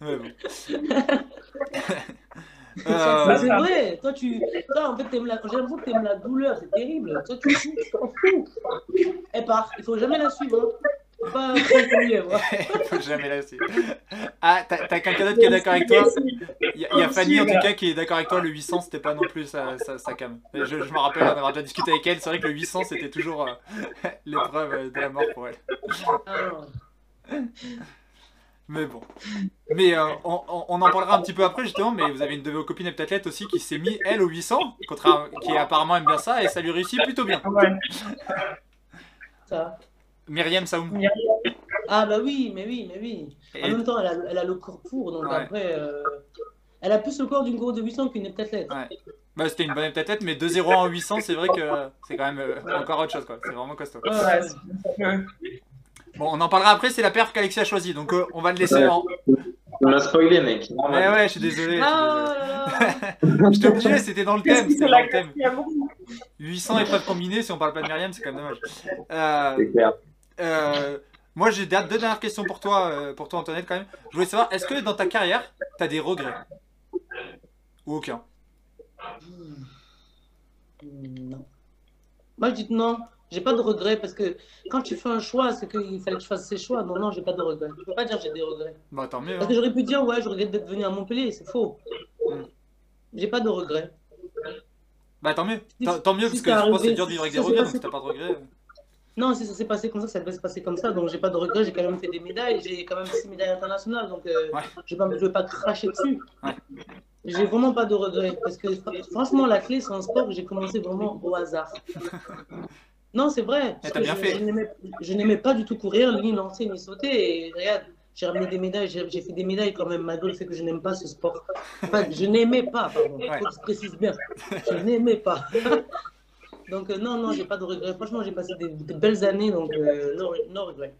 Ouais, bon. Mais Euh, c'est vrai. Toi, tu. Toi, en fait, t'aimes la... j'ai l'impression que t'aimes la douleur. C'est terrible. Toi, tu fous, tu t'en fous. Elle part. Il faut jamais la suivre. hein. Faut pas lièvre. Faut jamais lâcher. Ah, t'as t'as quelqu'un d'autre qui est d'accord avec toi? Il y, a- il y a Fanny en tout cas qui est d'accord avec toi, le 800 c'était pas non plus sa, sa, sa cam. Je, je me rappelle en avoir déjà discuté avec elle, c'est vrai que le 800 c'était toujours euh, l'épreuve de la mort pour elle. Ah. Mais bon. Mais euh, on, on- on en parlera un petit peu après justement, mais vous avez une de vos copines heptathlètes aussi qui s'est mis elle au 800, contraire- qui apparemment aime bien ça et ça lui réussit plutôt bien. Ouais. Ça. Myriam Saoum. Ah bah oui, mais oui, mais oui. En Et- même temps, elle a, elle a le corps pour, donc Ouais. après, euh, elle a plus le corps d'une course de 800 qu'une heptathlète. Ouais. Bah, c'était une bonne heptathlète, mais 2-0 en 800, c'est vrai que c'est quand même euh, encore autre chose quoi. C'est vraiment costaud. Ouais, Bon, on en parlera après, c'est la perf qu'Alexis a choisi, donc euh, on va le laisser en. Tu m'as spoilé, mec. Ouais, ouais, je suis désolé. je Ah. J'étais obligé, c'était dans le thème. C'était c'est dans la le thème. quatrième 800 épreuves combinées, si on parle pas de Myriam, c'est quand même dommage. Euh, clair. euh, moi, j'ai deux dernières questions pour toi, pour toi, Antoinette, quand même. Je voulais savoir, est-ce que dans ta carrière, t'as des regrets? Ou aucun? Non. Moi, je dis non. J'ai pas de regrets parce que quand tu fais un choix, c'est qu'il fallait que je fasse ces choix. Non, non, j'ai pas de regrets. Je peux pas dire que j'ai des regrets. Bah, tant mieux. Parce hein. que j'aurais pu dire, ouais, je regrette d'être venu à Montpellier. C'est faux. Hmm. J'ai pas de regrets. Bah, tant mieux. Si- Tant, mieux, si parce que je pense que c'est dur de vivre avec des regrets, donc t'as pas de regrets. Non, si ça s'est passé comme ça, ça devait se passer comme ça. Donc, j'ai pas de regrets. J'ai quand même fait des médailles. J'ai quand même six médailles internationales. Donc, euh, Ouais. je je vais pas cracher dessus. Ouais. J'ai vraiment pas de regrets. Parce que fr- franchement, la clé, c'est un sport que j'ai commencé vraiment au hasard. non, c'est vrai. parce que bien je- fait. Je n'aimais- pas du tout courir, ni lancer, ni sauter. Et regarde, j'ai ramené des médailles. J'ai fait des médailles quand même, malgré le fait que je n'aime pas ce sport. Enfin, je n'aimais pas, pardon. Il Ouais. faut que je précise bien. Je n'aimais pas. Donc, euh, non, non, j'ai pas de regrets. Franchement, j'ai passé des, des belles années, donc euh, no, no regrets.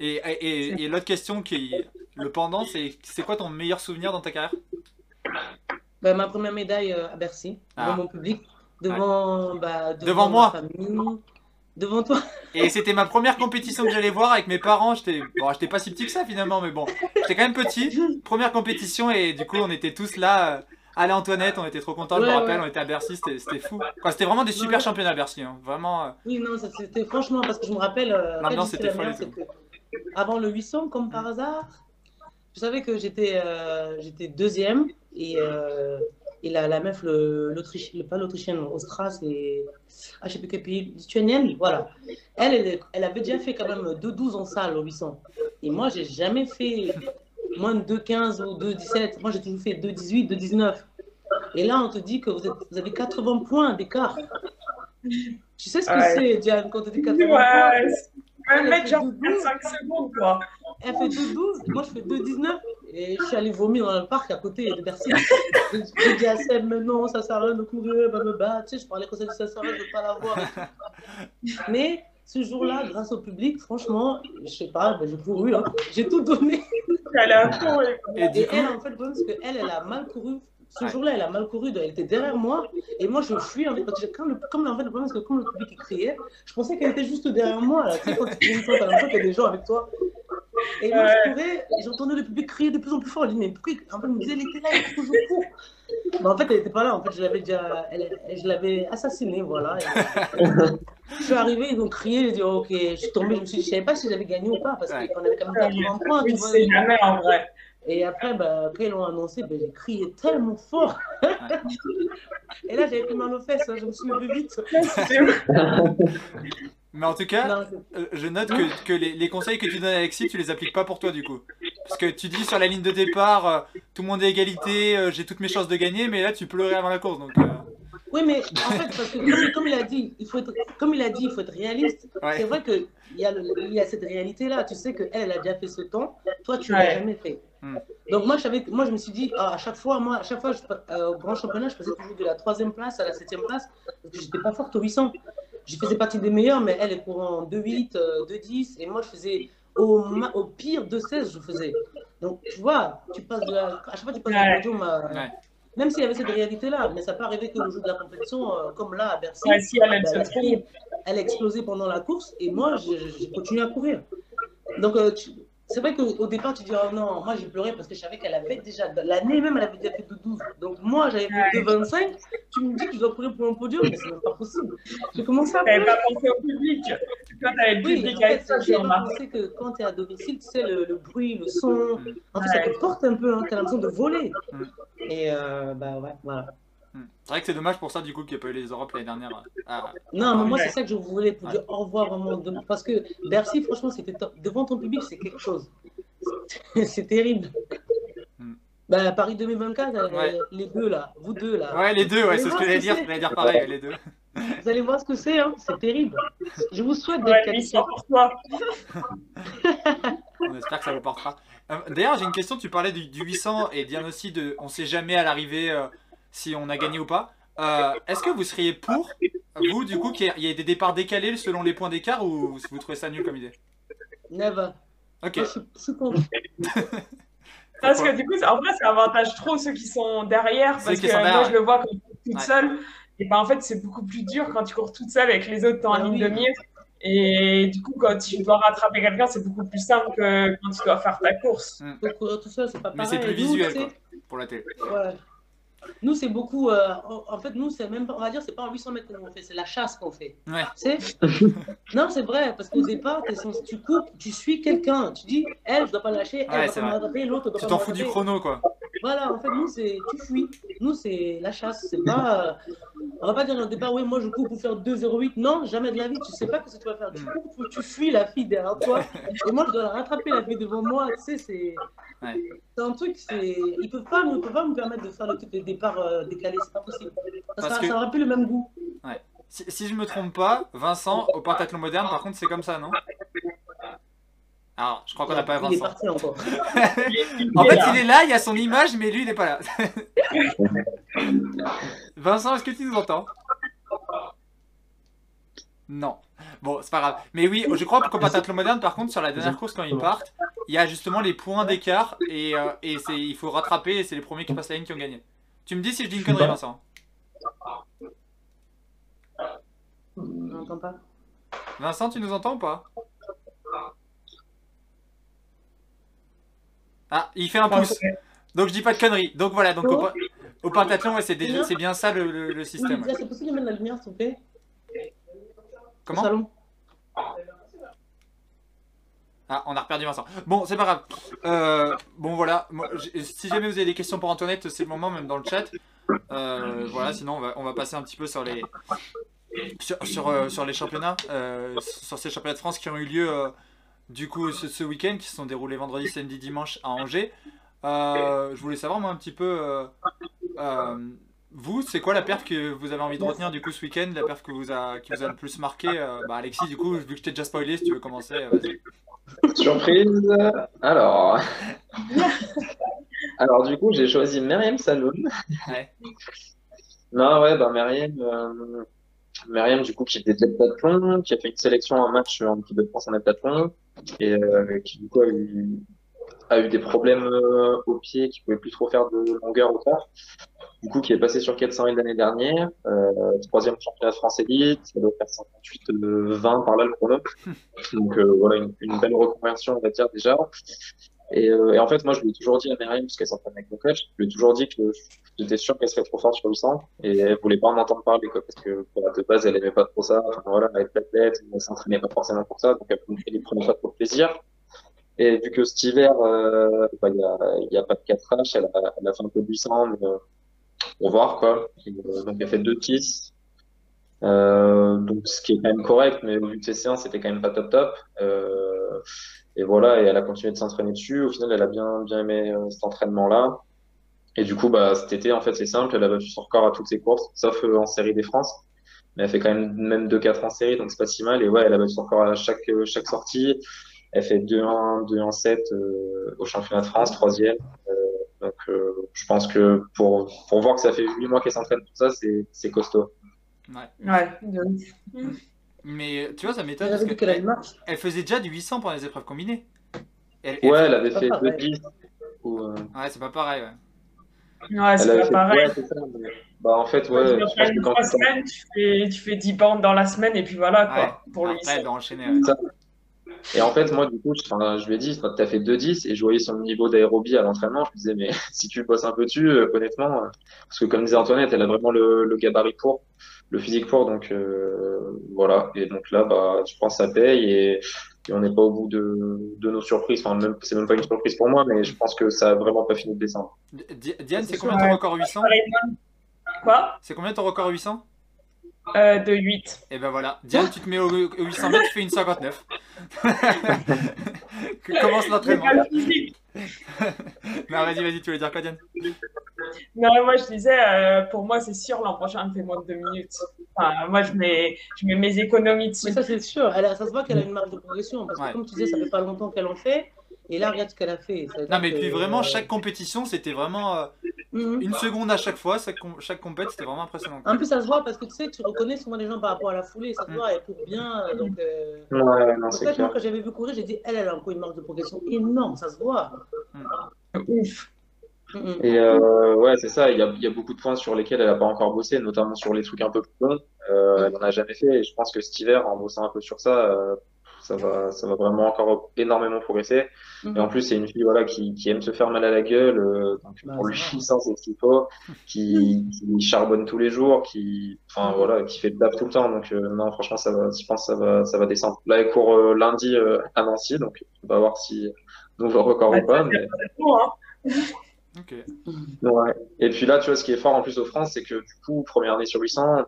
Et, et, et- l'autre question qui est le pendant, c'est c'est quoi ton meilleur souvenir dans ta carrière? Bah, ma première médaille euh, à Bercy, devant Ah. mon public, devant, bah, devant, Devant ma moi. famille, devant toi. Et c'était ma première compétition que j'allais voir avec mes parents. J'étais bon, j'étais pas si petit que ça finalement, mais bon, j'étais quand même petit. Première compétition et du coup on était tous là. euh, Allez Antoinette, on était trop contents. je me Ouais, rappelle, ouais. on était à Bercy, c'était c'était fou. Quoi, C'était vraiment des super Ouais. championnats à Bercy, hein. vraiment. euh, Oui, non, c'était franchement, parce que je me rappelle, euh, L'ambiance quand était j'étais la folle et meilleure, c'est que avant le 800, comme par hasard, je savais que j'étais euh, j'étais deuxième et, euh, et la, la meuf, le, pas l'Autrichienne, Ostras et. Ah, je sais plus quel pays, lituanienne, voilà. Elle, elle, elle avait déjà fait quand même 2,12 en salle au 800. Et moi, j'ai jamais fait moins de 2,15 ou 2,17. Moi, j'ai toujours fait 2,18, 2,19. Et là, on te dit que vous, êtes, vous avez 80 points d'écart. Tu sais ce que Ouais. c'est, Diane, quand te dit 80 points? Ouais, c'est- Elle un fait genre 2,12. 5 secondes, quoi. Elle fait 2,12, moi je fais 2,19. Et je suis allée vomir dans le parc à côté de Bercy. J'ai j'ai dit à Seb, mais non, ça sert à rien de courir, va me battre. Tu sais, je parlais comme ça, ça sert à rien, je veux pas la voir. Mais ce jour-là, grâce au public, franchement, je sais pas, ben, j'ai couru, hein. j'ai tout donné. Elle a. Et Et elle, en fait, le problème, c'est qu'elle, elle a mal couru. Ce Ouais. jour-là, elle a mal couru, elle était derrière moi. Et moi, je fuis, en fait, parce que quand le, comme, en fait, le problème, c'est que quand le public criait, je pensais qu'elle était juste derrière moi. Là. Tu sais, quand tu une fois, t'as l'impression qu'il y a des gens avec toi. Et moi, je courais, et j'entendais le public crier de plus en plus fort. Je dis, mais pourquoi En fait, je me disais, elle était là, que je cours. Mais en fait, elle n'était pas là. En fait, je l'avais déjà, elle- elle- je l'avais assassinée, voilà. Et- je suis arrivée, ils ont crié, j'ai dit, ok, je suis tombée, je me suis dit, je savais pas si j'avais gagné ou pas, parce qu'on avait quand même 80 points, tu vois. c'est jamais en vrai. Et après, bah, quand ils l'ont annoncé, bah, j'ai crié tellement fort. Et là, j'avais plus mal aux fesses, hein, je me suis levée vite. Mais en tout cas, Non, euh, je note que, que les, les conseils que tu donnes à Alexis, tu les appliques pas pour toi du coup. Parce que tu dis sur la ligne de départ, euh, tout le monde est égalité, euh, j'ai toutes mes chances de gagner, mais là tu pleurais avant la course. Donc, euh, Oui, mais en fait, parce que comme, il a dit, il faut être, comme il a dit, il faut être réaliste. Ouais. C'est vrai qu'il y, a le- il y a cette réalité-là. Tu sais qu'elle, elle a déjà fait ce temps. Toi, tu ne l'as jamais fait. Hmm. Donc moi, je moi, je me suis dit, ah, à chaque fois, moi, à chaque fois, je, euh, au grand championnat, je passais toujours de la troisième place à la septième place que j'étais pas forte au 800. Je faisais partie des meilleurs, mais elle est pour en 2,8, euh, 2,10, et moi, je faisais au, au pire 2,16, je faisais. Donc, tu vois, tu passes de la, à chaque fois, tu passes Ouais. podium à- Ouais. Même s'il y avait cette réalité-là, mais ça peut arriver que le jour de la compétition, euh, comme là à Bercy, Ouais, si bah, la fille, elle a explosé pendant la course et moi, j'ai continué à courir. Donc, euh, tu- c'est vrai qu'au au départ, tu dis, oh non, moi j'ai pleuré parce que je savais qu'elle avait déjà, l'année même, elle avait déjà fait 2,12. Donc moi, j'avais fait 2,25. Tu me dis que je dois courir pour un podium, mais c'est même pas possible. J'ai commencé à pleurer. pas pensé au public. T'avais le Oui, public avec j'ai pensé que quand tu es à domicile, tu sais, le, le bruit, le son, en fait, ça te porte un peu, hein, tu as l'impression de voler. Mm. Et euh, bah ouais, voilà. Hmm. C'est vrai que c'est dommage pour ça, du coup, qu'il n'y ait pas eu les Europes l'année dernière. Ah, Non, mais moi, c'est ça que je voulais pour dire au revoir vraiment. de- Parce que Bercy, franchement, c'était top. Devant ton public, c'est quelque chose. c'est terrible. Hmm. Bah, Paris 2024, euh, Ouais. les deux là, vous deux là. Ouais, les deux, ouais, c'est ce que j'allais dire. J'allais dire pareil, les deux. Vous allez voir ce que c'est, hein. c'est terrible. Je vous souhaite d'être mission qualifié. pour toi. On espère que ça vous portera. Euh, D'ailleurs, j'ai une question. Tu parlais du, du 800 et Diane aussi de on sait jamais à l'arrivée euh, si on a gagné ou pas. Euh, Est-ce que vous seriez pour, vous, du coup, qu'il y ait- des départs décalés selon les points d'écart ou vous, trouvez ça nul comme idée? Never. Ok. Parce que du coup, en vrai, ça avantage trop ceux qui sont derrière. Parce que moi, je le vois quand je cours toute Ouais. seule. Et ben, en fait, c'est beaucoup plus dur quand tu cours toute seule avec les autres, t'es en Ah ligne oui. de mire. Et du coup, quand tu dois rattraper quelqu'un, c'est beaucoup plus simple que quand tu dois faire ta course. Tout pas Mais c'est plus visuel, quoi, pour la télé. Ouais. Nous, c'est beaucoup. euh, en, fait, nous, c'est même pas, on va dire, c'est pas en 800 mètres qu'on fait, c'est la chasse qu'on fait. Ouais. Tu sais Non, c'est vrai, parce qu'au départ, t'es censé- tu cours, tu suis quelqu'un. Tu dis, elle, je dois pas la lâcher, elle Ouais, doit c'est pas rattraper, l'autre doit Tu pas t'en fous du chrono, quoi. Voilà, en fait, nous, c'est tu fuis. Nous, c'est la chasse. C'est pas. euh, On va pas dire au départ, oui, moi, je cours pour faire 2,08. Non, jamais de la vie. Tu sais pas ce que tu vas faire. Tu Mm. cours, pour- tu fuis la fille derrière toi. Et moi, je dois la rattraper, la fille devant moi. Tu sais, c'est. Ouais. C'est un truc, c'est. Ils peuvent pas, ils peuvent pas me permettre de faire le truc de départ euh, décalé. C'est pas possible. Parce, Parce que que- ça aura plus le même goût. Si, si je me trompe pas, Vincent, au pentathlon moderne, par contre, c'est comme ça, non? Alors, je crois qu'on n'a pas Il est Vincent. parti encore. En fait, il est là, il y a son image, mais lui, il n'est pas là. Vincent, est-ce que tu nous entends? Non. Bon, c'est pas grave. Mais oui, je crois qu'au pentathlon moderne, par contre, sur la dernière course, quand ils partent, il y a justement les points d'écart et, euh, et c'est- il faut rattraper et c'est les premiers qui passent la ligne qui ont gagné. Tu me dis si je dis une connerie, Vincent On n'entend pas. Vincent, tu nous entends ou pas? Ah, il fait un pouce. Donc je dis pas de conneries. Donc voilà, donc au, au pentathlon, ouais, c'est déjà- c'est bien ça le, le- le système. ouais. c'est possible de mettre la lumière, s'il vous plaît Comment salon. Ah, on a reperdu Vincent. Bon, c'est pas grave. Euh, bon, voilà. Moi, si jamais vous avez des questions pour Antoinette, c'est le moment, même dans le chat. Euh, voilà, sinon on va, on va passer un petit peu sur les sur, sur, euh, sur les championnats, sur ces championnats de France qui ont eu lieu du coup ce, ce week-end, qui se sont déroulés vendredi, samedi, dimanche à Angers. Je voulais savoir moi un petit peu, vous, c'est quoi la perf que vous avez envie de retenir du coup ce week-end, la perf que vous a, qui vous a le plus marqué euh, bah, Alexis, du coup, vu que je t'ai déjà spoilé, si tu veux commencer, euh, vas-y. Surprise. Alors. Alors, du coup, j'ai choisi Myriam Saloun. Ouais. Non, ouais, bah, Myriam, euh, Myriam, du coup, qui était de l'heptathlon, qui a fait une sélection en match en équipe de France en heptathlon, et euh, qui, du coup, a eu, a eu des problèmes euh, au pied, qui pouvait plus trop faire de longueur au corps. Du coup, qui est passé sur 400 l'année dernière, euh, troisième championnat de France élite, ça doit faire 58 euh, 20 par là le chrono. Donc euh, voilà, une, une belle reconversion, on va dire déjà. Et, euh, et en fait, moi, je lui ai toujours dit à Myriam, parce qu'elle s'entraîne avec mon coach, je lui ai toujours dit que j'étais sûr qu'elle serait trop forte sur 800, et elle voulait pas en entendre parler, quoi, parce que de base, elle aimait pas trop ça. Enfin voilà, elle être athlète, elle s'entraînait pas forcément pour ça, donc elle, prenait pas trop de plaisir. Et vu que cet hiver, euh, bah, il y a, il y a pas de 4H, elle a, elle a fait un peu de 800, mais euh, pour voir, quoi. Euh, donc elle fait deux 10. Euh, donc ce qui est quand même correct, mais vu que ses séances c'était quand même pas top top. Euh, et voilà, et elle a continué de s'entraîner dessus. Au final, elle a bien bien aimé euh, cet entraînement-là. Et du coup, bah cet été, en fait, c'est simple, elle a battu son record à toutes ses courses, sauf en série des France. Mais elle fait quand même même 2-4 en série, donc c'est pas si mal. Et ouais, elle a battu son record à chaque chaque sortie. Elle fait 2-1, 2-1-7 euh, au championnat de France, troisième. Donc je pense que pour pour voir que ça fait 8 mois qu'elle s'entraîne pour ça, c'est c'est costaud. Ouais. Ouais, ouf. Mais tu vois, ça m'étonne parce qu'elle a qu'elle une marche. elle faisait déjà du 800 pour les épreuves combinées. Elle- elle- Ouais, elle avait fait pareil. 2-10. ou, euh, Ouais, c'est pas pareil. Ouais. Ouais, Elle c'est pas fait, pareil. ouais, c'est ça. mais- Bah, en fait, Quand ouais, tu je pense que quand tu semaines, tu fais, tu fais 10 bandes dans la semaine et puis voilà quoi. Ouais. Pour lui, Après, elle doit enchaîner. ouais. Et en fait, moi, du coup, je, lui ai dit, tu as fait 2-10 et je voyais son niveau d'aérobie à l'entraînement. Je me disais, mais si tu bosses un peu dessus, euh, honnêtement, euh, parce que comme disait Antoinette, elle a vraiment le, le gabarit pour, le physique pour. Donc euh, voilà. Et donc là, bah, je pense que ça paye et, et on n'est pas au bout de, de nos surprises. Enfin, même, c'est même pas une surprise pour moi, mais je pense que ça a vraiment pas fini de descendre. Di- Diane, c'est combien ton record 800 Quoi? C'est combien ton record 800 euh, De 8. Et ben voilà, Diane, tu te mets au, au 800 mètres, tu fais une 59. Que- Commence l'entraînement. Non, vas-y, vas-y, tu voulais dire quoi, Diane? Non, moi je disais, euh, pour moi c'est sûr, l'an prochain elle me fait moins de 2 minutes. Enfin, moi je mets, je mets mes économies dessus. Mais ça, c'est sûr. Elle a- ça se voit qu'elle a une marge de progression. Parce que, Ouais. comme tu disais, ça fait pas longtemps qu'elle en fait. Et là, regarde ce qu'elle a fait. Non, mais que, puis vraiment, euh, chaque compétition, c'était vraiment euh, mhm. une seconde à chaque fois. Chaque, com- chaque compète, c'était vraiment impressionnant. En plus, ça se voit parce que tu sais, tu reconnais souvent les gens par rapport à la foulée. Ça se Mm. voit, elle court bien. euh, Donc, euh, Ouais, non, en c'est fait, clair. moi, quand j'avais vu courir, j'ai dit, elle, elle a encore une marge de progression énorme. Ça se voit. Ouf. Mhm. Et euh, ouais, c'est ça. Il y a, il y a beaucoup de points sur lesquels elle a pas encore bossé, notamment sur les trucs un peu plus longs. Euh, elle en a jamais fait. Et je pense que cet hiver, en bossant un peu sur ça, euh, ça va, ça va vraiment encore énormément progresser. Et en plus, c'est une fille voilà qui, qui aime se faire mal à la gueule. euh, donc Bah, pour le ça va. 800, c'est ce qu'il faut. Qui, qui charbonne tous les jours, qui, enfin voilà, qui fait le taf tout le temps. Donc euh, non, franchement, ça va. Je pense que ça va, ça va descendre. Là, elle court euh, lundi euh, à Nancy, donc on va voir si nouveau record ou pas. Mais... Bon, hein. Ouais. Et puis là, tu vois, ce qui est fort en plus aux France, c'est que du coup, première année sur 800,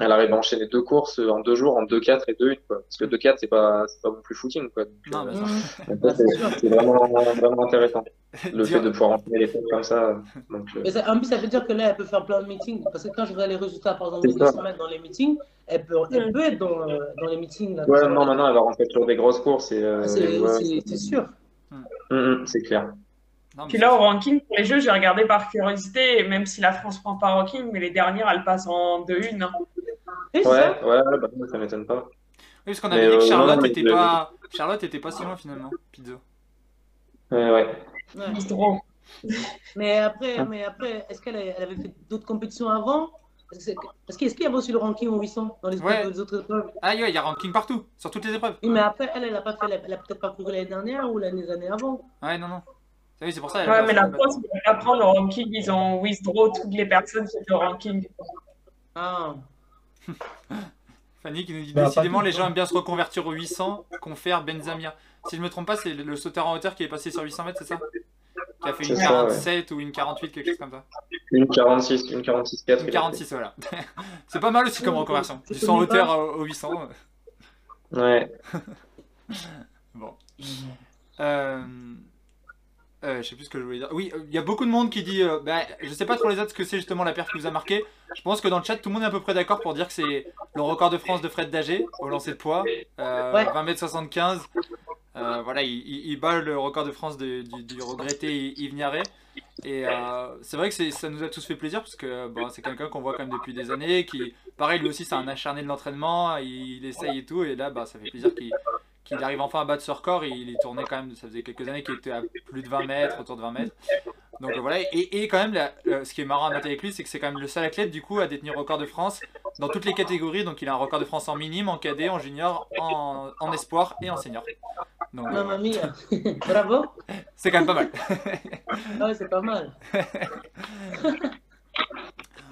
elle arrive à enchaîner deux courses en deux jours, en 2-4 et 2-1, quoi. Parce que 2-4, c'est pas, c'est pas non plus footing, quoi. Donc, Non, euh, c'est vraiment, vraiment intéressant. Le fait de pouvoir enchaîner les trucs comme ça. Donc, euh, Mais ça- en plus, ça veut dire que là, elle peut faire plein de meetings. Parce que quand je regarde les résultats, par exemple. 200 mètres dans les meetings, elle peut, elle peut être dans, euh, dans les meetings. Là, ouais, non, maintenant, elle va rentrer sur des grosses courses euh, C'est ouais, sûr. hum, c'est clair. Non, Puis là, au ranking, pour les jeux, j'ai regardé par curiosité, même si la France prend pas ranking, mais les dernières, elles passent en 2-1. Hein. Ouais, ça. ouais, bah, ça m'étonne pas. Oui, parce qu'on Mais, avait dit que euh, Charlotte non, mais était je- pas... Charlotte était pas si loin finalement, Pizzo. Ouais, ouais. Ouais. C'est drôle. Mais après, mais après est-ce qu'elle avait fait d'autres compétitions avant? Parce que c'est- parce qu'il y avait aussi le ranking au 800 dans les, Ouais. les autres épreuves Ah, ouais, il y a ranking partout, sur toutes les épreuves. Oui, mais après, elle, elle a pas fait, la- elle a peut-être pas couru l'année dernière ou l'année années avant. Ouais, non, non. Ah Oui, c'est pour ça. Ouais, mais la France, prendre le ranking, ils ont withdraw toutes les personnes qui étaient au ranking. Ah. Fanny qui nous dit Bah, décidément les gens aiment bien se reconvertir au 800, confère Benzamia. Si je me trompe pas, c'est le, sauteur en hauteur qui est passé sur 800 mètres, c'est ça? Qui a fait une C'est ça, 47 ou une 48, quelque chose comme ça. Une 46, une 46 4. Une 46, voilà. c'est pas mal aussi comme reconversion. Du connais 100 hauteur pas. au, au 800. euh, Ouais. Bon. Euh... euh, je sais plus ce que je voulais dire. Oui, euh, il y a beaucoup de monde qui dit. euh, bah, je sais pas trop les autres ce que c'est justement la perf qui vous a marqué. Je pense que dans le chat, tout le monde est à peu près d'accord pour dire que c'est le record de France de Fred Dagé au lancer de poids. Euh, Ouais. 20 mètres 75. Euh, voilà, il, il- il bat le record de France du, du regretté Yves Niaret. Et c'est vrai que ça nous a tous fait plaisir parce que bon, c'est quelqu'un qu'on voit quand même depuis des années. Qui, pareil, lui aussi, c'est un acharné de l'entraînement. Il, il essaye et tout. Et là, bah, ça fait plaisir qu'il qu'il arrive enfin à battre ce record. Et il est tourné quand même, ça faisait quelques années qu'il était à plus de 20 mètres, autour de 20 mètres. Donc euh, voilà, et, et quand même, euh, ce qui est marrant à noter avec lui, c'est que c'est quand même le seul athlète du coup à détenir record de France dans toutes les catégories. Donc il a un record de France en minime, en cadet, en junior, en, en espoir et en senior. Donc euh, Mamma mia. Bravo. c'est quand même pas mal. Ouais, c'est pas mal.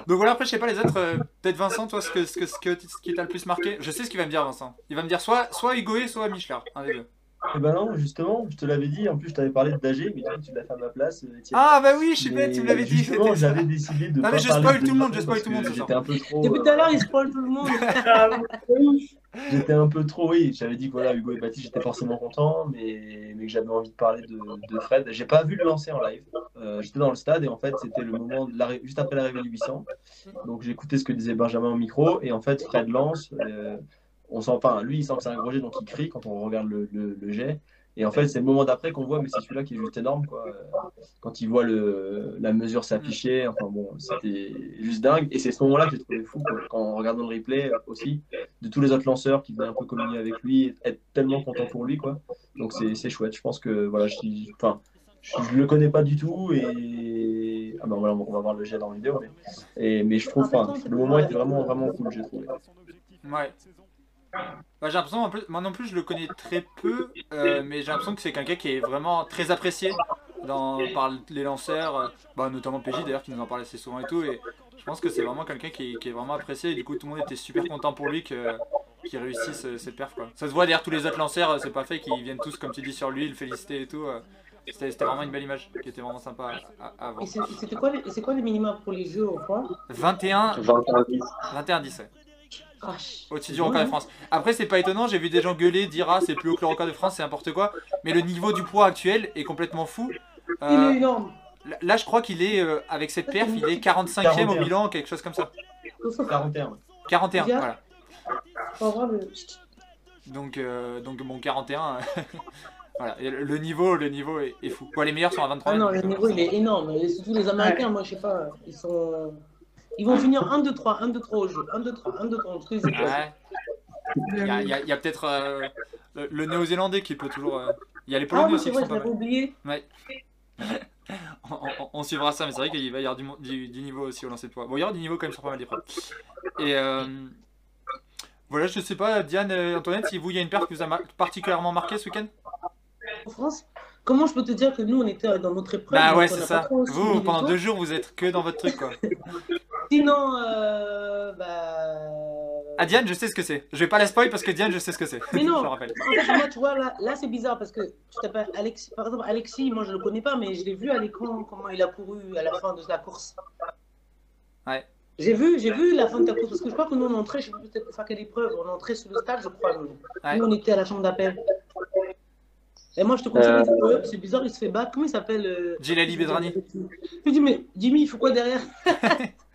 Donc voilà, après je sais pas les autres, euh, peut-être Vincent, toi, ce, que, ce, que, ce, que- ce qui t'a le plus marqué? Je sais ce qu'il va me dire Vincent. Il va me dire soit, soit Hugoé, soit Michelin, un des deux. Eh ben non, justement, je te l'avais dit. En plus, je t'avais parlé de Dagé, mais toi, tu l'as fait à ma place. euh. Ah bah oui, je suis bête, tu me l'avais dit. J'avais décidé de Non, pas mais je spoil tout le monde, je spoil tout le monde. J'étais un peu trop. Depuis euh, tout à l'heure, il spoil tout le monde. J'étais un peu trop, oui. J'avais dit que voilà, Hugo et Baptiste, j'étais forcément content, mais, mais que j'avais envie de parler de, Fred. J'ai pas vu le lancer en live. Euh, j'étais dans le stade et en fait, c'était le moment, juste après l'arrivée du 800. Donc écouté ce que disait Benjamin au micro et en fait, Fred lance. euh, on sent, enfin, lui, il sent que c'est un gros jet, donc il crie quand on regarde le jet. Et en fait, c'est le moment d'après qu'on voit, mais c'est celui-là qui est juste énorme, quoi. Quand il voit le, la mesure s'afficher, enfin bon, c'était juste dingue. Et c'est ce moment-là que j'ai trouvé fou, quoi. Quand en regardant le replay euh, aussi, de tous les autres lanceurs qui venaient un peu communier avec lui, être tellement content pour lui, quoi. Donc c'est c'est chouette. Je pense que, voilà, je, enfin, je, je le connais pas du tout et. Ah ben voilà, on va voir le jet dans la vidéo, mais, et, mais je trouve, enfin, le moment était vraiment, vraiment cool, j'ai trouvé. Ouais. Bah, j'ai l'impression, en plus, moi non plus, je le connais très peu, euh, mais j'ai l'impression que c'est quelqu'un qui est vraiment très apprécié dans, par les lanceurs, euh, bah, notamment PJ d'ailleurs, qui nous en parle assez souvent et tout. Et je pense que c'est vraiment quelqu'un qui, est- qui est vraiment apprécié. Et du coup, tout le monde était super content pour lui que- qu'il réussisse euh, cette perf. Quoi. Ça se voit d'ailleurs, tous les autres lanceurs, euh, c'est pas fait, qu'ils viennent tous, comme tu dis, sur lui, le féliciter et tout. euh. C'était c'était vraiment une belle image qui était vraiment sympa à, à- à voir. Et c'est- c'était quoi, les- c'est quoi les minima pour les jeux au point? 21, 21-10. 21-10. ouais. Au-dessus du record de. France. Après, c'est pas étonnant, j'ai vu des gens gueuler, dire ah, c'est plus haut que le record de France, c'est n'importe quoi. Mais le niveau du poids actuel est complètement fou. Il Euh, est énorme. là- je crois qu'il est, euh, avec cette perf, il est 45ème au 41. bilan, quelque chose comme ça. 41. ouais. 41, Bien. voilà. Donc, euh, donc bon, 41. euh, voilà. Et le niveau, le niveau est, est fou. Bon, les meilleurs sont à 23. Ah non, le euh, niveau il est énorme. Et surtout les Américains, moi je sais pas, ils sont. Ils vont finir 1, 2, 3, 1, 2, 3 au jeu. 1, 2, 3, 1, 2, 3, en tout cas, ils éclatent. Ouais. Il y a, il y a- il a peut-être euh, le, le néo-zélandais qui peut toujours. euh, Il y a les Ah Polonais oui, aussi qui sont pas mal. oublié. On, on- on suivra ça, mais c'est vrai qu'il va y avoir du, du- du niveau aussi au lancer de poids. Bon, il y aura du niveau quand même sur pas mal d'épreuves. Et euh, voilà, je sais pas, Diane, euh, Antoinette, si vous, il y a une perte qui vous a mar- particulièrement marqué ce week-end? En France, comment je peux te dire que nous on était dans notre épreuve Bah ouais, c'est ça. Vous, pendant deux jours, vous êtes que dans votre truc, quoi. Sinon, euh, bah. Ah, Diane, je sais ce que c'est. Je vais pas la spoil parce que Diane, je sais ce que c'est. Mais non. je rappelle. En fait, moi, tu vois, là, là c'est bizarre parce que tu t'appelles Alexis. Par exemple, Alexis, moi je le connais pas, mais je l'ai vu à l'écran comment il a couru à la fin de la course. Ouais. J'ai vu, j'ai vu la fin de ta course parce que je crois que nous on entrait, je sais faire quelle épreuve, on entrait sur le stade, je crois. Nous, Ouais. Nous, on était à la chambre d'appel. Et moi je te conseille, Euh. c'est bizarre, il se fait battre. Comment il s'appelle euh, Djilali Bedrani. Je lui dis, mais Jimmy, il faut quoi derrière?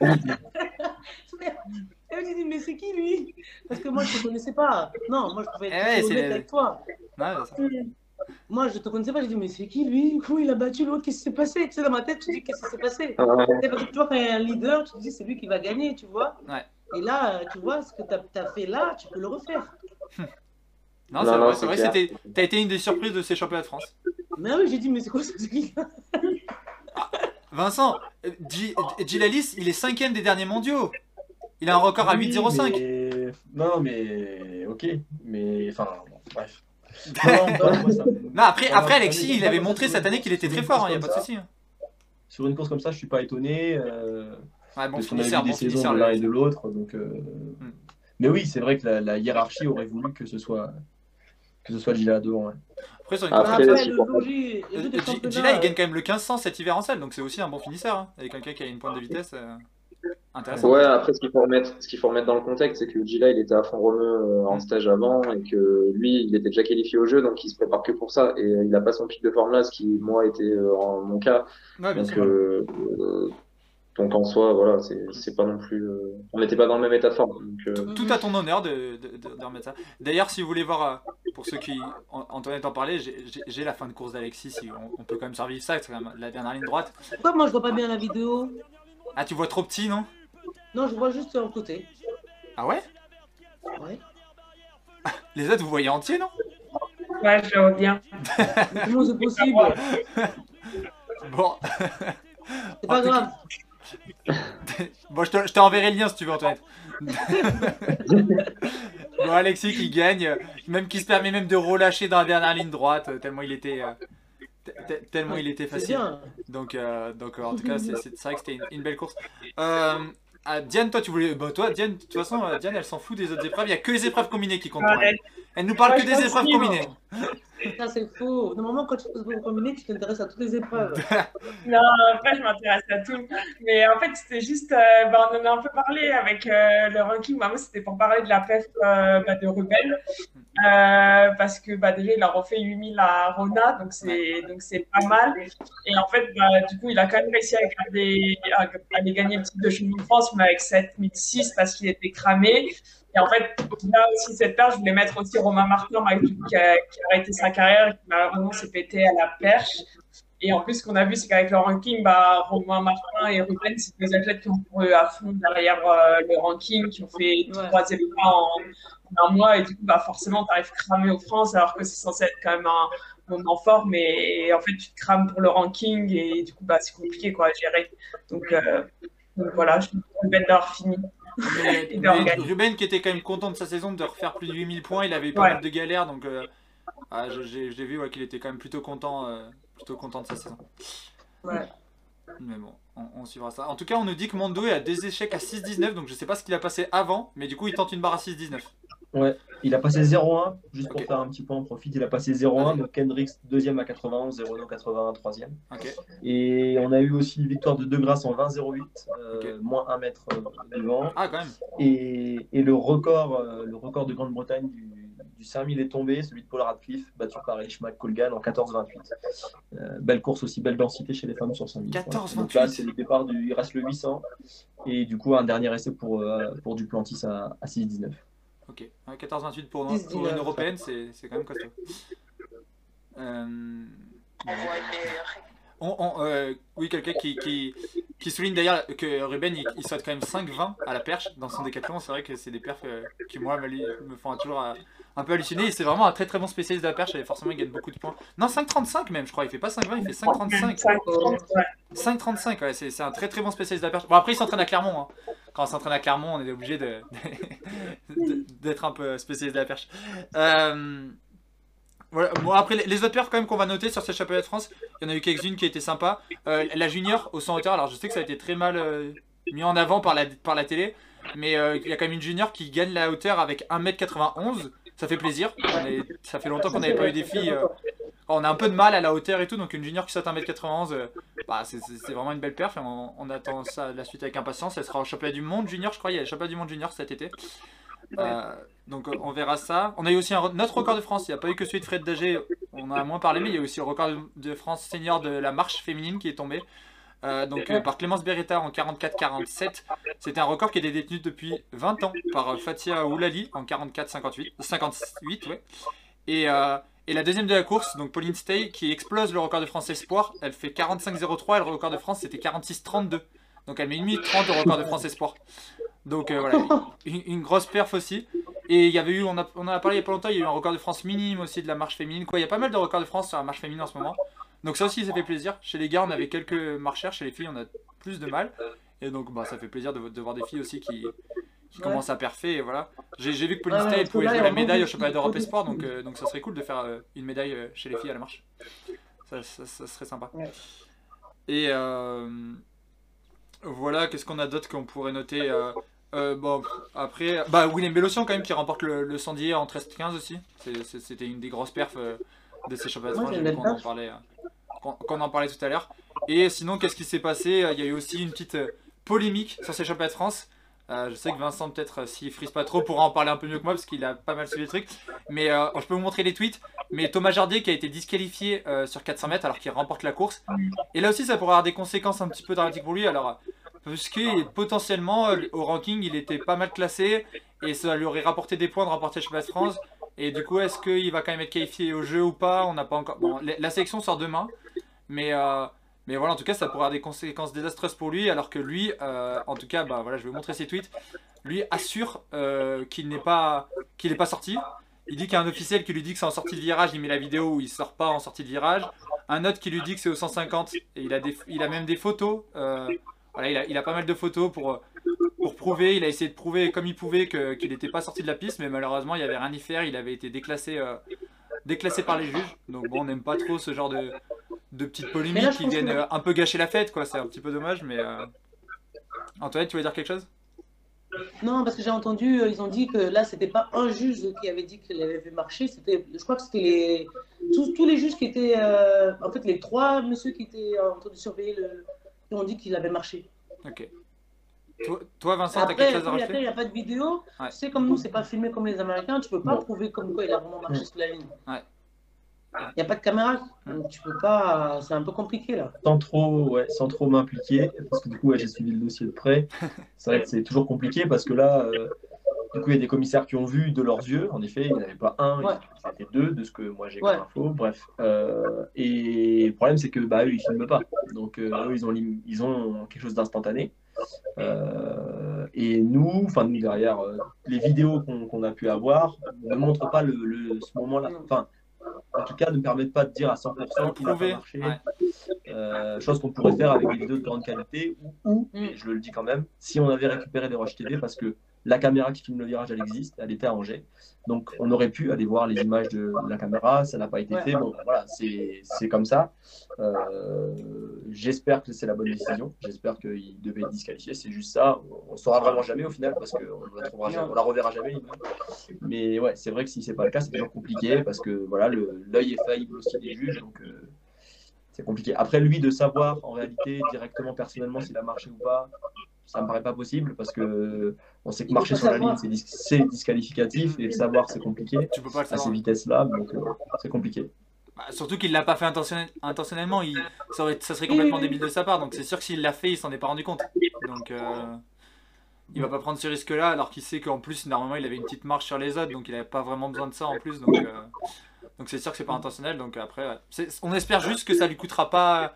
Et je lui dis, mais c'est qui lui? Parce que moi je te connaissais pas. Non, moi je pouvais être Eh ouais, honnête c'est- avec toi. Ouais, ça. Moi, je te connaissais pas, j'ai dit, mais c'est qui lui? Comment il a battu l'autre? Qu'est-ce qui s'est passé? Tu sais, dans ma tête, tu dis, qu'est-ce qui s'est passé? Ouais. C'est parce que tu vois, quand il y a un leader, tu te dis, c'est lui qui va gagner, tu vois Ouais. Et là, tu vois, ce que tu as, fait là, tu peux le refaire. Non, Non, c'est vrai, c'est vrai. T'as été une des surprises de ces championnats de France. Mais oui, j'ai dit, mais c'est quoi ce truc Vincent, euh, Dji- Djilalis, il est cinquième des derniers mondiaux. Il a un record à Oui, 8,05. mais- Non, mais ok. Mais enfin, bon, bref. Non, après, après Alexis, il avait montré cette année qu'il était très fort, il n'y a pas de souci. hein. Sur une course comme ça, je suis pas étonné. euh, Ouais, bon parce qu'on a vu des saisons de l'un et de l'autre. Donc, euh, Hmm. Mais oui, c'est vrai que la, la hiérarchie aurait voulu que ce soit que ce soit Gila devant. ouais. Après, sur une Après, le des euh, championnats, Gila, il gagne quand même le 1500 cet hiver en salle, donc c'est aussi un bon finisseur. hein, avec quelqu'un qui a une pointe de vitesse euh, intéressante. Ouais, après, ce qu'il faut remettre, ce qu'il faut remettre dans le contexte, c'est que Gila, il était à fond romeu euh, en Mm. stage avant et que lui, il était déjà qualifié au jeu, donc il se prépare que pour ça. Et euh, il a pas son pic de forme là, ce qui, moi, était euh, en mon cas. Ouais, bien Donc, sûr. euh, euh, donc en soi, voilà, c'est pas non plus. euh, on n'était pas dans le même état de forme. Donc, euh, Tout à ton honneur de, de, de- de remettre ça. D'ailleurs, si vous voulez voir, euh, pour ceux qui. An- Antoinette en parlait, j'ai- la fin de course d'Alexis. si on, on peut quand même survivre ça, c'est quand même la dernière ligne droite. Pourquoi moi je vois pas bien la vidéo? Ah, tu vois trop petit, non? Non, je vois juste un côté. Ah ouais? Ouais. Les autres, vous voyez entier, non? Ouais, je le bien. Comment c'est possible? Bon. C'est pas grave. Bon, je te- je t'enverrai le lien si tu veux, Antoinette. bon, Alexis qui gagne, même qui se permet même de relâcher dans la dernière ligne droite, euh, tellement il était, euh, te- te- tellement il était facile. Donc, euh, donc en tout cas, c'est vrai que c'était une, une belle course. Euh, ah, Diane, toi, tu voulais. Bah, toi, Diane, de toute façon, Diane, elle s'en fout des autres épreuves. Il n'y a que les épreuves combinées qui comptent pour elle. Elle nous parle que des épreuves combinées. Ça, c'est faux. Normalement, quand tu fais le combiné, tu t'intéresses à toutes les épreuves. Non, après, je m'intéresse à tout. Mais en fait, c'était juste, euh, bah, on en a un peu parlé avec euh, le ranking. Bah, moi, c'était pour parler de la PEF euh, bah, de Rebelle. Euh, parce que bah, déjà, il a refait 8000 à Rona, donc c'est donc c'est pas mal. Et en fait, bah, du coup, il a quand même réussi à, garder, à, à aller gagner le titre de champion de France, mais avec 7006 parce qu'il était cramé. Et en fait, là aussi, cette perche, je voulais mettre aussi Romain Martin, qui, qui a, arrêté sa carrière et qui malheureusement s'est pété à la perche. Et en plus, ce qu'on a vu, c'est qu'avec le ranking, bah, Romain Martin et Ruben, c'est des athlètes qui ont couru à fond derrière euh, le ranking, qui ont fait Ouais. trois épreuves en, en un mois. Et du coup, bah, forcément, tu arrives cramé aux France, alors que c'est censé être quand même un moment fort. Mais en fait, tu te crames pour le ranking et du coup, bah, c'est compliqué quoi, à gérer. Donc, euh, donc voilà, je suis Ruben d'avoir fini. Mais, mais. Ruben qui était quand même content de sa saison de refaire plus de 8000 points, il avait pas Ouais. mal de galères donc euh, ah, j'ai vu ouais, qu'il était quand même plutôt content, euh, plutôt content de sa saison. Ouais. Mais bon, on, on suivra ça. En tout cas, on nous dit que Mondo est à des échecs à 6-19, donc je sais pas ce qu'il a passé avant, mais du coup il tente une barre à 6-19. Ouais, il a passé 0-1, juste pour faire un petit point en profit, il a passé 0-1, donc Kendricks deuxième à 91, 0 81 troisième. Ok. Et on a eu aussi une victoire de De Grasse en 20-08, euh, moins 1 mètre euh, devant. Ah, quand même. Et, et le record, euh, le record de Grande-Bretagne du, du 5000 est tombé, celui de Paul Radcliffe, battu par Ishmael Colgan en 14-28. Euh, belle course aussi, belle densité chez les femmes sur 5000. 14-28. Donc là, c'est le départ du, il reste le 800. Et du coup, un dernier essai pour, pour Duplantis à, à 6-19. Ok. Ouais, 14-28 pour, pour 10-19. une européenne, c'est c'est quand même costaud. Euh, on- on- euh, oui, quelqu'un qui, qui, qui souligne d'ailleurs que Ruben il, il saute quand même 5-20 à la perche dans son décathlon. C'est vrai que c'est des perfs euh, qui, moi, m'hallu- me font toujours euh, un peu halluciner. Et c'est vraiment un très très bon spécialiste de la perche et forcément il gagne beaucoup de points. Non, 5-35 même, je crois. Il fait pas 5-20, il fait 5-35. 5-30, ouais. 5,35, ouais, c'est un très très bon spécialiste de la perche. Bon, après, il s'entraîne à Clermont. hein. Quand on s'entraîne à Clermont, on est obligé d'être un peu spécialiste de la perche. Euh. Bon, après, les- autres perfs, quand même, qu'on va noter sur ces championnats de France, il y en a eu quelques-unes qui étaient sympas. Euh, la junior au 100 hauteur, alors je sais que ça a été très mal euh, mis en avant par la, par la télé, mais il y a quand même une junior qui gagne la hauteur avec 1m91. Ça fait plaisir. Est- ça fait longtemps qu'on n'avait pas eu des filles. euh, on a un peu de mal à la hauteur et tout, donc une junior qui saute 1m91, euh, bah, c'est- vraiment une belle perf on, on attend ça la suite avec impatience. Elle sera au championnat du monde junior, je crois. Il y a le championnat du monde junior cet été. Euh, donc on verra ça. On a eu aussi un, re- notre record de France. Il n'y a pas eu que celui de Fred Dager. On en a moins parlé, mais il y a aussi le record de France senior de la marche féminine qui est tombé. Euh, donc euh, par Clémence Beretta en 44-47. C'était un record qui était détenu depuis 20 ans par euh, Fatia Oulali en 44-58. 58, ouais. Et, la deuxième de la course, donc Pauline Stay, qui explose le record de France Espoir. Elle fait 45-03 et le record de France c'était 46-32. Donc elle met 1 minute 30 au record de France Espoir. Donc voilà, une, grosse perf aussi. Et il y avait eu, on, en a parlé il y a pas longtemps, il y a eu un record de France minime aussi de la marche féminine. Il y a pas mal de records de France sur la marche féminine en ce moment. Donc ça aussi, ça fait plaisir. Chez les gars, on avait quelques marcheurs, chez les filles, on a plus de mal. Et donc bah, ça fait plaisir de, de voir des filles aussi qui, qui Ouais. commencent à perfer. Et voilà. J'ai vu que Pauline Ouais, pouvait jouer la médaille au championnat de- d'Europe Espoir. Donc, euh, donc ça serait cool de faire euh, une médaille euh, chez les filles à la marche. Ça, ça- ça serait sympa. Ouais. Et voilà, qu'est-ce qu'on a d'autre qu'on pourrait noter bon, après, bah Willem Bellossian quand même qui remporte le, le sandier en 13-15 aussi. C'était une des grosses perfs de ces championnats belle qu'on en parlait, euh, qu'on en parlait tout à l'heure. Et sinon, qu'est-ce qui s'est passé? Il y a eu aussi une petite euh, polémique sur ces championnats de France. Euh, je sais que Vincent, peut-être, euh, s'il frise pas trop, pourra en parler un peu mieux que moi parce qu'il a pas mal suivi le truc. Mais je peux vous montrer les tweets. Mais Thomas Jardier qui a été disqualifié sur 400 mètres alors qu'il remporte la course. Et là aussi, ça pourrait avoir des conséquences un petit peu dramatiques pour lui. Alors, parce que potentiellement, au ranking, il était pas mal classé et ça lui aurait rapporté des points de remporter le championnat de France. Et du coup, est-ce qu'il va quand même être qualifié au jeu ou pas? On n'a pas encore. Bon, la sélection sort demain, mais euh, mais voilà, en tout cas, ça pourrait avoir des conséquences désastreuses pour lui, alors que lui, euh, en tout cas, bah voilà, je vais vous montrer ses tweets. Lui assure euh, qu'il n'est pas qu'il pas sorti. Il dit qu'il y a un officiel qui lui dit que c'est en sortie de virage, il met la vidéo où il sort pas en sortie de virage. Un autre qui lui dit que c'est au 150 et il a il a même des photos. voilà, il a, il a pas mal de photos pour pour prouver. Il a essayé de prouver comme il pouvait qu'il n'était pas sorti de la piste, mais malheureusement, il n'y avait rien à faire. Il avait été déclassé déclassé par les juges. Donc bon, on n'aime pas trop ce genre de de petites polémiques là, qui viennent que- euh, un peu gâcher la fête, quoi. C'est un petit peu dommage, mais euh... Antoinette, tu veux dire quelque chose? Non, parce que j'ai entendu, euh, ils ont dit que là, c'était pas un juge qui avait dit qu'il avait vu marcher, c'était, je crois que c'était les, tous, tous les juges qui étaient, euh, en fait, les trois messieurs qui étaient en train de surveiller le, qui ont dit qu'il avait marché. Ok. Toi, toi, Vincent, t'as quelque chose à après, il rajouter n'y a pas de vidéo. Ouais. Tu sais, comme nous, c'est pas filmé comme les Américains, tu peux pas prouver comme quoi il a vraiment marché Ouais. sur la ligne. Ouais. Il n'y a pas de caméra, donc tu peux pas, c'est un peu compliqué là. sans trop, ouais, sans trop m'impliquer, parce que du coup, ouais, j'ai suivi le dossier de près. C'est vrai que c'est toujours compliqué parce que là, euh, du coup, il y a des commissaires qui ont vu de leurs yeux. En effet, il n'y en avait pas un, Ouais. il y en avait deux, de ce que moi j'ai comme info. Bref. Euh, et le problème, c'est que bah, eux, ils filment pas. Donc, euh, eux, ils ont, ils ont quelque chose d'instantané. Euh, et nous, enfin, nous derrière, euh, les vidéos qu'on a pu avoir ne montrent pas le, le- ce moment-là. Enfin, en tout cas, ne permettent pas de dire à 100% qu'il a Prouver. pas marché. Ouais. Euh, chose qu'on pourrait faire avec des vidéos de grande qualité ou, ou, Mm. et je le dis quand même, si on avait récupéré des Rush TV parce que la caméra qui filme le virage, elle existe, elle était à Angers. Donc on aurait pu aller voir les images de la caméra, ça n'a pas été Ouais. fait. Bon, voilà, c'est comme ça. Euh, J'espère que c'est la bonne décision. J'espère qu'il devait être disqualifié. C'est juste ça. On ne saura vraiment jamais au final parce qu'on on la reverra jamais. Mais ouais, c'est vrai que si c'est pas le cas, c'est toujours compliqué parce que voilà, l'œil est faillible aussi des juges. Donc euh, c'est compliqué. Après, lui, de savoir en réalité directement, personnellement, s'il a marché ou pas, ça me paraît pas possible parce que on sait que marcher sur la savoir. ligne, c'est dis- c'est disqualificatif et savoir, c'est compliqué Tu peux pas le à ces savoir. vitesses-là. Donc euh, c'est compliqué. Bah, surtout qu'il l'a pas fait intentionnel- intentionnellement. Il... Ça, aurait- ça serait complètement débile de sa part. Donc c'est sûr que s'il l'a fait, il s'en est pas rendu compte. Donc euh, il va pas prendre ce risque-là alors qu'il sait qu'en plus, normalement, il avait une petite marche sur les autres. Donc il avait pas vraiment besoin de ça en plus. Donc euh, donc c'est sûr que c'est pas intentionnel. Donc après, ouais. On espère juste que ça lui coûtera pas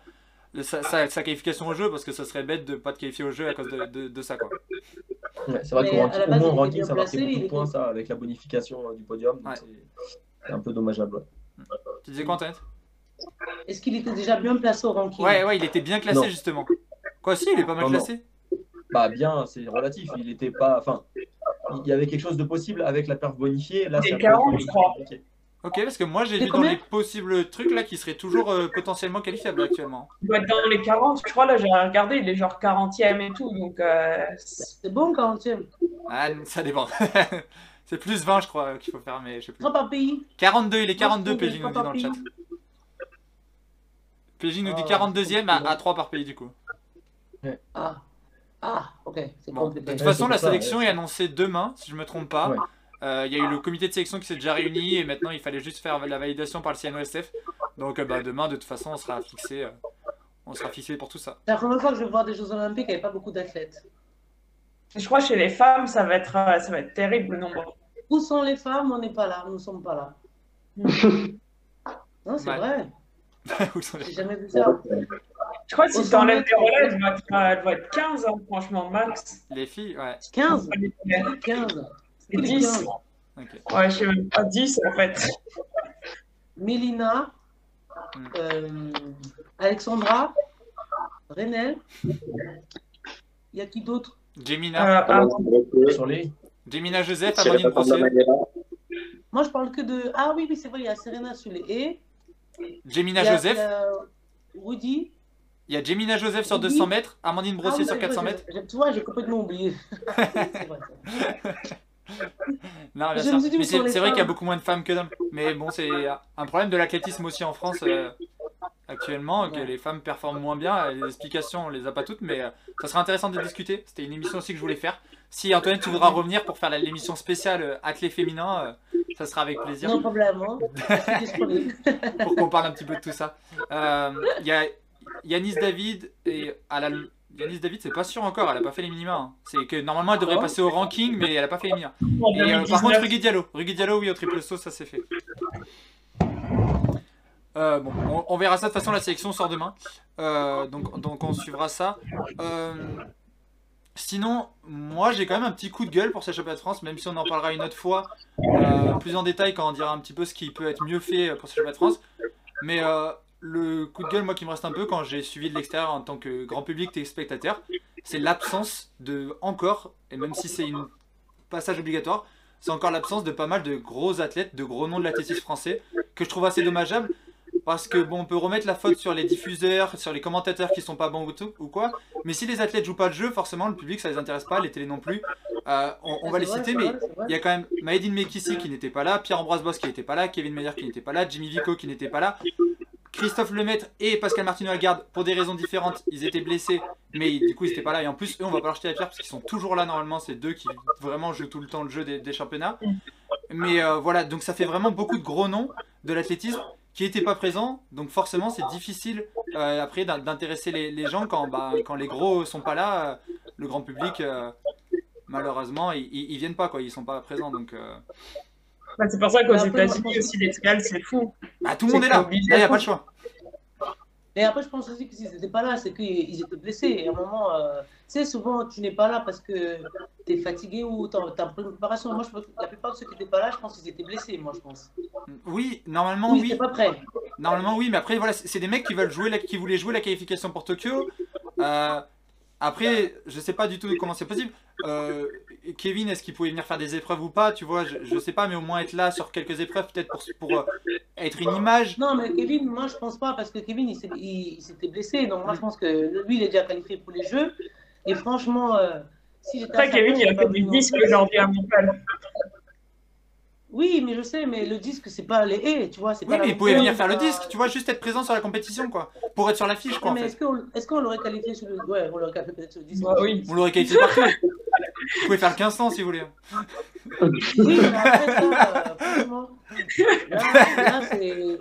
le- sa, sa- sa qualification au jeu parce que ça serait bête de pas te qualifier au jeu à cause de, de- de ça. Quoi. Ouais, c'est vrai qu'au moins, était ranking, ça marquait beaucoup de points, ça, avec la bonification euh, du podium. Ouais. c'est- un peu dommageable. ouais. Tu disais quoi, Antoine Est-ce qu'il était déjà bien placé au ranking? Ouais, ouais, il était bien classé Non. justement. Quoi, si, il est pas mal Non, non. classé? Bah bien, c'est relatif. Il était pas. Enfin, il y avait quelque chose de possible avec la perf bonifiée. Là, c'est est un peu 40, je crois. compliqué. Ok, parce que moi j'ai vu dans les possibles trucs là qui seraient toujours euh, potentiellement qualifiables actuellement. Il doit être dans les 40, je crois, là j'ai regardé, il est genre 40e et tout, donc euh, c'est- bon, 40e. Ah, ça dépend. c'est plus 20 je crois qu'il faut faire, mais je sais plus. 3 par pays. 42, il est 42 Moi, je PJ nous dit dans le chat. PJ nous dit Ah, 42ème à, à 3 par pays du coup. Ah. Ah, ok. C'est Bon, de toute façon la pour ça, sélection est annoncée demain si je me trompe pas. Ouais. Euh, Il y a eu le comité de sélection qui s'est déjà réuni et maintenant il fallait juste faire la validation par le CNOSF. Donc euh, bah, demain de toute façon on sera fixé, euh, on sera fixé pour tout ça. C'est la première fois que je vais voir des Jeux Olympiques, il n'y avait pas beaucoup d'athlètes. je crois que chez les femmes, ça va être, euh, ça va être terrible le nombre. Où sont les femmes? On n'est pas là, nous ne sommes pas là. non, c'est Ouais. vrai. Où sont les- J'ai jamais vu ça. Je crois que si tu enlèves les relais, elle doit être, euh, elle doit être 15, hein, franchement, max. les filles, ouais. 15 Ouais, 15 C'est 10. Ok. Ouais, je sais même pas 10 en fait. Mélina, Mm. euh, Alexandra, Renel. Il y a qui d'autre? Jemina, Euh, ah, Sur les. Jemina Joseph, Amandine Brossier. Moi, je parle que de. Ah oui, oui, c'est vrai, il y a Serena sur les haies. Jemina Il y a- Joseph. a Rudy. Il y a Jemina Joseph sur Oui. 200 mètres, Amandine Ah Brossier oui, sur c'est vrai, 400 j'ai- mètres. Tu vois, j'ai complètement oublié. Vrai. Non, bien sûr. c'est vrai qu'il y a beaucoup moins de femmes que d'hommes. Mais bon, c'est un problème de l'athlétisme aussi en France euh, actuellement, que les femmes performent moins bien. Les explications, on les a pas toutes, mais euh, ça serait intéressant de discuter. C'était une émission aussi que je voulais faire. Si Antoine, tu voudras revenir pour faire l'émission spéciale euh, athlé féminin, euh, ça sera avec plaisir. Non disponible. pour qu'on parle un petit peu de tout ça. Il y a Yanis David et à la Yanis David, c'est pas sûr encore, elle a pas fait les minima. hein. C'est que normalement elle devrait Ah passer au ranking, mais elle a pas fait les minima. Et euh, par 2019. contre, Rugui Diallo, Rugui Diallo, oui, au triple saut, ça c'est fait. Euh, bon, on, on verra ça de toute façon, la sélection sort demain. Euh, donc, donc on suivra ça. Sinon, moi j'ai quand même un petit coup de gueule pour ces championnats de France, même si on en parlera une autre fois, plus en détail quand on dira un petit peu ce qui peut être mieux fait pour ces championnats de France. Mais le coup de gueule, moi qui me reste un peu quand j'ai suivi de l'extérieur en tant que grand public et spectateur, c'est l'absence de encore, et même si c'est un passage obligatoire, c'est encore l'absence de pas mal de gros athlètes, de gros noms de l'athlétisme français, que je trouve assez dommageable. Parce que bon, on peut remettre la faute sur les diffuseurs, sur les commentateurs qui sont pas bons ou, tout, ou quoi. Mais si les athlètes jouent pas le jeu, forcément le public ça les intéresse pas, les télés non plus. Euh, on, on va les vrai, citer, mais il y a quand même Maïdine Mekissi qui n'était pas là, Pierre-Ambroise Boss qui n'était pas là, Kevin Meyer qui n'était pas là, Jimmy Vico qui n'était pas là, Christophe Lemaitre et Pascal Martino Lagarde, pour des raisons différentes, ils étaient blessés, mais du coup ils étaient pas là. Et en plus, eux, on va pas leur jeter la pierre parce qu'ils sont toujours là normalement, c'est deux qui vraiment jouent tout le temps le jeu des, championnats. Mais euh, voilà, donc ça fait vraiment beaucoup de gros noms de l'athlétisme qui n'étaient pas présents, donc forcément c'est difficile euh, après d'in- d'intéresser les, gens quand, bah, quand les gros sont pas là, euh, le grand public. Malheureusement, ils, ils, ils viennent pas quoi, ils sont pas présents donc. Bah, c'est pour ça qu'aux je États-Unis aussi, l'escale, c'est fou. Bah, tout le monde est là. il n'y a pas le choix. Et après, je pense aussi que s'ils n'étaient pas là, c'est qu'ils étaient blessés. Et à un moment, euh, tu sais, souvent, tu n'es pas là parce que tu es fatigué ou tu as une préparation. Moi, je pense que la plupart de ceux qui n'étaient pas là, je pense qu'ils étaient blessés, moi, je pense. Oui, normalement, Oui, ils pas prêts. Normalement, oui, mais après, voilà, c'est c'est des mecs qui veulent jouer, la- qui voulaient jouer la qualification pour Tokyo. Euh, après, je sais pas du tout comment c'est possible. Euh, Kevin, est-ce qu'il pouvait venir faire des épreuves ou pas Tu vois, je, je sais pas, mais au moins être là sur quelques épreuves, peut-être pour, pour euh, être une image. Non, mais Kevin, moi je pense pas parce que Kevin il s'est- il- il s'était blessé. Donc moi je pense que lui il est déjà qualifié pour les Jeux. Et franchement, euh, si j'étais Kevin, il a fait du disque aujourd'hui à Montpellier. Oui, mais je sais, mais le disque c'est pas les haies, tu vois. c'est Oui, pas mais il pouvait venir faire le disque, tu vois, juste être présent sur la compétition, quoi. Pour être sur l'affiche, quoi, Mais est-ce qu'on est l'aurait qualifié sur le. Ouais, on l'aurait qualifié peut-être sur le disque? Bah oui. On l'aurait qualifié partout. Vous pouvez faire 15 ans si vous voulez. Oui, mais après ça, euh,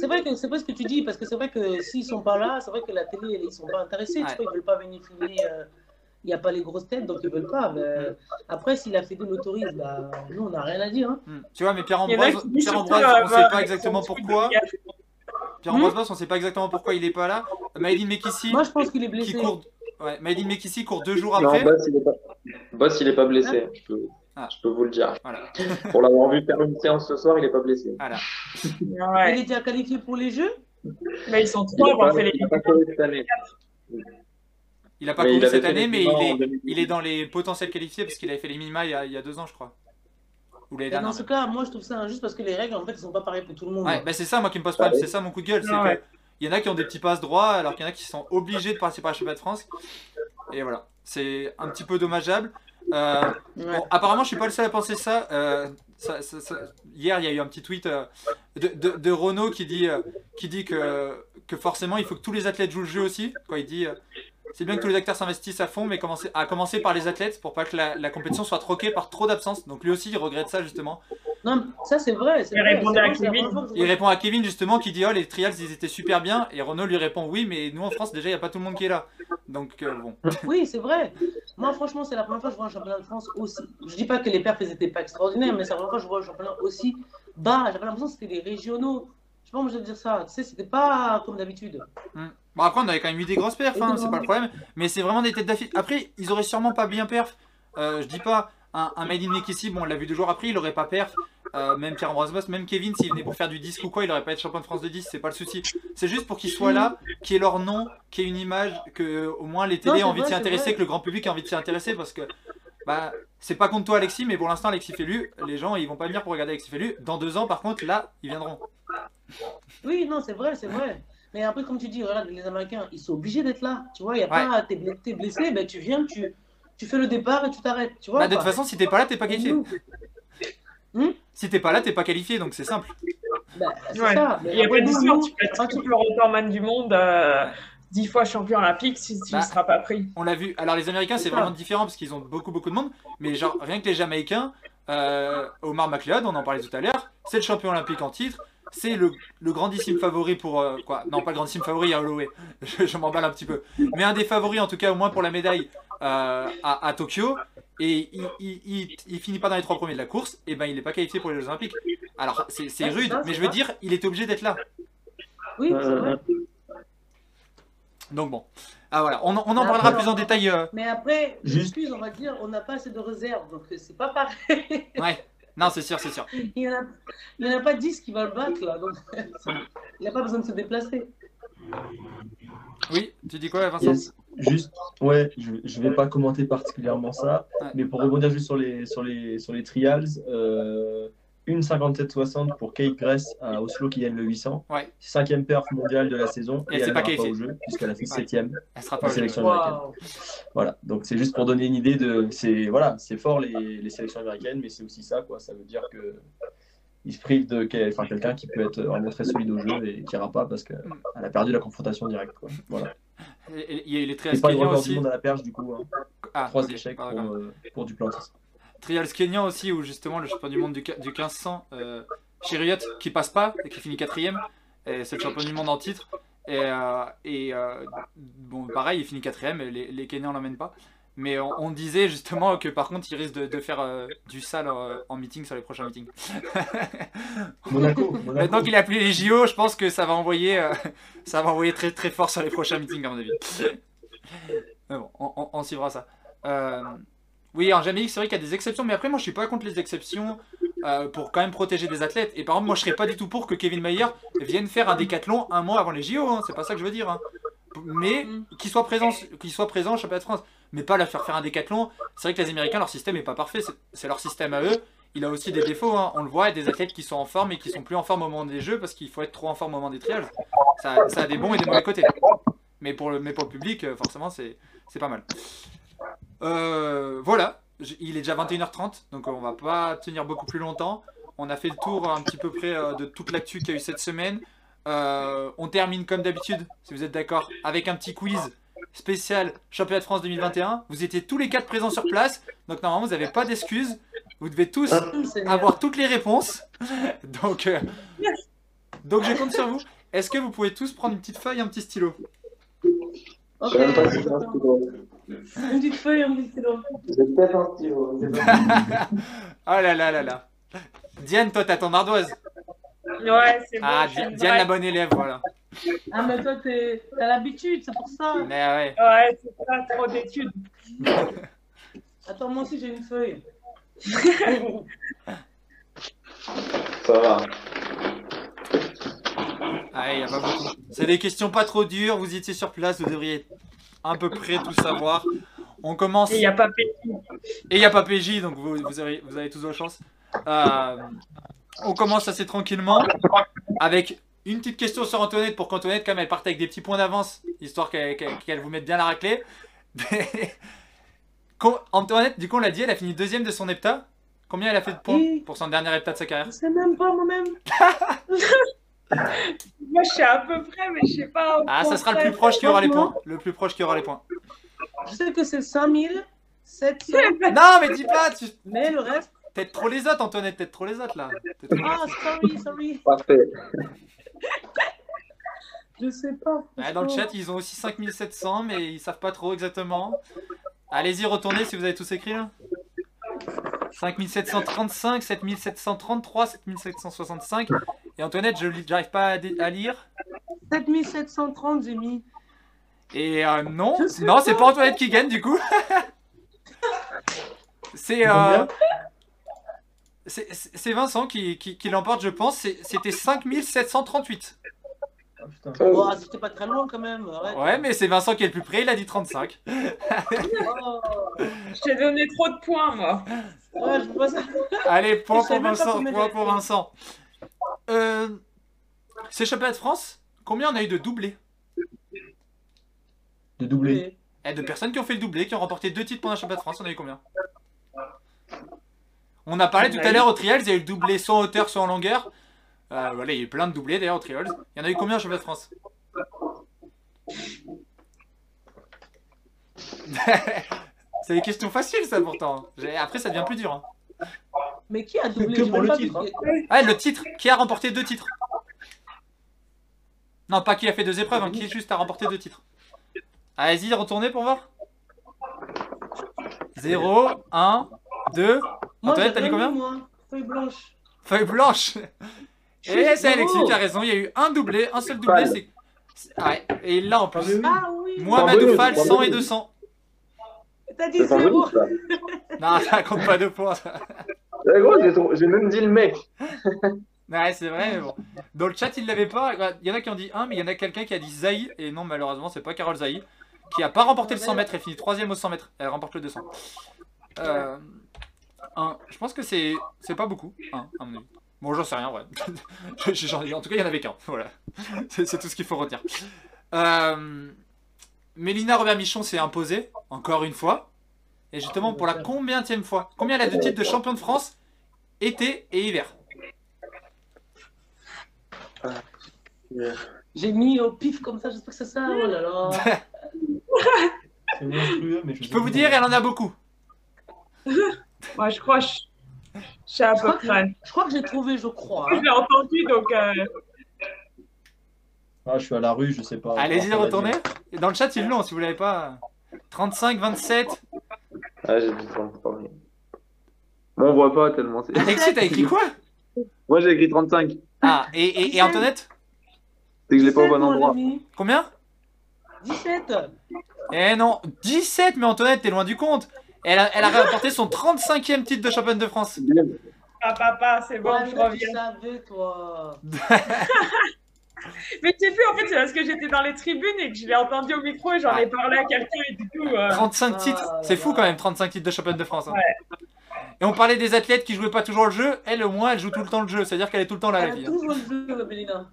c'est vrai que c'est pas ce que tu dis, parce que c'est vrai que s'ils sont pas là, c'est vrai que la télé, ils sont pas intéressés, Ouais. tu vois, ils veulent pas venir filmer, euh, il n'y a pas les grosses têtes, donc ils veulent pas. Mais après, si la Fédé l'autorise, bah, nous, on n'a rien à dire. Hein. Hmm. Tu vois, mais Il y en a Pierre-Ambroise, qui disent surtout, Pierre-Ambroise, euh, on sait bah, pas exactement pourquoi. tweet de Pierre-Ambroise Boss, on sait pas exactement pourquoi il est pas là. Maïdine Mekissi, Moi, je pense qu'il est qui blessé. court. Ouais, Maïdine Mekissi court deux jours Non, après. Boss, il est pas, Boss, il est pas blessé. Je peux, Ah. je peux vous le dire. Voilà. Pour l'avoir vu faire une séance ce soir, il est pas blessé. Voilà. Il est déjà qualifié pour les Jeux? Mais ils sont trois à a avoir fait les Il a pas couru cette année, les mais il est, 2018. il est dans les potentiels qualifiés parce qu'il avait fait les minima il y a, il y a deux ans, je crois. Ou Et dans ce cas, moi, je trouve ça injuste parce que les règles, en fait, elles sont pas pareilles pour tout le monde. Ouais, bah c'est ça, moi qui me pose problème, Ah c'est ça mon coup de gueule. C'est Ah ouais. que il y en a qui ont des petits passes droits alors qu'il y en a qui sont obligés de participer à la championnat de France. Et voilà, c'est un petit peu dommageable. Euh, Ouais. Bon, apparemment, je suis pas le seul à penser ça. Euh, ça- ça- ça- Hier, il y a eu un petit tweet euh, de, de, de Renault qui dit, euh, qui dit que, que forcément, il faut que tous les athlètes jouent le jeu aussi. Quoi, il dit, euh, c'est bien que tous les acteurs s'investissent à fond, mais commencer, à commencer par les athlètes pour pas que la, la compétition soit troquée par trop d'absence. Donc lui aussi, il regrette ça justement. Non, mais ça, c'est vrai. Il vrai, répondait à Kevin. répond à Kevin justement qui dit, oh les trials, ils étaient super bien. Et Renault lui répond, oui, mais nous en France déjà, il y a pas tout le monde qui est là. Donc euh, bon. Oui, c'est vrai. Moi, franchement, c'est la première fois que je vois un championnat de France aussi. Je dis pas que les perfs n'étaient pas extraordinaires, mais c'est la première fois que je vois un championnat aussi bas. J'avais l'impression que c'était des régionaux. Je sais pas comment je vais dire ça. Tu sais, c'était pas comme d'habitude. Hmm. Bon après on avait quand même eu des grosses perfs, hein, c'est pas le problème, mais c'est vraiment des têtes d'affiche. Après ils auraient sûrement pas bien perf, Euh, je dis pas un, un Made in Mekissi, bon on l'a vu deux jours après, il aurait pas perf, Euh, même Pierre Ambroise Boss, même Kevin s'il venait pour faire du disque ou quoi, il aurait pas été champion de France de 10, c'est pas le souci. C'est juste pour qu'ils soient là, qu'il y ait leur nom, qu'il y ait une image, que euh, au moins les télés ont envie de s'y intéresser, que le grand public a envie de s'y intéresser parce que bah c'est pas contre toi Alexis, mais pour l'instant Alexis Fellu, les gens ils vont pas venir pour regarder Alexis Fellu. Dans deux ans par contre là ils viendront. Oui, non, c'est vrai, c'est vrai. Mais après, comme tu dis, regarde, les Américains, ils sont obligés d'être là. Tu vois, il y a pas, t'es blessé, blessé, ben, tu viens, tu, tu fais le départ et tu t'arrêtes. Tu vois, Bah, de toute façon si t'es pas là t'es pas qualifié. Nous, Si t'es pas là t'es pas qualifié donc c'est simple. c'est Ouais. ça. Mais Il n'y a pas d'histoire, tu peux être triple recordman du monde, euh, dix fois champion olympique, si tu ne Bah. seras pas pris. On l'a vu. Alors les Américains, c'est vraiment différent parce qu'ils ont beaucoup beaucoup de monde. Mais genre rien que les Jamaïcains, euh, Omar McLeod, on en parlait tout à l'heure, c'est le champion olympique en titre. C'est le, le grandissime favori pour euh, quoi Non, pas le grandissime favori à Holloway. Je, je m'emballe un petit peu. Mais un des favoris en tout cas au moins pour la médaille euh, à, à Tokyo. Et il, il, il- il finit pas dans les trois premiers de la course. Et ben il est pas qualifié pour les Jeux Olympiques. Alors c'est c'est rude, mais je veux dire, il était obligé d'être là. Oui, c'est vrai. Donc bon. Ah voilà, on, en- on en Ah, parlera alors- plus en détail. euh, Mais après, Juste- excuse, on va dire, on n'a pas assez de réserves, donc c'est pas pareil. Ouais. Non, c'est sûr, c'est sûr. il n'y en, a- il y en a pas 10 qui va le battre, là. Donc, il n'a pas besoin de se déplacer. Oui, tu dis quoi, Vincent Yes. Juste, ouais, je, je vais pas commenter particulièrement ça, Ouais. mais pour rebondir juste sur les, sur les, sur les trials, euh, une 57-60 pour Kate Gress à Oslo qui gagne le 800. Ouais. Cinquième perf mondiale de la saison Et et, elle elle pas pas qualifiée. au jeu puisqu'elle a fait septième Elle sera en pas sélection américaine. Voilà, donc c'est juste pour donner une idée de, c'est voilà, c'est fort les, les sélections américaines, mais c'est aussi ça quoi. Ça veut dire que ils se privent de quel- enfin, quelqu'un qui peut être vraiment très solide au jeu et qui ira pas parce qu'elle a perdu la confrontation directe. Quoi. Voilà. Il Et trials pas de kenyans record du aussi. monde à la perche du coup. hein. Ah, Trois échecs ah, pour, euh, pour Duplantis. Trials kenyans aussi, où justement le champion du monde du, du 1500, euh, Chériot, qui passe pas et qui finit quatrième. C'est le champion du monde en titre. Et, euh, et euh, bon, pareil, il finit quatrième. et Les, les Kenyans l'emmènent pas. Mais on, on disait justement que par contre, il risque de, de faire euh, du sale en meeting sur les prochains meetings. Monaco, Monaco. Maintenant qu'il a plus les JO, je pense que ça va envoyer, ça va envoyer très très fort sur les prochains meetings à mon avis. Mais bon, on, on- on suivra ça. Oui, en Jamaïque, c'est vrai qu'il y a des exceptions, mais après moi je suis pas contre les exceptions. euh, pour quand même protéger des athlètes. Et par exemple, moi, je serais pas du tout pour que Kevin Mayer vienne faire un décathlon un mois avant les JO. hein. C'est pas ça que je veux dire. hein. Mais qu'il soit présent, qu'il soit présent au championnat de France, mais pas la faire faire un décathlon. C'est vrai que les Américains, leur système est pas parfait. c'est- leur système à eux. Il a aussi des défauts. hein. On le voit, il y a des athlètes qui sont en forme et qui sont plus en forme au moment des Jeux parce qu'il faut être trop en forme au moment des trials. Ça, a des bons et des mauvais côtés. Mais pour le, mais pour le public, euh, forcément, c'est pas mal. Euh, voilà, il est déjà 21h30, donc on va pas tenir beaucoup plus longtemps. On a fait le tour un petit peu près euh, de toute l'actu qu'il y a eu cette semaine. Euh, on termine comme d'habitude, si vous êtes d'accord, avec un petit quiz spécial Championnat de France 2021. Vous étiez tous les quatre présents sur place, donc normalement vous n'avez pas d'excuses. Vous devez tous Seigneur. avoir toutes les réponses. donc, euh, donc je compte sur vous. Est-ce que vous pouvez tous prendre une petite feuille et un petit stylo. Une petite feuille, un petit stylo. J'ai peut-être un stylo. Oh là là là là. Diane, toi t'as ton ardoise. Ouais, c'est bon. Ah, Diane la bonne élève, voilà. Ah, mais toi, t'es- t'as l'habitude, c'est pour ça. Mais ouais. Ouais, c'est pas trop d'études. Attends, moi aussi, j'ai une feuille. Ça va. Ah, y a pas beaucoup. C'est des questions pas trop dures, vous étiez sur place, vous devriez à peu près tout savoir. On commence. Et il n'y a pas payé. Et il n'y a pas PJ, donc vous, vous, avez, vous avez tous vos chances. Euh, on commence assez tranquillement avec une petite question sur Antoinette pour qu'Antoinette, quand même, elle parte avec des petits points d'avance, histoire qu'elle vous mette bien la raclée. Antoinette, du coup, on l'a dit, elle a fini deuxième de son hepta. Combien elle a fait de points pour son dernier hepta de sa carrière? Je sais même pas moi-même. Moi, je sais à peu près, mais je sais pas. Ah, ça sera le plus proche qui aura les points. Le plus proche qui aura les points. Je sais que c'est 5700, Non, mais dis pas, tu... mais le reste. Peut-être trop les autres, Antoinette, peut-être trop les autres là. Ah, sorry, sorry. Parfait. Je sais pas. Ouais, dans le chat, ils ont aussi 5700, mais ils savent pas trop exactement. Allez-y, retournez si vous avez tous écrit là. 5735, 7733, 7765. Et Antoinette, je j'arrive pas à, lire. 7730, j'ai mis. Et euh, non, non, pas. c'est pas Antoinette qui gagne du coup. c'est euh, c'est Vincent qui, qui, qui l'emporte, je pense. C'était 5738. Ah. Oh, c'était pas très loin quand même. Arrête. Ouais, mais c'est Vincent qui est le plus près, il a dit 35. Oh. Je t'ai donné trop de points, moi. Ouais, je vois ça. Allez, point pour Vincent, point pour. Vincent. Euh, ces championnats de France, combien on a eu de doublés De doubler. Eh, De personnes qui ont fait le doublé, qui ont remporté deux titres pendant le championnat de France, on a eu combien On a parlé tout à l'heure au trials, il y a eu le doublé soit en hauteur, soit en longueur. Euh, voilà, il y a eu plein de doublés d'ailleurs au trials. Il y en a eu combien au championnat de France C'est des questions faciles ça pourtant. Après ça devient plus dur. hein. Mais qui a doublé Que pour le titre. Ah, le titre, qui a remporté deux titres Non, pas qui a fait deux épreuves, hein, qui juste a remporté deux titres. Allez-y, retournez pour voir. 0, 1, 2. Moi, Antoinette, t'as dit combien moi. Feuille blanche. Feuille blanche. Et c'est Alexis qui a raison, il y a eu un doublé, un seul doublé, c'est... Ouais, et là en plus. Ah oui. Mohamed bonus, Oufal, pas 100 et bonus. 200. T'as dit C'est pas zéro. bon ça. Non, ça compte pas de points. Gros, j'ai même dit le mec. Ouais, c'est vrai, mais bon. Dans le chat, il l'avait pas. Il y en a qui ont dit 1, mais il y en a quelqu'un qui a dit Zaï. Et non, malheureusement, c'est pas Carole Zaï. Qui a pas remporté le 100 mètres. Elle finit 3ème au 100 mètres. Elle remporte le 200. Euh, un. Je pense que c'est c'est pas beaucoup. Un, à mon avis. Bon, j'en sais rien, ouais. J'en ai- en tout cas, il y en avait qu'un. Voilà. C'est c'est tout ce qu'il faut retenir. Euh, Mélina Robert-Michon s'est imposée, encore une fois. Et justement, pour la combienième fois Combien elle a de titres de champion de France été et hiver J'ai mis au pif comme ça, j'espère que c'est ça. Oh là là. C'est monstrueux, mais je, Je peux vous dire, elle en a beaucoup. Moi, je crois je, je sais à Je peu crois que- près. Je crois que j'ai trouvé, je crois. Je hein. l'ai entendu, donc euh, Ah, je suis à la rue, je sais pas. Allez-y, retournez. dans le chat, ils l'ont si vous l'avez pas. 35, 27. Ah, j'ai dit 33. Bon, on voit pas tellement. c'est- Alexis, t'as écrit quoi? Moi, j'ai écrit 35. Ah, et, et, et Antoinette? C'est que je l'ai pas au 17, bon endroit. Combien? 17. Eh non, 17, mais Antoinette, t'es loin du compte. Elle a, elle a remporté son 35e titre de championne de France. ah Ah, papa, c'est bon, Ouais, je toi, tu reviens. savais, toi. Mais tu sais plus, en fait, c'est parce que j'étais dans les tribunes et que je l'ai entendu au micro et j'en ai parlé à quelqu'un et du coup. euh, 35 Ah, titres, c'est fou quand même, 35 titres de championne de France. hein. Et on parlait des athlètes qui jouaient pas toujours le jeu, elle au moins elle joue tout le temps le jeu, c'est-à-dire qu'elle est tout le temps là la Elle a fille. hein. toujours le jeu, Mélina.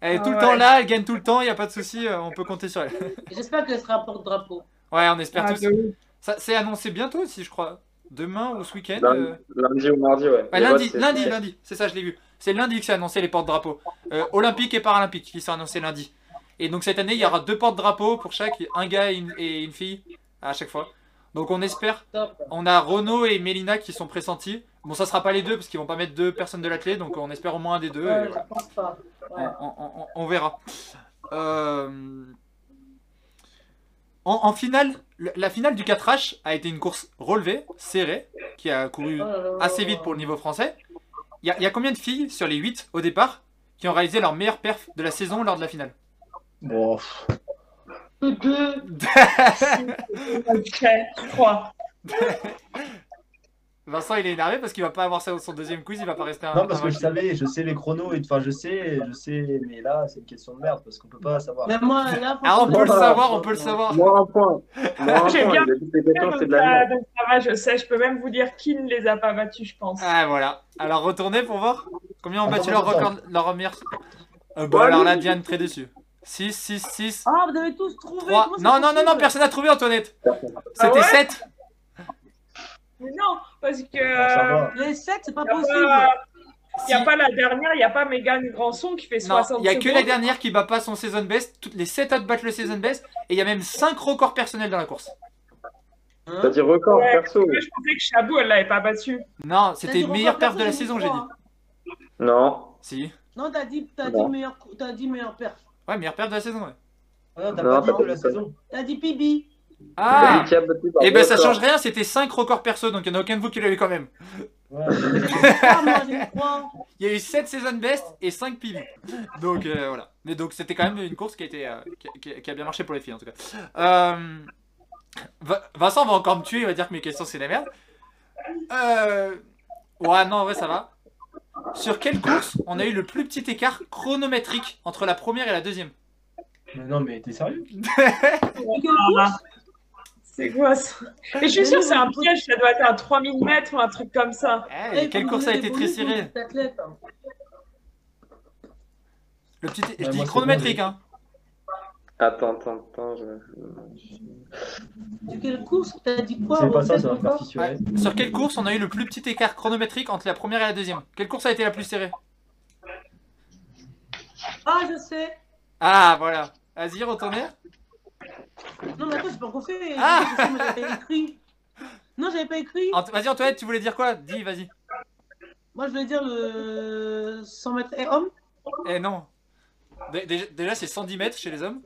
Elle est Ah tout le ouais. temps là, elle gagne tout le temps, y a pas de souci, euh, on peut compter sur elle. J'espère qu'elle sera porte-drapeau. Ouais, on espère ah, tous. c'est annoncé bientôt aussi, je crois. Demain ou ce week-end. Lundi, euh, lundi ou mardi, ouais. lundi, lundi, lundi, c'est ça, je l'ai vu. C'est lundi que c'est annoncé les porte-drapeaux. Euh, Olympique et paralympique qui sont annoncés lundi. Et donc cette année, il y aura deux porte-drapeaux pour chaque, un gars et une, et une fille à chaque fois. Donc on espère. On a Renaud et Mélina qui sont pressentis. Bon, ça sera pas les deux parce qu'ils vont pas mettre deux personnes de l'athlète, donc on espère au moins un des deux. et Ouais, voilà. je pense pas. Ouais. on, on- on- on verra. Euh, En, en finale, le- la finale du 4H a été une course relevée, serrée, qui a couru assez vite pour le niveau français. Il y, y a combien de filles sur les 8 au départ qui ont réalisé leur meilleure perf de la saison lors de la finale? Bon, deux. Crois. Vincent, il est énervé parce qu'il va pas avoir ça au son deuxième quiz, il va pas rester un. non, parce que je savais, je sais les chronos, et enfin, je sais, je sais, mais là, c'est une question de merde, parce qu'on peut pas savoir. Mais moi, là, Ah, on peut le savoir, on peut le savoir. Un point. J'ai point. bien c'est de la merde. ça, va, je sais, je peux même vous dire qui ne les a pas battus, je pense. Ah voilà. Alors retournez pour voir combien ont battu leur record, leur meilleure. Euh, bah Ouais, alors là, Diane, très déçue. 6, 6, 6, Ah, vous avez tous trouvé. 3. comment c'est Non, non, non, non, possible personne n'a trouvé, Antoinette. Ah C'était ouais 7. Mais non, parce que. Ça va. Les 7, c'est pas Il n'y a, possible. pas- y a pas la dernière, il n'y a pas Mégane Granson qui fait Non, 60 il n'y a que la dernière qui bat pas son season best. Toutes les 7 autres battent le season best. Et il y a même 5 records personnels dans la course. Hein T'as dit record, Ouais, perso. Moi, je pensais que Chabou, elle l'avait pas battu. Non, c'était meilleure perf de la saison, j'ai dit. Non. Si. Non, t'as dit, dit Non. meilleur, t'as dit meilleur perf. Ouais, meilleure perf de la saison, ouais. Ah non, t'as pas dit de la saison. T'as dit Pibi. Ah Et ben ça change rien, c'était 5 records perso, donc il n'y en a aucun de vous qui l'a eu quand même. Ouais, Ah, moi, j'ai eu 3. Il y a eu 7 season best et 5 PB. Donc euh, voilà. Mais donc c'était quand même une course qui a, été, euh, qui, a- qui bien marché pour les filles en tout cas. Euh, Vincent va encore me tuer, il va dire que mes questions c'est la merde. Euh, Ouais, non, en vrai ça va. Sur quelle course on a eu le plus petit écart chronométrique entre la première et la deuxième mais non, mais t'es sérieux? C'est quoi ça? Et je suis sûre que c'est un piège, ça doit être un 3000 mètres ou un truc comme ça. Eh, et Quelle course a été très serrée hein. Le petit, je dis chronométrique, hein. Attends, attends, attends. Je... De quelle course T'as dit quoi C'est pas ça, Répète ça va me faire encore. fissurer. Sur quelle course on a eu le plus petit écart chronométrique entre la première et la deuxième? Quelle course a été la plus serrée? Ah, je sais. Ah, voilà. Vas-y, retournez. Non, mais attends, j'ai pas encore fait. Ah j'avais pas écrit. Non, j'avais pas écrit. Ant- Vas-y, Antoinette, tu voulais dire quoi? Dis, vas-y. Moi, je voulais dire le 100 mètres et homme. Eh non. Dé- Déjà, déjà, c'est 110 mètres chez les hommes.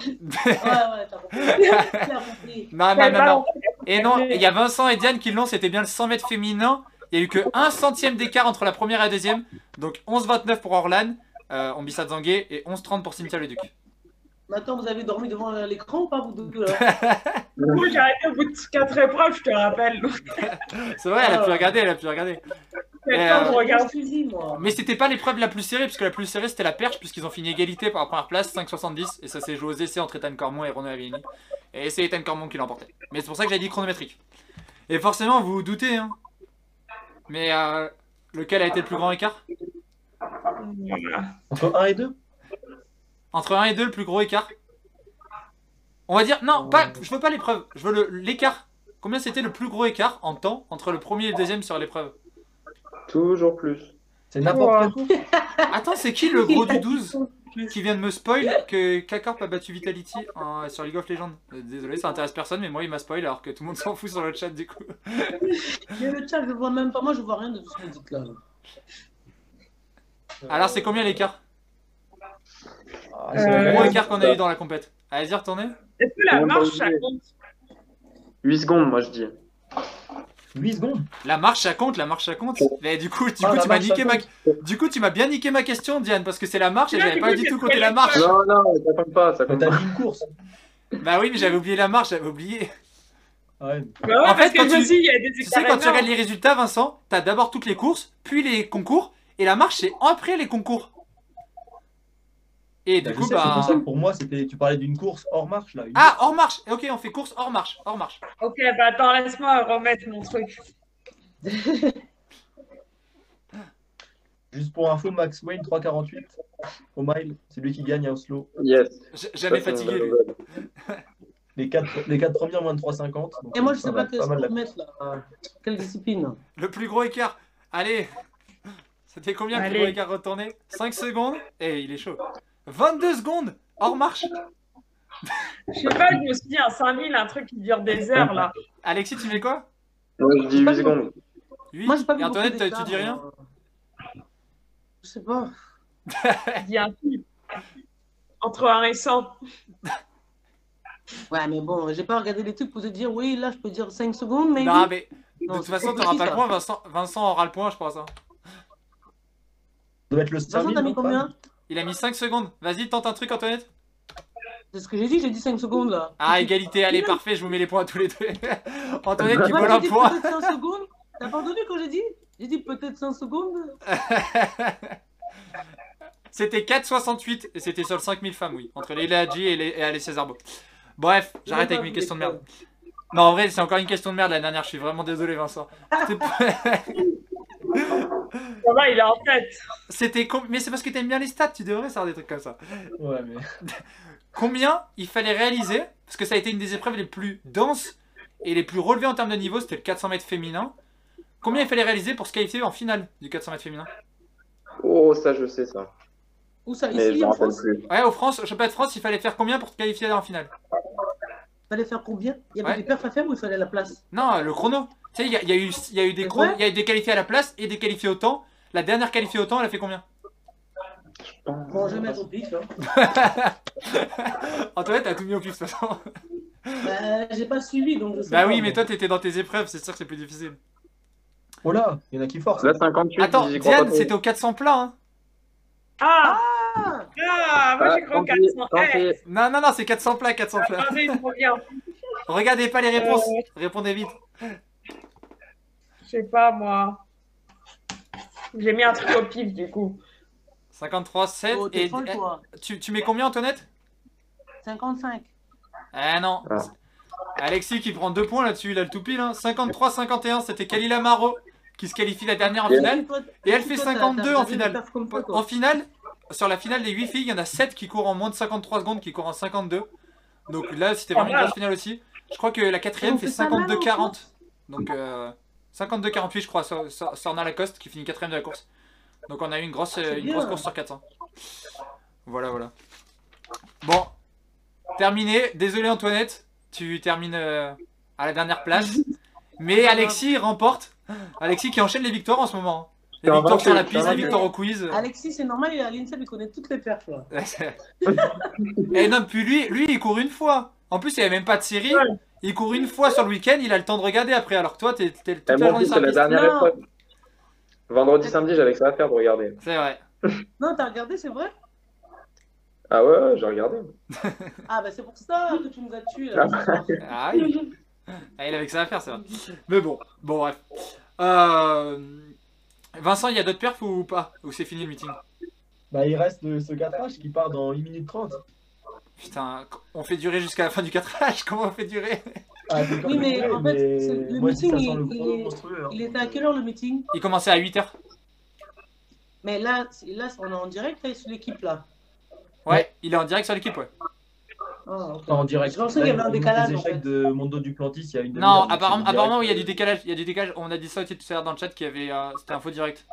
Ouais, ouais, t'as compris. Non, non, Ouais, non, bah, non. Et non, il y a Vincent et Diane qui l'ont, c'était bien le 100 mètres féminin. Il y a eu que un centième d'écart entre la première et la deuxième. Donc 11,29 pour Orlan, euh, Ombissa Zangué et 11,30 pour Cynthia Leduc. Attends, vous avez dormi devant l'écran ou pas, vous deux là Moi, j'ai arrêté au bout de 4 épreuves, je te rappelle. C'est vrai, elle a pu regarder, elle a pu regarder. euh. Mais c'était pas l'épreuve la plus serrée, puisque la plus serrée c'était la perche, puisqu'ils ont fini égalité par la première place, 5,70. Et ça s'est joué aux essais entre Ethan Cormon et Renaud Avellini. Et c'est Ethan Cormon qui l'emportait. Mais c'est pour ça que j'ai dit chronométrique. Et forcément, vous vous doutez, hein. Mais euh, lequel a été le plus grand écart? Entre 1 et 2 Entre 1 et 2, le plus gros écart On va dire, non, pas, je veux pas l'épreuve, je veux le- l'écart. Combien c'était le plus gros écart en temps entre le premier et le deuxième sur l'épreuve? Toujours plus. C'est n'importe course. Attends, c'est qui le gros du 12 qui vient de me spoil que K-Corp a battu Vitality en- sur League of Legends? Euh, Désolé, ça intéresse personne, mais moi il m'a spoil alors que tout le monde s'en fout sur le chat du coup. Mais le chat, je le vois même pas. Moi, je vois rien de tout ce que vous dites là. Alors c'est combien l'écart? Ah, Euh, c'est Le la gros même. écart qu'on a eu dans la compète. Allez-y, retournez. Est-ce que la marche, ça compte 8 secondes, moi je dis. 8 secondes. La marche ça compte, la marche ça compte. Mais du coup, du Ah, coup tu m'as niqué ma... Du coup tu m'as bien niqué ma question Diane parce que c'est la marche et j'avais pas du tout compté la marche. Non, non, ça compte pas, ça compte t'as pas. dit une course. Bah oui, mais j'avais oublié la marche, j'avais oublié. Ah ouais. Bah ouais, En fait, quand tu- aussi, il y a des Tu sais, quand tu regardes les résultats, Vincent, t'as d'abord toutes les courses, puis les concours, et la marche, c'est après les concours. Et Bah, du coup, sais, c'est bah. pour ça que pour moi, c'était. Tu parlais d'une course hors marche là. une- Ah, hors marche Ok, on fait course hors marche, hors marche. Ok, bah attends, laisse-moi remettre mon truc. Juste pour info, Max Wayne 3,48 au mile. C'est lui qui gagne à Oslo. Yes. Jamais Ça, fatigué, lui. Les quatre, les quatre premiers en moins de 3,50. donc, Et moi, je sais va, pas que ce qu'on mettre là. Quelle discipline Le plus gros écart. Allez C'était combien le plus gros écart retourné? 5 secondes? Et il est chaud. 22 secondes Hors marche Je sais pas, je me suis dit un 5000, un truc qui dure des heures là. Alexis, tu mets quoi? Moi, je dis J'ai pas 8 vu secondes. 8 Moi, j'ai pas vu Et Antoinette, tu dis rien? Euh, Je sais pas. Je dis un truc. Entre un et 100. Ouais, mais bon, j'ai pas regardé les trucs pour te dire, oui, là, je peux dire 5 secondes, mais. Non, mais de Non, toute c'est façon, trop t'auras pas le point. Vincent, Vincent aura le point, je pense. hein. Ça doit être le Vincent, 5000. t'as mis combien? Il a mis 5 secondes. Vas-y, tente un truc, Antoinette. C'est ce que j'ai dit, j'ai dit 5 secondes là. Ah, égalité, allez, parfait, je vous mets les points à tous les deux. Antoinette qui vole un point. peut-être 5 secondes. T'as pas entendu quand j'ai dit? J'ai dit peut-être 5 secondes. C'était 4,68 et c'était sur le 5000 femmes, oui. Entre Leila Hadji et, les, et. Bref, j'arrête avec mes questions de les merde. Non, en vrai, c'est encore une question de merde la dernière. Je suis vraiment désolé, Vincent. C'était- Ça va, il est en tête. C'était. com- Mais c'est parce que t'aimes bien les stats, tu devrais savoir des trucs comme ça. Ouais, mais. Combien il fallait réaliser Parce que ça a été une des épreuves les plus denses et les plus relevées en termes de niveau. C'était le 400 mètres féminin. Combien il fallait réaliser pour se qualifier en finale du 400 mètres féminin? Oh, ça, je sais ça. Où ça Mais Ici en France? plus. Ouais, au France, au championnat de France, il fallait faire combien pour te qualifier en finale? Fallait faire combien? Il y avait Ouais. des perfs à faire ou il fallait la place? Non, le chrono. Tu sais, il y, a- il y a eu, il y a eu des vrai il y a eu des qualifiés à la place et des qualifiés au temps. La dernière qualifiée au temps, elle a fait combien? Bon, je vais mettre au pif. Hein. Antoinette, t'as tout mis au pif de toute façon. Bah, j'ai pas suivi donc je sais Bah pas, oui, moi. mais toi, t'étais dans tes épreuves, c'est sûr que c'est plus difficile. Oh là, il y en a qui forcent. Là, 58, Attends, Diane, c'était au 400 plat. Hein. Ah Ah Ah Moi Ah, j'ai cru au tant pis, 400. tant Eh. Non, non, non, c'est 400 plats, 400 plats. Regardez pas les réponses, Euh. répondez vite. Je sais pas moi. J'ai mis un truc au pif du coup. 53, 7 Oh, t'es et folle, toi. eh, tu, tu mets combien, Antoinette? 55. Eh non. Ah. Alexis qui prend 2 points là-dessus, il a le tout pile. Hein. 53, 51, c'était Kalila Maro qui se qualifie la dernière en finale. Et elle fait toi, t'as- 52 t'as en finale. En finale, sur la finale des 8 filles, il y en a 7 qui courent en moins de 53 secondes, qui courent en 52. Donc là, c'était vraiment une grosse finale aussi. Je crois que la quatrième fait fait ça mal, 52-40. Donc euh, 52-48, je crois, sur- sur- Sorna Lacoste qui finit quatrième de la course. Donc on a eu une grosse, C'est une grosse course sur 400. Voilà, voilà. Bon, terminé. Désolé Antoinette, tu termines euh, à la dernière place. Mais Alexis remporte. Alexis qui enchaîne les victoires en ce moment. hein. Les victoires sur la piste, les victoires au quiz. Alexis, c'est normal, il est à l'INSEP, il connaît toutes les perfs. Et non, puis lui, lui, il court une fois. En plus, il n'y avait même pas de série. Ouais. Il court une fois sur le week-end, il a le temps de regarder après. Alors que toi, t'es t'es toute Et la journée plus, sur c'est la la piste. dernière Non. épreuve. Vendredi, samedi, j'avais que ça à faire de regarder. C'est vrai. Non, t'as regardé, c'est vrai? Ah ouais, ouais, j'ai regardé. Ah, bah c'est pour ça que tu nous as tués là. Ah oui. Ah, il avait que ça à faire, c'est vrai. Mais bon, bon, bref. Euh, Vincent, il y a d'autres perfs ou pas? Ou c'est fini le meeting? Bah, il reste euh, ce 4H qui part dans 8 minutes 30. Putain, on fait durer jusqu'à la fin du 4H. Comment on fait durer? Ah, Oui, mais en fait, mais le meeting, le il- il est-. Il était à quelle heure le meeting? Il commençait à 8h. Mais là, là, on est en direct là, sur l'équipe là. Ouais, il est en direct sur l'équipe, ouais. Ah, ok. En direct. Je pensais qu'il y avait un décalage, Les en échecs fait. de Mondo Duplantis, il y a une Non, apparemment, apparemment, direct. il y a du décalage. Il y a du décalage. On a dit ça aussi tout à l'heure dans le chat qu'il y avait. euh, C'était un faux direct.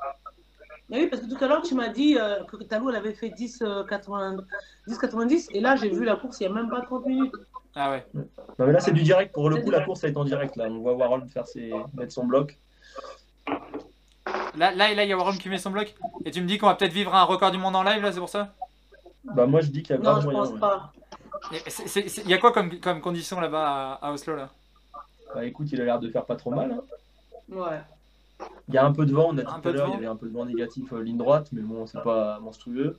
Mais oui, parce que tout à l'heure, tu m'as dit euh, que Talou, elle avait fait 10, euh, 80 10, 90, et là, j'ai vu la course, il n'y a même pas 30 minutes. Ah ouais. Non, mais là, c'est du direct. Pour le coup, la course, elle est en direct. Là. On voit Warhol faire ses... mettre son bloc. Là, là, là, il y a Warren qui met son bloc. Et tu me dis qu'on va peut-être vivre un record du monde en live, là, c'est pour ça? Bah, moi, je dis qu'il y a Non, grave je moyen. pense ouais. pas. Mais c'est- c'est- c'est- Il y a quoi comme, comme condition là-bas à, à Oslo, là? Bah, écoute, il a l'air de faire pas trop mal. hein. Ouais. Il y a un peu de vent, on a dit Un tout à l'heure, il y avait un peu de vent négatif euh, ligne droite, mais bon, c'est pas monstrueux.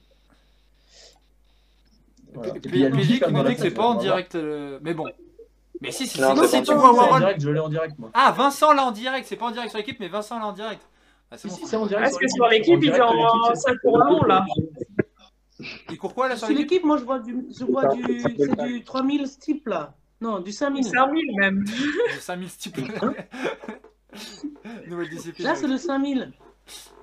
Voilà. Et puis, il y a PJ Luigi qui nous dit que c'est pas en direct. euh, Mais bon. Mais si, si, Non, si, c'est si tu en vois C'est en Warhol. direct, je l'ai en direct, moi. Ah, Vincent là en direct, c'est pas en direct sur l'équipe, mais Vincent là en direct. Ah, c'est Si, bon. si, c'est en direct. Parce que sur l'équipe, ils ont l'équipe, c'est- ça pour long, là. Il court quoi là sur Sur l'équipe l'équipe, moi, je vois du, je vois du, c'est du 3000 steep, là. Non, du 5000. 5000 même. De 5000 types. Nouvelle discipline. Là, c'est le 5000.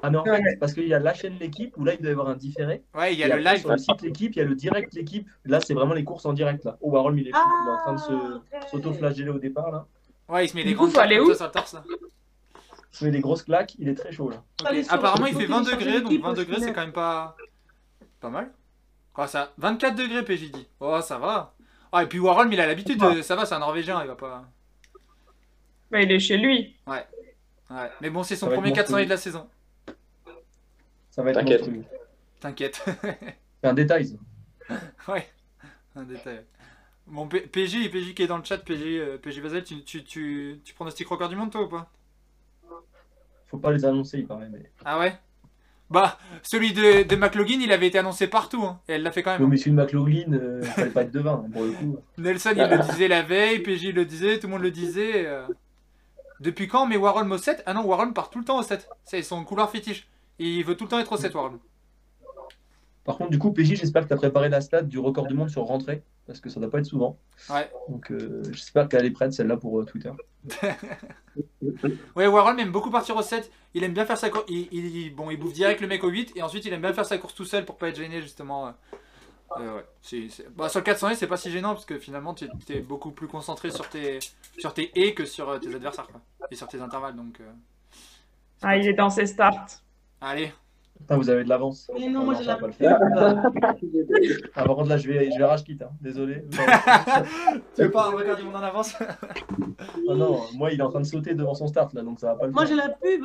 Ah non, en Ouais. fait, parce qu'il y a la chaîne l'équipe où là il doit y avoir un différé. Ouais, il y Et a le après, live. Sur le site l'équipe, il y a le direct l'équipe. Là, c'est vraiment les courses en direct. là. Oh, Warhol, il est, fou. il est en train de se- Ah, s'auto-flageller au départ. là. Ouais, il se met des grandes faut aller claques où comme ça sur le torse là. Il se met des grosses claques, il est très chaud là. Apparemment, il fait 20 télécharger degrés, donc l'équipe 20 au degrés, c'est quand même pas. Pas mal. Quoi, ça 24 degrés, PJ dit. Oh, ça va. Ah, et puis Warhol, mais il a l'habitude, de... ça va, c'est un Norvégien, il va pas. Bah, il est chez lui. Ouais. Mais bon, c'est son Ça va être premier 400 monstrueux. de la saison. Ça va être T'inquiète. monstrueux. T'inquiète. C'est un détail. ça. ouais. Un détail. Bon, P- PJ, PJ qui est dans le chat, PJ, euh, PJ Vazel, tu, tu, tu, tu pronostiques record du monde, toi ou pas? Faut pas les annoncer, il paraît. Mais... Ah ouais? Bah, celui de, de McLaughlin, il avait été annoncé partout, hein, et elle l'a fait quand même. Le monsieur de McLaughlin, euh, il fallait pas être devin hein, pour le coup. Nelson, il le disait la veille, PJ le disait, tout le monde le disait. euh. Depuis quand Mais Warhol au 7 Ah non, Warhol part tout le temps au 7. C'est son couloir fétiche. Il veut tout le temps être au 7, Warhol. Par contre, du coup, PJ, j'espère que tu as préparé la stat du record du monde sur rentrée, parce que ça doit pas être souvent. Ouais. Donc, euh, j'espère qu'elle est prête, celle-là, pour euh, Twitter. Ouais, Warhol aime beaucoup partir au 7. Il aime bien faire sa course. Il, il- bon, il bouffe direct le mec au 8. Et ensuite, il aime bien faire sa course tout seul pour pas être gêné, justement. Euh, ouais. C'est- Bah, sur le 400 c'est pas si gênant parce que finalement, tu es beaucoup plus concentré sur tes, sur tes et que sur euh, tes adversaires. Quoi. Et sur tes intervalles. Donc, euh, Ah, il est dans ses starts. allez. Putain, vous avez de l'avance. Mais non, moi, Non, j'ai la pas le faire. Ah, par contre, là, je vais, je vais rage quitte, hein. désolé. Tu veux pas regarder mon en avance? Ah non, moi, il est en train de sauter devant son start, là, donc ça va pas le Moi, j'ai la pub.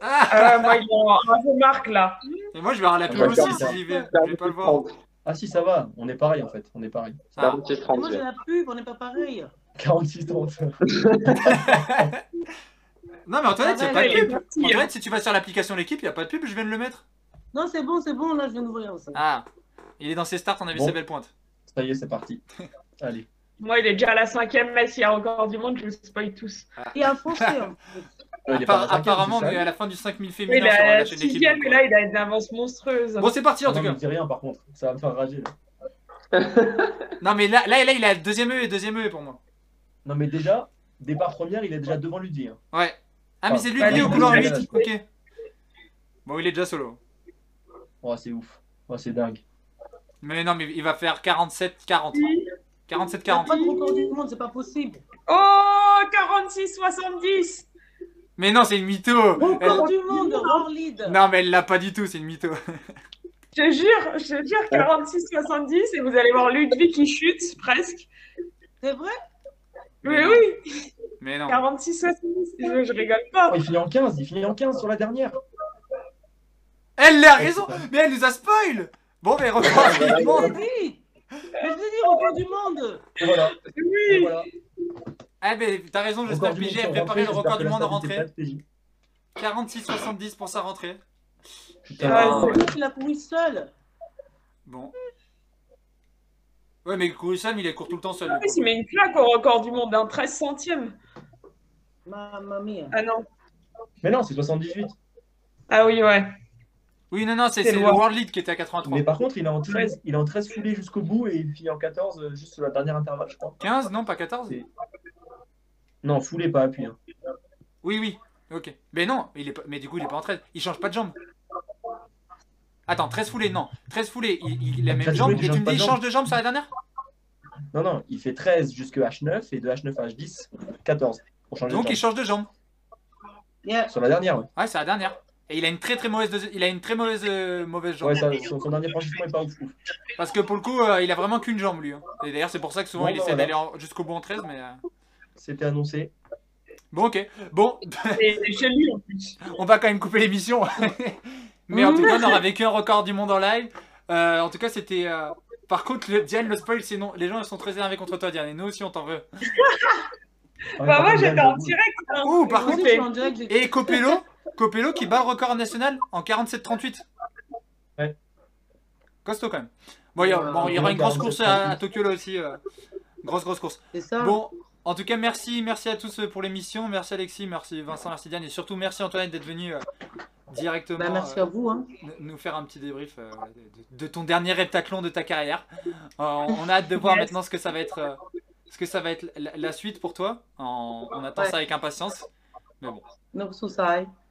Ah Euh, moi, il est un peu marque là. Et moi, je vais avoir la pub aussi si j'y vais. Je vais pas le voir. Ah si, ça va, on est pareil, en fait, on est pareil. Ah. 46 Et 30 moi, j'ai la pub, on n'est pas pareil. 46-30. Non, mais Antoinette, Ah il a ouais, pas de pub. parti, hein. Antoinette, si tu vas sur l'application l'équipe, il n'y a pas de pub, je viens de le mettre. Non, c'est bon, c'est bon, là, je viens d'ouvrir aussi. Ah, il est dans ses starts, on a vu Bon. ses belles pointes. Ça y est, c'est parti. Allez. Moi, il est déjà à la cinquième messe, il y a record du monde, je vous spoil tous. Et un français. hein. La Appar- cinquième, apparemment, mais à la fin du 5000 Oui, féminin il sur la la chaîne d'équipe. là, il a une avance monstrueuse. Bon, c'est parti en Ah tout non, mais cas. dis rien, par contre, ça va me faire rager, là. Non, mais là, là, là, il a le deuxième E et deuxième E pour moi. Non, mais déjà, départ première, il est déjà devant Ludwig. hein. Ouais. Ah, mais c'est lui qui est au lui, couloir il 8. a- Ok. Bon, il est déjà solo. Oh, c'est ouf. Oh, c'est dingue. Mais non, mais il va faire 47-40. Il n'y a 47-40. pas de record du monde, c'est pas possible. Oh, 46-70 Mais non, c'est une mytho. Record Elle- du monde, hors lead. Non, mais elle l'a pas du tout, c'est une mytho. Je te jure, je te jure, 46-70, et vous allez voir Ludwig qui chute, presque. C'est vrai? Oui, Mais non. oui, Mais non. 46-70, je, je rigole pas. Oh, il finit en 15, il finit en 15 sur la dernière. Elle a raison, mais elle nous a spoil. Bon, mais record du monde. Oui Mais je t'ai dit record du monde Et voilà. Oui, voilà. Ah, mais t'as raison, j'espère que PG a préparé le record du monde en rentrée. stat était 46-70 pour sa rentrée. Putain, Ah, ouais. C'est lui qui l'a couru seul. Bon. Ouais, mais Kurusan, il est court tout le temps seul. En plus, il met une claque au record du monde, un 13 centième. Mamma mia. Ah non. Mais non, c'est 78. Ah oui, ouais. Oui, non, non, c'est le. World Lead qui était à 83. Mais par contre, il est en 13, il est en 13 foulées jusqu'au bout et il finit en 14 euh, juste sur la dernière intervalle, je crois. 15, non, pas 14 Non, foulée, pas appui. hein. Oui, oui. Ok. Mais non, il est pas... mais du coup, il est pas en 13. Il change pas de jambe. Attends, 13 foulées, non. 13 foulées, il, il a la même 13 jambe. Et tu me dis, de il change de jambe sur la dernière? Non, non, il fait 13 jusque H9 et de H9 à H10, 14. Pour changer Donc, de il change de jambe. Yeah. Sur la dernière, ouais. Ouais, c'est la dernière. Et il a une très très mauvaise, deuxi- il a une très mauvaise, euh, mauvaise jambe. Ouais, ça- son, son dernier franchissement est pas ouf. Parce que pour le coup, euh, il a vraiment qu'une jambe lui. hein. Et d'ailleurs, c'est pour ça que souvent Bon, il essaie voilà. d'aller jusqu'au bout en 13. Mais euh, C'était annoncé. bon, ok. Bon, Et chez lui en plus. on va quand même couper l'émission. mais en tout cas, on aura vécu un record du monde en live. Euh, en tout cas, c'était. euh, Par contre, le... Diane, le spoil, c'est non. Les gens ils sont très énervés contre toi, Diane. Et nous aussi, on t'en veut. Ah, Bah, moi j'étais en direct. hein. Ouh, par contre. Et Copello, Copello qui bat le record national en 47-38. Ouais. Costaud quand même. Bon, il y, a- bon, il y aura une grosse course à, à Tokyo là aussi. euh. Grosse, grosse course. C'est ça. Bon, En tout cas, merci, merci à tous pour l'émission. Merci Alexis, merci Vincent, merci Diane et surtout merci Antoinette d'être venu euh, directement Bah, merci euh, à vous. Hein. nous faire un petit débrief euh, de, de ton dernier heptathlon de ta carrière. Euh, on a hâte de voir Yes. maintenant ce que ça va être, euh, ce que ça va être la, la suite pour toi. En- on attend Ouais. ça avec impatience. Mais bon,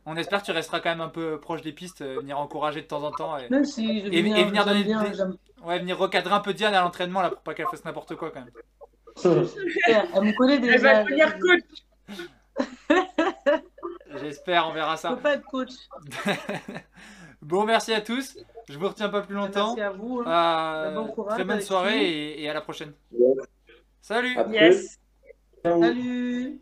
on espère que tu resteras quand même un peu proche des pistes, euh, venir encourager de temps en temps et, Même si je Et- venir donner bien, des- j'aime- ouais, venir recadrer un peu Diane à l'entraînement là pour pas qu'elle fasse n'importe quoi quand même. Elle me connaît Elle déjà. va devenir coach. J'espère, on verra Je ça. peux pas être coach. Bon, merci à tous. Je vous retiens pas plus longtemps. Merci à vous. hein. Euh, Bon courage, très bonne soirée et, et à la prochaine. Salut À plus. Yes. Salut.